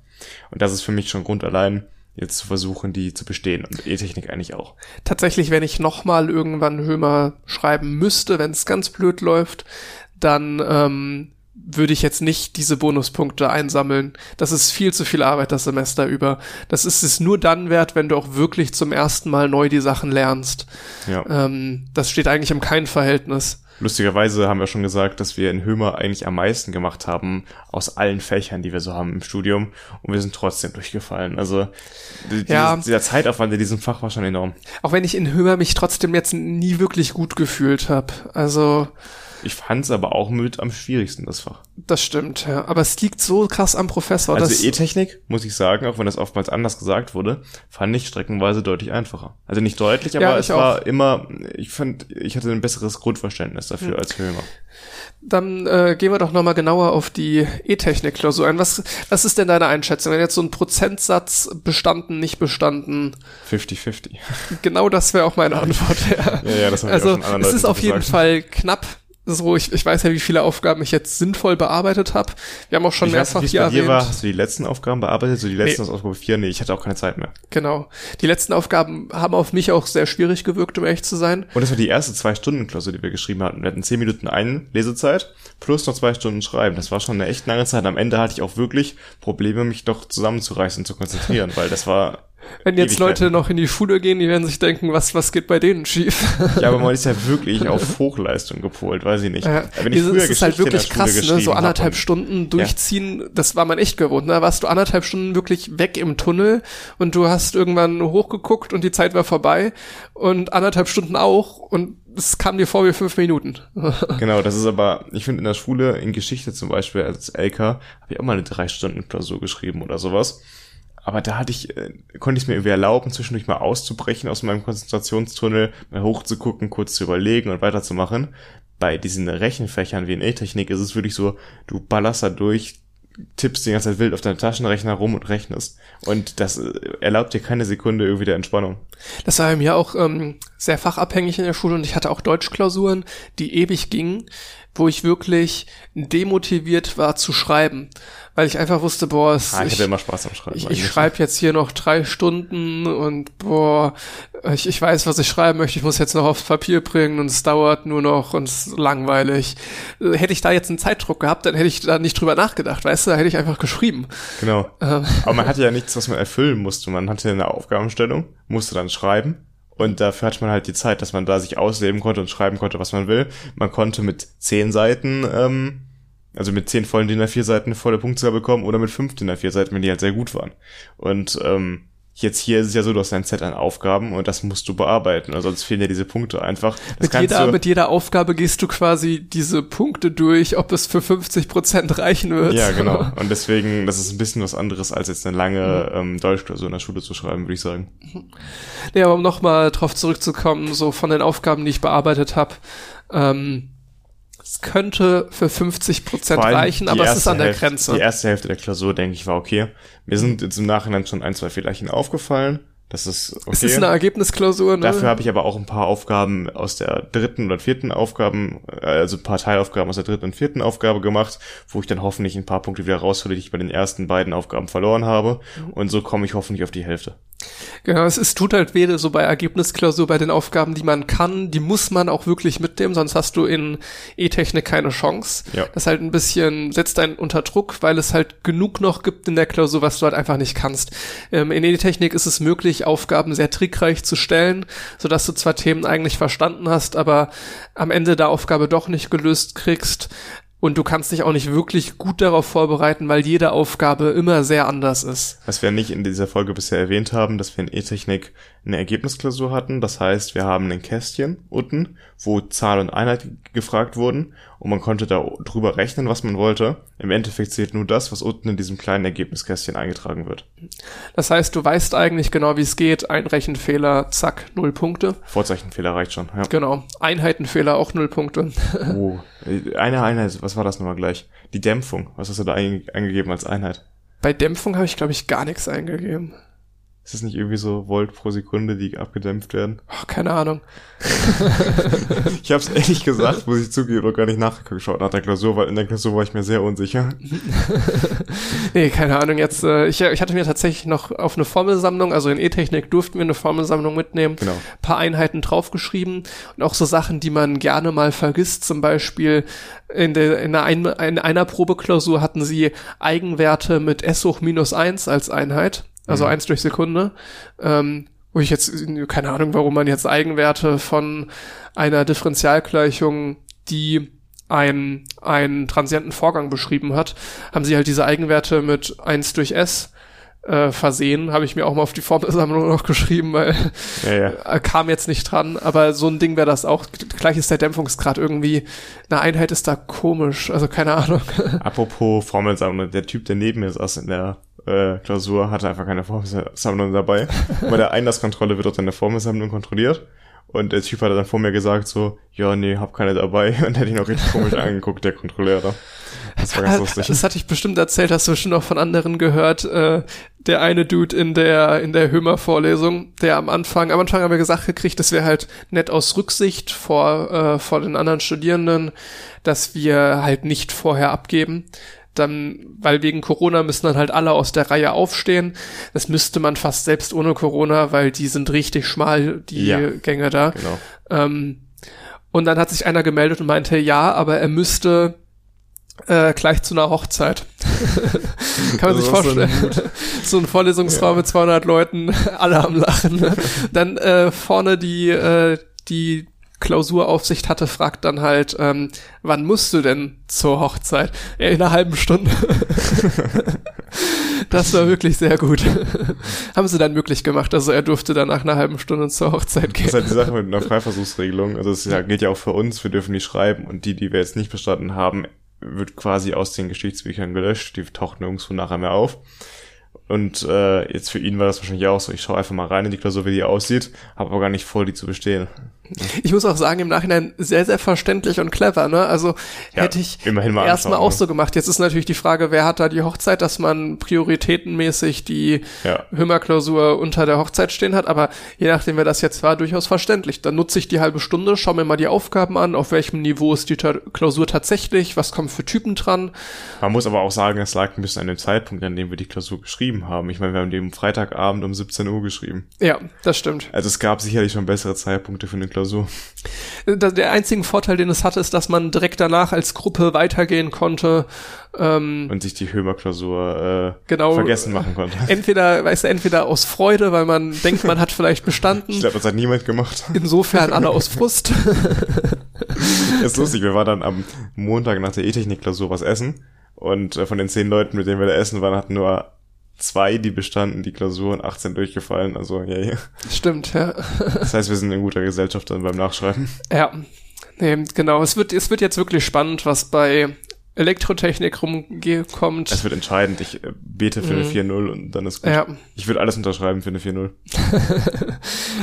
Und das ist für mich schon Grund allein, jetzt zu versuchen, die zu bestehen und E-Technik eigentlich auch. Tatsächlich, wenn ich nochmal irgendwann Hömer schreiben müsste, wenn es ganz blöd läuft, dann ähm, würde ich jetzt nicht diese Bonuspunkte einsammeln. Das ist viel zu viel Arbeit das Semester über. Das ist es nur dann wert, wenn du auch wirklich zum ersten Mal neu die Sachen lernst. Ja. Ähm, das steht eigentlich im kein Verhältnis. Lustigerweise haben wir schon gesagt, dass wir in Hömer eigentlich am meisten gemacht haben aus allen Fächern, die wir so haben im Studium und wir sind trotzdem durchgefallen. Also die, Ja. dieses, dieser Zeitaufwand in diesem Fach war schon enorm. Auch wenn ich in Hömer mich trotzdem jetzt nie wirklich gut gefühlt habe. Also Ich fand es aber auch mit am schwierigsten, das Fach. das stimmt, ja. Aber es liegt so krass am Professor. Also E-Technik, muss ich sagen, auch wenn das oftmals anders gesagt wurde, fand ich streckenweise deutlich einfacher. Also nicht deutlich, aber Ja, es ich auch. war immer, ich fand, ich hatte ein besseres Grundverständnis dafür als Hömer. Dann äh, gehen wir doch nochmal genauer auf die E-Technik-Klausur ein. Was, was ist denn deine Einschätzung? Wenn jetzt so ein Prozentsatz bestanden, nicht bestanden, 50-50. genau das wäre auch meine Antwort. Ja, Ja, ja, das haben wir auch also schon anderen es Leuten ist auf jeden gesagt. Fall knapp. So, ich, ich weiß ja, wie viele Aufgaben ich jetzt sinnvoll bearbeitet habe. Wir haben auch schon ich weiß mehrfach wie hier bei dir erwähnt. war. Hast du die letzten Aufgaben bearbeitet? So die letzten aus Aufgabe 4? Nee, ich hatte auch keine Zeit mehr. Genau. Die letzten Aufgaben haben auf mich auch sehr schwierig gewirkt, um ehrlich zu sein. Und das war die erste zwei Stunden Klausur, die wir geschrieben hatten. Wir hatten zehn Minuten Einlesezeit plus noch zwei Stunden Schreiben. Das war schon eine echt lange Zeit. Am Ende hatte ich auch wirklich Probleme, mich doch zusammenzureißen und zu konzentrieren, weil das war Wenn jetzt Ewigkeiten. Leute noch in die Schule gehen, die werden sich denken, was, was geht bei denen schief? Ja, aber man ist ja wirklich auf Hochleistung gepolt, weiß ich nicht. Ja, Wenn ich früher ist halt wirklich krass, ne? so anderthalb und- Stunden durchziehen, das war man echt gewohnt. Ne? Da warst du anderthalb Stunden wirklich weg im Tunnel und du hast irgendwann hochgeguckt und die Zeit war vorbei und anderthalb Stunden auch und es kam dir vor wie fünf Minuten. Genau, das ist aber, ich finde in der Schule, in Geschichte zum Beispiel als LK, habe ich auch mal eine drei Stunden Klausur geschrieben oder sowas. Aber da hatte ich, äh, konnte ich es mir irgendwie erlauben, zwischendurch mal auszubrechen aus meinem Konzentrationstunnel, mal hochzugucken, kurz zu überlegen und weiterzumachen. Bei diesen Rechenfächern wie in E-Technik ist es wirklich so, du ballerst da durch, tippst die ganze Zeit wild auf deinem Taschenrechner rum und rechnest. Und das äh, erlaubt dir keine Sekunde irgendwie der Entspannung. Das war bei mir auch ähm, sehr fachabhängig in der Schule und ich hatte auch Deutschklausuren, die ewig gingen, wo ich wirklich demotiviert war zu schreiben, weil ich einfach wusste, boah, es, Ah, ich ich, immer Spaß am Schreiben. ich, ich schreibe jetzt hier noch drei Stunden und boah, ich, ich weiß, was ich schreiben möchte, ich muss jetzt noch aufs Papier bringen und es dauert nur noch und es ist langweilig. Hätte ich da jetzt einen Zeitdruck gehabt, dann hätte ich da nicht drüber nachgedacht, weißt du, da hätte ich einfach geschrieben. Genau. Ähm. Aber man hatte ja nichts, was man erfüllen musste. Man hatte eine Aufgabenstellung, musste dann schreiben. Und dafür hatte man halt die Zeit, dass man da sich ausleben konnte und schreiben konnte, was man will. Man konnte mit zehn Seiten, ähm, also mit zehn vollen DIN A4 Seiten volle Punktzahl bekommen oder mit fünf DIN A4 Seiten, wenn die halt sehr gut waren. Und ähm, Jetzt hier ist es ja so, du hast ein Set an Aufgaben und das musst du bearbeiten, oder sonst fehlen dir diese Punkte einfach. Das mit, jeder, mit jeder Aufgabe gehst du quasi diese Punkte durch, ob es für 50 Prozent reichen wird. Ja, genau. Und deswegen, das ist ein bisschen was anderes, als jetzt eine lange mhm. ähm, Deutschklausur in der Schule zu schreiben, würde ich sagen. Ja, aber um nochmal drauf zurückzukommen, so von den Aufgaben, die ich bearbeitet habe, ähm, es könnte für 50 Prozent reichen, aber es ist an der Hälfte, Grenze. Die erste Hälfte der Klausur, denke ich, war okay. Mir sind jetzt im Nachhinein schon ein, zwei Fehlerchen aufgefallen. Das ist okay. Es ist eine Ergebnisklausur, ne? Dafür habe ich aber auch ein paar Aufgaben aus der dritten oder vierten Aufgaben, äh, also ein paar Teilaufgaben aus der dritten und vierten Aufgabe gemacht, wo ich dann hoffentlich ein paar Punkte wieder raushole, die ich bei den ersten beiden Aufgaben verloren habe. Und so komme ich hoffentlich auf die Hälfte. Genau, es ist, tut halt weh, so bei Ergebnisklausur, bei den Aufgaben, die man kann, die muss man auch wirklich mitnehmen, sonst hast du in E-Technik keine Chance. Ja. Das halt ein bisschen, setzt einen unter Druck, weil es halt genug noch gibt in der Klausur, was du halt einfach nicht kannst. Ähm, in E-Technik ist es möglich, Aufgaben sehr trickreich zu stellen, sodass du zwar Themen eigentlich verstanden hast, aber am Ende der Aufgabe doch nicht gelöst kriegst. Und du kannst dich auch nicht wirklich gut darauf vorbereiten, weil jede Aufgabe immer sehr anders ist. Was wir nicht in dieser Folge bisher erwähnt haben, dass wir in E-Technik eine Ergebnisklausur hatten. Das heißt, wir haben ein Kästchen unten, wo Zahl und Einheit gefragt wurden und man konnte da drüber rechnen, was man wollte. Im Endeffekt zählt nur das, was unten in diesem kleinen Ergebniskästchen eingetragen wird. Das heißt, du weißt eigentlich genau, wie es geht. Ein Rechenfehler, zack, null Punkte. Vorzeichenfehler reicht schon, ja. Genau. Einheitenfehler auch null Punkte. oh, eine Einheit, was war das nochmal gleich? Die Dämpfung, was hast du da eingegeben als Einheit? Bei Dämpfung habe ich, glaube ich, gar nichts eingegeben. Ist das nicht irgendwie so Volt pro Sekunde, die abgedämpft werden? Oh, keine Ahnung. ich habe es ehrlich gesagt, muss ich zugeben, noch gar nicht nachgeschaut nach der Klausur, weil in der Klausur war ich mir sehr unsicher. nee, keine Ahnung. Jetzt, äh, ich, ich hatte mir tatsächlich noch auf eine Formelsammlung, also in E-Technik durften wir eine Formelsammlung mitnehmen, genau. paar Einheiten draufgeschrieben und auch so Sachen, die man gerne mal vergisst. Zum Beispiel in, der, in, einer, in einer Probeklausur hatten sie Eigenwerte mit S hoch minus eins als Einheit also mhm. eins durch Sekunde. Ähm, wo ich jetzt, keine Ahnung, warum man jetzt Eigenwerte von einer Differentialgleichung, die einen, einen transienten Vorgang beschrieben hat, haben sie halt diese Eigenwerte mit eins durch S äh, versehen, habe ich mir auch mal auf die Formelsammlung noch geschrieben, weil ja, ja. kam jetzt nicht dran, aber so ein Ding wäre das auch. Gleich ist der Dämpfungsgrad irgendwie, eine Einheit ist da komisch, also keine Ahnung. Apropos Formelsammlung, der Typ, der neben mir saß in der äh, Klausur hatte einfach keine Formelsammlung dabei. Bei der Einlasskontrolle wird auch deine Formelsammlung kontrolliert. Und der Typ hat dann vor mir gesagt so, ja, nee, hab keine dabei. Und hat ihn auch richtig komisch angeguckt, der Kontrolleur da. Das war ganz lustig. Das hatte ich bestimmt erzählt, hast du schon auch von anderen gehört. Äh, der eine Dude in der, in der Hömer-Vorlesung, der am Anfang, am Anfang haben wir gesagt gekriegt, das wäre halt nett aus Rücksicht vor, äh, vor den anderen Studierenden, dass wir halt nicht vorher abgeben dann, weil wegen Corona müssen dann halt alle aus der Reihe aufstehen. Das müsste man fast selbst ohne Corona, weil die sind richtig schmal, die ja, Gänge da. Genau. Ähm, und dann hat sich einer gemeldet und meinte, ja, aber er müsste äh, gleich zu einer Hochzeit. Kann man sich vorstellen. So, ein Vorlesungsraum ja. mit 200 Leuten, alle am Lachen. Dann äh, vorne die, äh, die Klausuraufsicht hatte, fragt dann halt, ähm, wann musst du denn zur Hochzeit? Ja, in einer halben Stunde. das war wirklich sehr gut. Haben sie dann möglich gemacht. Also er durfte dann nach einer halben Stunde zur Hochzeit gehen. Das ist halt die Sache mit einer Freiversuchsregelung. Also es gilt ja auch für uns, wir dürfen die schreiben und die, die wir jetzt nicht bestanden haben, wird quasi aus den Geschichtsbüchern gelöscht. Die tauchen nirgendwo nachher mehr auf. Und äh, jetzt für ihn war das wahrscheinlich auch so. Ich schaue einfach mal rein in die Klausur, wie die aussieht, habe aber gar nicht vor, die zu bestehen. Ich muss auch sagen, im Nachhinein sehr, sehr verständlich und clever, ne? Also ja, hätte ich erstmal auch ne? so gemacht. Jetzt ist natürlich die Frage, wer hat da die Hochzeit, dass man prioritätenmäßig die ja. Hümmer-Klausur unter der Hochzeit stehen hat, aber je nachdem, wer das jetzt war, durchaus verständlich. Dann nutze ich die halbe Stunde, schau mir mal die Aufgaben an, auf welchem Niveau ist die Klausur tatsächlich, was kommen für Typen dran. Man muss aber auch sagen, es lag ein bisschen an dem Zeitpunkt, an dem wir die Klausur geschrieben haben. Ich meine, wir haben die am Freitagabend um 17 Uhr geschrieben. Ja, das stimmt. Also es gab sicherlich schon bessere Zeitpunkte für eine Klausur Klausur. Der einzige Vorteil, den es hatte, ist, dass man direkt danach als Gruppe weitergehen konnte. Ähm, und sich die Hömer-Klausur äh, genau, vergessen machen konnte. Entweder, weißt du, entweder aus Freude, weil man denkt, man hat vielleicht bestanden. Ich glaube, das hat niemand gemacht. Insofern alle aus Frust. ist lustig, wir waren dann am Montag nach der E-Technik-Klausur was essen. Und äh, von den zehn Leuten, mit denen wir da essen waren, hatten nur zwei, die bestanden, die Klausuren, 18 durchgefallen, also ja, ja. Stimmt, ja. Das heißt, wir sind in guter Gesellschaft dann beim Nachschreiben. Ja. Nee, genau. Es wird, es wird jetzt wirklich spannend, was bei Elektrotechnik rumkommt. Es wird entscheidend. Ich äh, bete für eine 4-0 und dann ist gut. Ja. Ich würde alles unterschreiben für eine 4-0.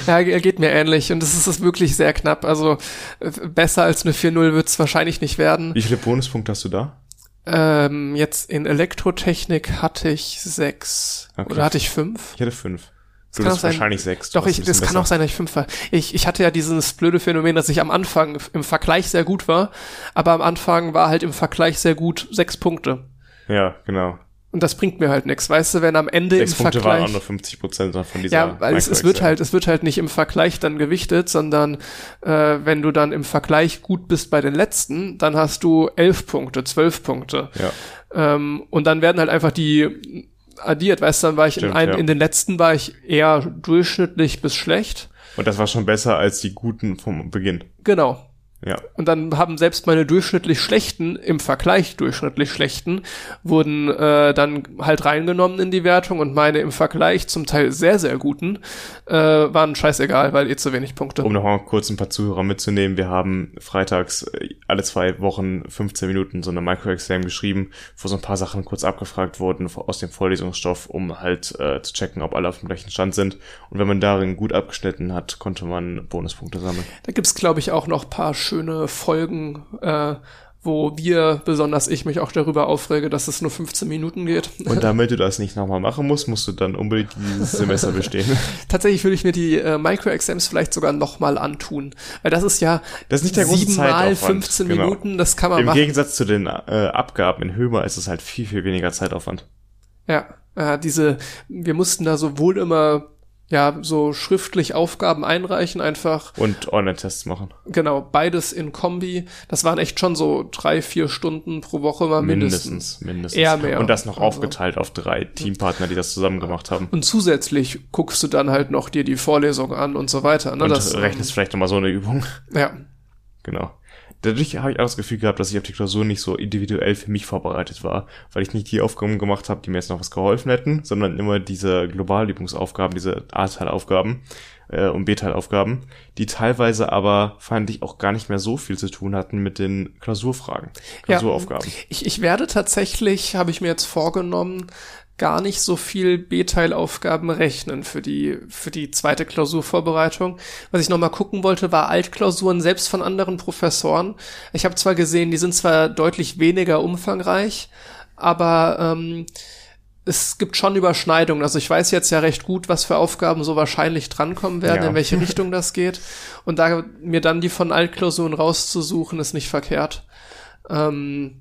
Ja, er geht mir ähnlich und es ist es wirklich sehr knapp. Also äh, besser als eine 4-0 wird es wahrscheinlich nicht werden. Wie viele Bonuspunkte hast du da? Ähm, jetzt in Elektrotechnik hatte ich sechs. Okay. Oder hatte ich fünf? Ich hatte fünf. Du hast wahrscheinlich sechs. Doch, ich, das kann auch sein, dass ich fünf war. Ich, ich hatte ja dieses blöde Phänomen, dass ich am Anfang im Vergleich sehr gut war, aber am Anfang war halt im Vergleich sehr gut sechs Punkte. Ja, genau. Und das bringt mir halt nichts, weißt du, wenn am Ende Sechs im Punkte Vergleich. waren auch nur 50 Prozent von dieser Ja, weil es, es wird halt, es wird halt nicht im Vergleich dann gewichtet, sondern äh, wenn du dann im Vergleich gut bist bei den letzten, dann hast du elf Punkte, zwölf Punkte. Ja, Ähm, und dann werden halt einfach die addiert, weißt du, dann war ich in, Stimmt, ein, ja. in den letzten war ich eher durchschnittlich bis schlecht. und das war schon besser als die guten vom Beginn. Genau. Ja, Und dann haben selbst meine durchschnittlich schlechten, im Vergleich durchschnittlich schlechten, wurden äh, dann halt reingenommen in die Wertung und meine im Vergleich zum Teil sehr, sehr guten äh, waren scheißegal, weil eh zu wenig Punkte. um nochmal kurz ein paar Zuhörer mitzunehmen, wir haben freitags äh, alle zwei Wochen 15 Minuten so eine Micro-Exam geschrieben, wo so ein paar Sachen kurz abgefragt wurden aus dem Vorlesungsstoff, um halt äh, zu checken, ob alle auf dem gleichen Stand sind. Und wenn man darin gut abgeschnitten hat, konnte man Bonuspunkte sammeln. Da gibt's glaube ich, auch noch paar schöne Folgen, äh, wo wir, besonders ich, mich auch darüber aufrege, dass es nur 15 Minuten geht. Und damit du das nicht nochmal machen musst, musst du dann unbedingt dieses Semester bestehen. Tatsächlich würde ich mir die äh, Micro-Exams vielleicht sogar nochmal antun. Weil das ist ja Das ist nicht der große siebenmal Zeitaufwand. 15 Genau. Minuten, das kann man Im machen. Gegensatz zu den äh, Abgaben in Hömer ist es halt viel, viel weniger Zeitaufwand. Ja, äh, diese, wir mussten da sowohl immer ja so schriftlich Aufgaben einreichen, einfach Und Online-Tests machen. genau beides in Kombi. Das waren echt schon so drei, vier Stunden pro Woche mal mindestens. Mindestens, mindestens. Eher mehr. Und das noch Also- aufgeteilt auf drei Teampartner, die das zusammen gemacht haben. Und zusätzlich guckst du dann halt noch dir die Vorlesung an und so weiter. Ne? Und das, rechnest vielleicht nochmal so eine Übung. ja, Genau. Dadurch habe ich auch das Gefühl gehabt, dass ich auf die Klausur nicht so individuell für mich vorbereitet war, weil ich nicht die Aufgaben gemacht habe, die mir jetzt noch was geholfen hätten, sondern immer diese Globalübungsaufgaben, diese A-Teilaufgaben äh, und B-Teilaufgaben, die teilweise aber, fand ich, auch gar nicht mehr so viel zu tun hatten mit den Klausurfragen, Ja. Klausuraufgaben. Ich, ich werde tatsächlich, habe ich mir jetzt vorgenommen, gar nicht so viel B-Teilaufgaben rechnen für die, für die zweite Klausurvorbereitung. Was ich nochmal gucken wollte, war Altklausuren selbst von anderen Professoren. Ich habe zwar gesehen, die sind zwar deutlich weniger umfangreich, aber ähm, es gibt schon Überschneidungen. Also ich weiß jetzt ja recht gut, was für Aufgaben so wahrscheinlich drankommen werden, Ja. in welche Richtung das geht. Und da mir dann die von Altklausuren rauszusuchen, ist nicht verkehrt. Ähm,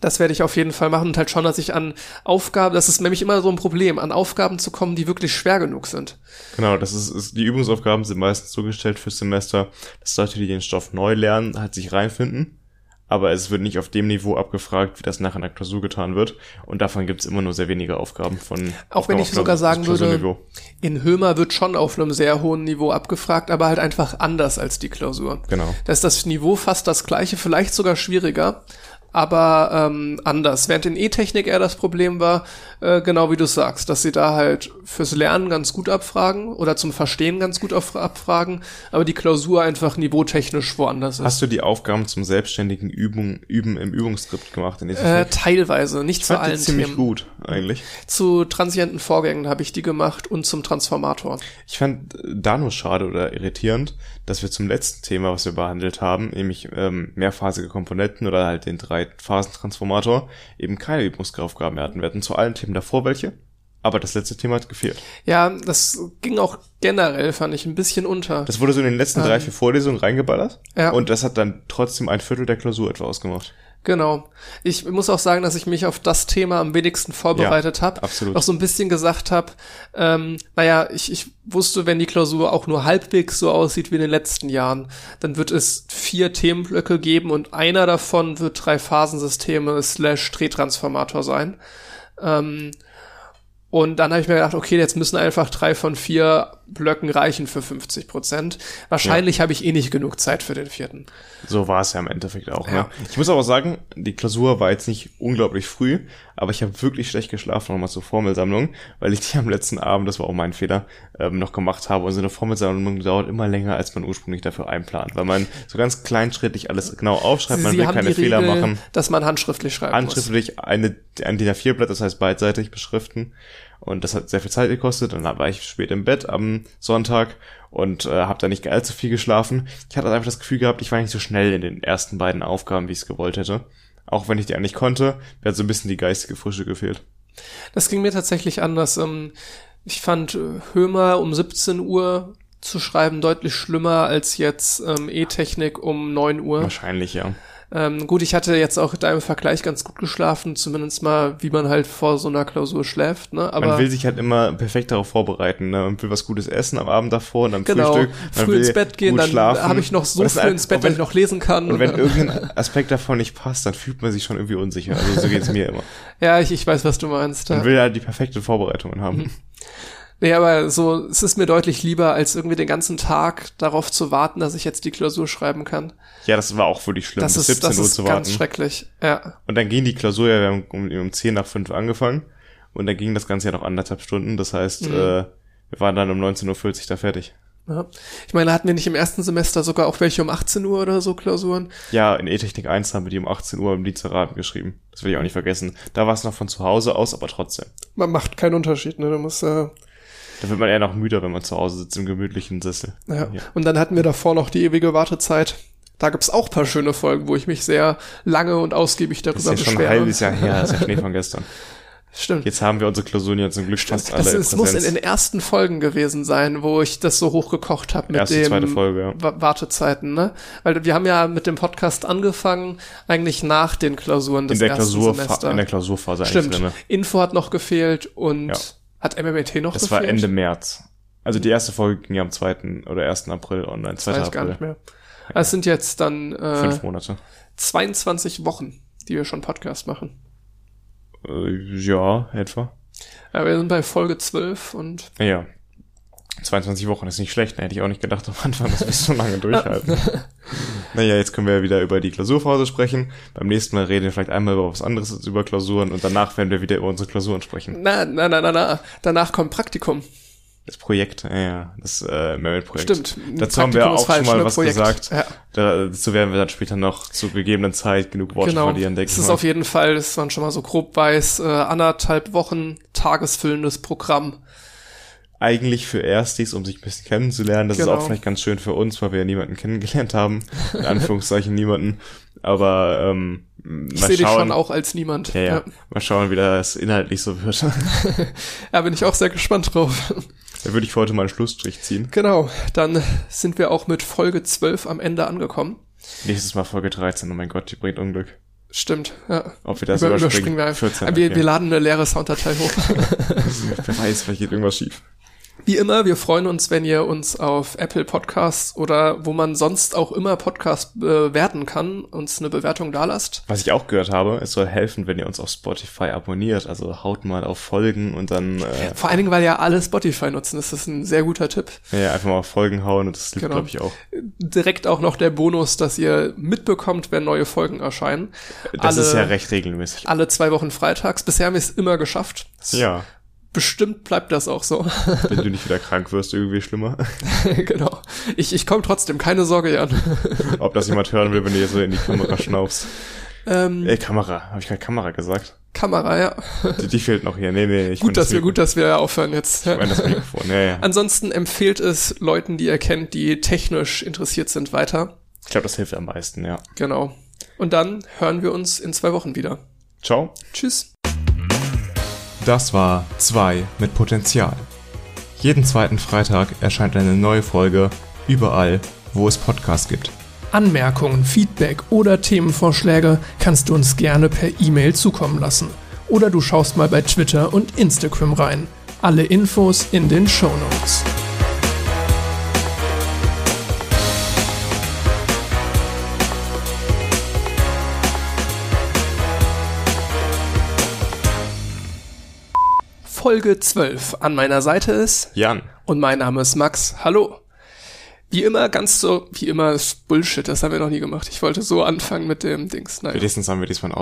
das werde ich auf jeden Fall machen und halt schon, dass ich an Aufgaben, das ist nämlich immer so ein Problem, an Aufgaben zu kommen, die wirklich schwer genug sind. Genau, das ist, ist die Übungsaufgaben sind meistens so gestellt fürs Semester, dass Leute, die den Stoff neu lernen, halt sich reinfinden. Aber es wird nicht auf dem Niveau abgefragt, wie das nachher in der Klausur getan wird. Und davon gibt's immer nur sehr wenige Aufgaben von. Auch wenn ich Aufgaben- sogar sagen würde, in Hömer wird schon auf einem sehr hohen Niveau abgefragt, aber halt einfach anders als die Klausur. Genau. Da ist das Niveau fast das gleiche, vielleicht sogar schwieriger, aber ähm, anders. Während in E-Technik eher das Problem war, äh, genau wie du sagst, dass sie da halt fürs Lernen ganz gut abfragen oder zum Verstehen ganz gut abfragen, aber die Klausur einfach niveautechnisch woanders ist. Hast du die Aufgaben zum selbstständigen Übung, Üben im Übungsskript gemacht in Äh, dieser teilweise, nicht ich zu allen ziemlich Themen. gut, eigentlich. Zu transienten Vorgängen habe ich die gemacht und zum Transformator. Ich fand äh, da nur schade oder irritierend, dass wir zum letzten Thema, was wir behandelt haben, nämlich ähm, mehrphasige Komponenten oder halt den Drei-Phasen-Transformator, eben keine Übungsaufgaben mehr hatten. Wir hatten zu allen Themen davor welche, aber das letzte Thema hat gefehlt. Ja, das ging auch generell, fand ich, ein bisschen unter. Das wurde so in den letzten drei, vier Vorlesungen reingeballert Ja. und das hat dann trotzdem ein Viertel der Klausur etwa ausgemacht. Genau. Ich muss auch sagen, dass ich mich auf das Thema am wenigsten vorbereitet Ja, habe. absolut. Auch so ein bisschen gesagt habe, ähm, naja, ich, ich wusste, wenn die Klausur auch nur halbwegs so aussieht wie in den letzten Jahren, dann wird es vier Themenblöcke geben und einer davon wird drei Phasensysteme slash Drehtransformator sein. Ähm, und dann habe ich mir gedacht, okay, jetzt müssen einfach drei von vier Blöcken reichen für 50 Prozent. Wahrscheinlich habe ich eh nicht genug Zeit für den vierten. So war es ja im Endeffekt auch. Ne? Ja. Ich muss aber sagen, die Klausur war jetzt nicht unglaublich früh, aber ich habe wirklich schlecht geschlafen nochmal zur Formelsammlung, weil ich die am letzten Abend, das war auch mein Fehler, ähm, noch gemacht habe. Und so eine Formelsammlung dauert immer länger, als man ursprünglich dafür einplant, weil man so ganz kleinschrittig alles genau aufschreibt, man will keine Fehler Regel, machen. dass man handschriftlich schreiben muss. Handschriftlich eine, ein DIN A4-Blatt, das heißt beidseitig beschriften. Und das hat sehr viel Zeit gekostet. Und dann war ich spät im Bett am Sonntag und äh, habe da nicht allzu viel geschlafen. Ich hatte einfach das Gefühl gehabt, ich war nicht so schnell in den ersten beiden Aufgaben, wie ich es gewollt hätte. Auch wenn ich die eigentlich konnte, mir hat so ein bisschen die geistige Frische gefehlt. Das ging mir tatsächlich anders. Ähm, ich fand äh, Hömer um 17 Uhr zu schreiben deutlich schlimmer als jetzt ähm, E-Technik um 9 Uhr. Wahrscheinlich, ja. Ähm, gut, ich hatte jetzt auch da im Vergleich ganz gut geschlafen, zumindest mal, wie man halt vor so einer Klausur schläft, ne? Aber man will sich halt immer perfekt darauf vorbereiten, ne? Man will was Gutes essen am Abend davor und am genau, Frühstück. Man früh ins Bett gehen, dann habe ich noch so Und früh ins Bett, dass ich noch lesen kann. Und wenn irgendein Aspekt davon nicht passt, dann fühlt man sich schon irgendwie unsicher. Also so geht's mir immer. ja, ich, ich weiß, was du meinst. Man Ja. will halt die perfekte Vorbereitungen haben. Mhm. Nee, aber so, es ist mir deutlich lieber, als irgendwie den ganzen Tag darauf zu warten, dass ich jetzt die Klausur schreiben kann. Ja, das war auch wirklich schlimm, Das bis ist, 17 das Uhr ist zu ganz warten. schrecklich. Ja. Und dann ging die Klausur ja, wir haben um, um 10 nach 5 angefangen. Und dann ging das Ganze ja noch anderthalb Stunden. Das heißt, Mhm. äh, wir waren dann um 19.40 Uhr da fertig. ja. Ich meine, hatten wir nicht im ersten Semester sogar auch welche um 18 Uhr oder so Klausuren? Ja, in E-Technik 1 haben wir die um 18 Uhr im Lizeraten geschrieben. Das will ich auch nicht vergessen. Da war es noch von zu Hause aus, aber trotzdem. Man macht keinen Unterschied, ne? Du musst, äh, Da wird man eher noch müder, wenn man zu Hause sitzt im gemütlichen Sessel. Ja. Ja. Und dann hatten wir davor noch die ewige Wartezeit. Da gibt's auch paar schöne Folgen, wo ich mich sehr lange und ausgiebig Das ist darüber ja schon ein beschwere. halbes Jahr her, das ist ja Schnee von gestern. Stimmt. Jetzt haben wir unsere Klausuren ja zum Glück fast alle Das ist, muss in den ersten Folgen gewesen sein, wo ich das so hochgekocht habe mit Erste, dem zweite Folge, ja. Wa- Wartezeiten, ne? Weil wir haben ja mit dem Podcast angefangen, eigentlich nach den Klausuren des in der, ersten Klausur, Semesters. in der Klausurphase eigentlich Stimmt. drinne. Info hat noch gefehlt und Ja. hat MMT noch Das gefehlt? war Ende März. Also die erste Folge ging ja am 2. oder 1. April online, 2. Weiß ich gar April. nicht mehr. Es sind jetzt dann äh, Fünf Monate. 22 Wochen, die wir schon Podcast machen. Äh, ja, etwa. Ja, wir sind bei Folge 12 und Ja, Ja. 22 Wochen ist nicht schlecht, ne? hätte ich auch nicht gedacht am Anfang, dass wir so lange durchhalten. naja, jetzt können wir ja wieder über die Klausurphase sprechen. Beim nächsten Mal reden wir vielleicht einmal über was anderes als über Klausuren und danach werden wir wieder über unsere Klausuren sprechen. na, na, na, na, na. Danach kommt Praktikum. Das Projekt, ja, ja, das äh, Merit-Projekt. Stimmt. Dazu haben wir ist auch schon mal was Projekt. gesagt. Ja, Da, dazu werden wir dann später noch zu gegebenen Zeit genug Worte genau. verlieren, denke Es ich ist mal. auf jeden Fall, dass man schon mal so grob weiß, äh, anderthalb Wochen tagesfüllendes Programm. eigentlich für Erstis, um sich ein bisschen kennenzulernen. Das ist Genau. auch vielleicht ganz schön für uns, weil wir ja niemanden kennengelernt haben. In Anführungszeichen niemanden. Aber ähm, Ich sehe dich schon auch als niemand. ja, ja. Mal schauen, wie das inhaltlich so wird. ja, bin ich auch sehr gespannt drauf. Da würde ich für heute mal einen Schlussstrich ziehen. genau, dann sind wir auch mit Folge 12 am Ende angekommen. Nächstes Mal Folge 13. Oh mein Gott, die bringt Unglück. Stimmt, ja. Ob wir das Über, überspringen. überspringen wir einfach. 14, wir, okay. wir laden eine leere Sounddatei hoch. Wer weiß, vielleicht geht irgendwas schief. Wie immer, wir freuen uns, wenn ihr uns auf Apple Podcasts oder wo man sonst auch immer Podcast bewerten kann, uns eine Bewertung dalasst. Was ich auch gehört habe, es soll helfen, wenn ihr uns auf Spotify abonniert. Also haut mal auf Folgen und dann äh, Vor allen Dingen, weil ja alle Spotify nutzen. Das ist ein sehr guter Tipp. ja, einfach mal auf Folgen hauen und das hilft, Genau. glaube ich, auch. Direkt auch noch der Bonus, dass ihr mitbekommt, wenn neue Folgen erscheinen. Das alle, ist ja recht regelmäßig. alle zwei Wochen freitags. Bisher haben wir es immer geschafft. Ja, Bestimmt bleibt das auch so. wenn du nicht wieder krank wirst, irgendwie schlimmer. genau. Ich, ich komme trotzdem, keine Sorge, Jan. Ob das jemand hören will, wenn du hier so in die Kamera schnaufst. Ähm, Ey, Kamera. Habe ich gerade Kamera gesagt? Kamera, ja. Die, die fehlt noch hier. Nee, nee. Ich Gut, dass das wir, gut, dass wir aufhören jetzt. Ich meine das Mikrofon. Ja, ja. Ansonsten empfehlt es Leuten, die ihr kennt, die technisch interessiert sind, weiter. Ich glaube, das hilft am meisten, ja. Genau. Und dann hören wir uns in zwei Wochen wieder. Ciao. Tschüss. Das war 2 mit Potenzial. Jeden zweiten Freitag erscheint eine neue Folge überall, wo es Podcasts gibt. Anmerkungen, Feedback oder Themenvorschläge kannst du uns gerne per E-Mail zukommen lassen. Oder du schaust mal bei Twitter und Instagram rein. Alle Infos in den Show Notes. Folge 12. An meiner Seite ist Jan. und mein Name ist Max. Hallo. Wie immer, ganz so, wie immer ist Bullshit, das haben wir noch nie gemacht. Ich wollte so anfangen mit dem Dings. Naja. Wenigstens haben wir diesmal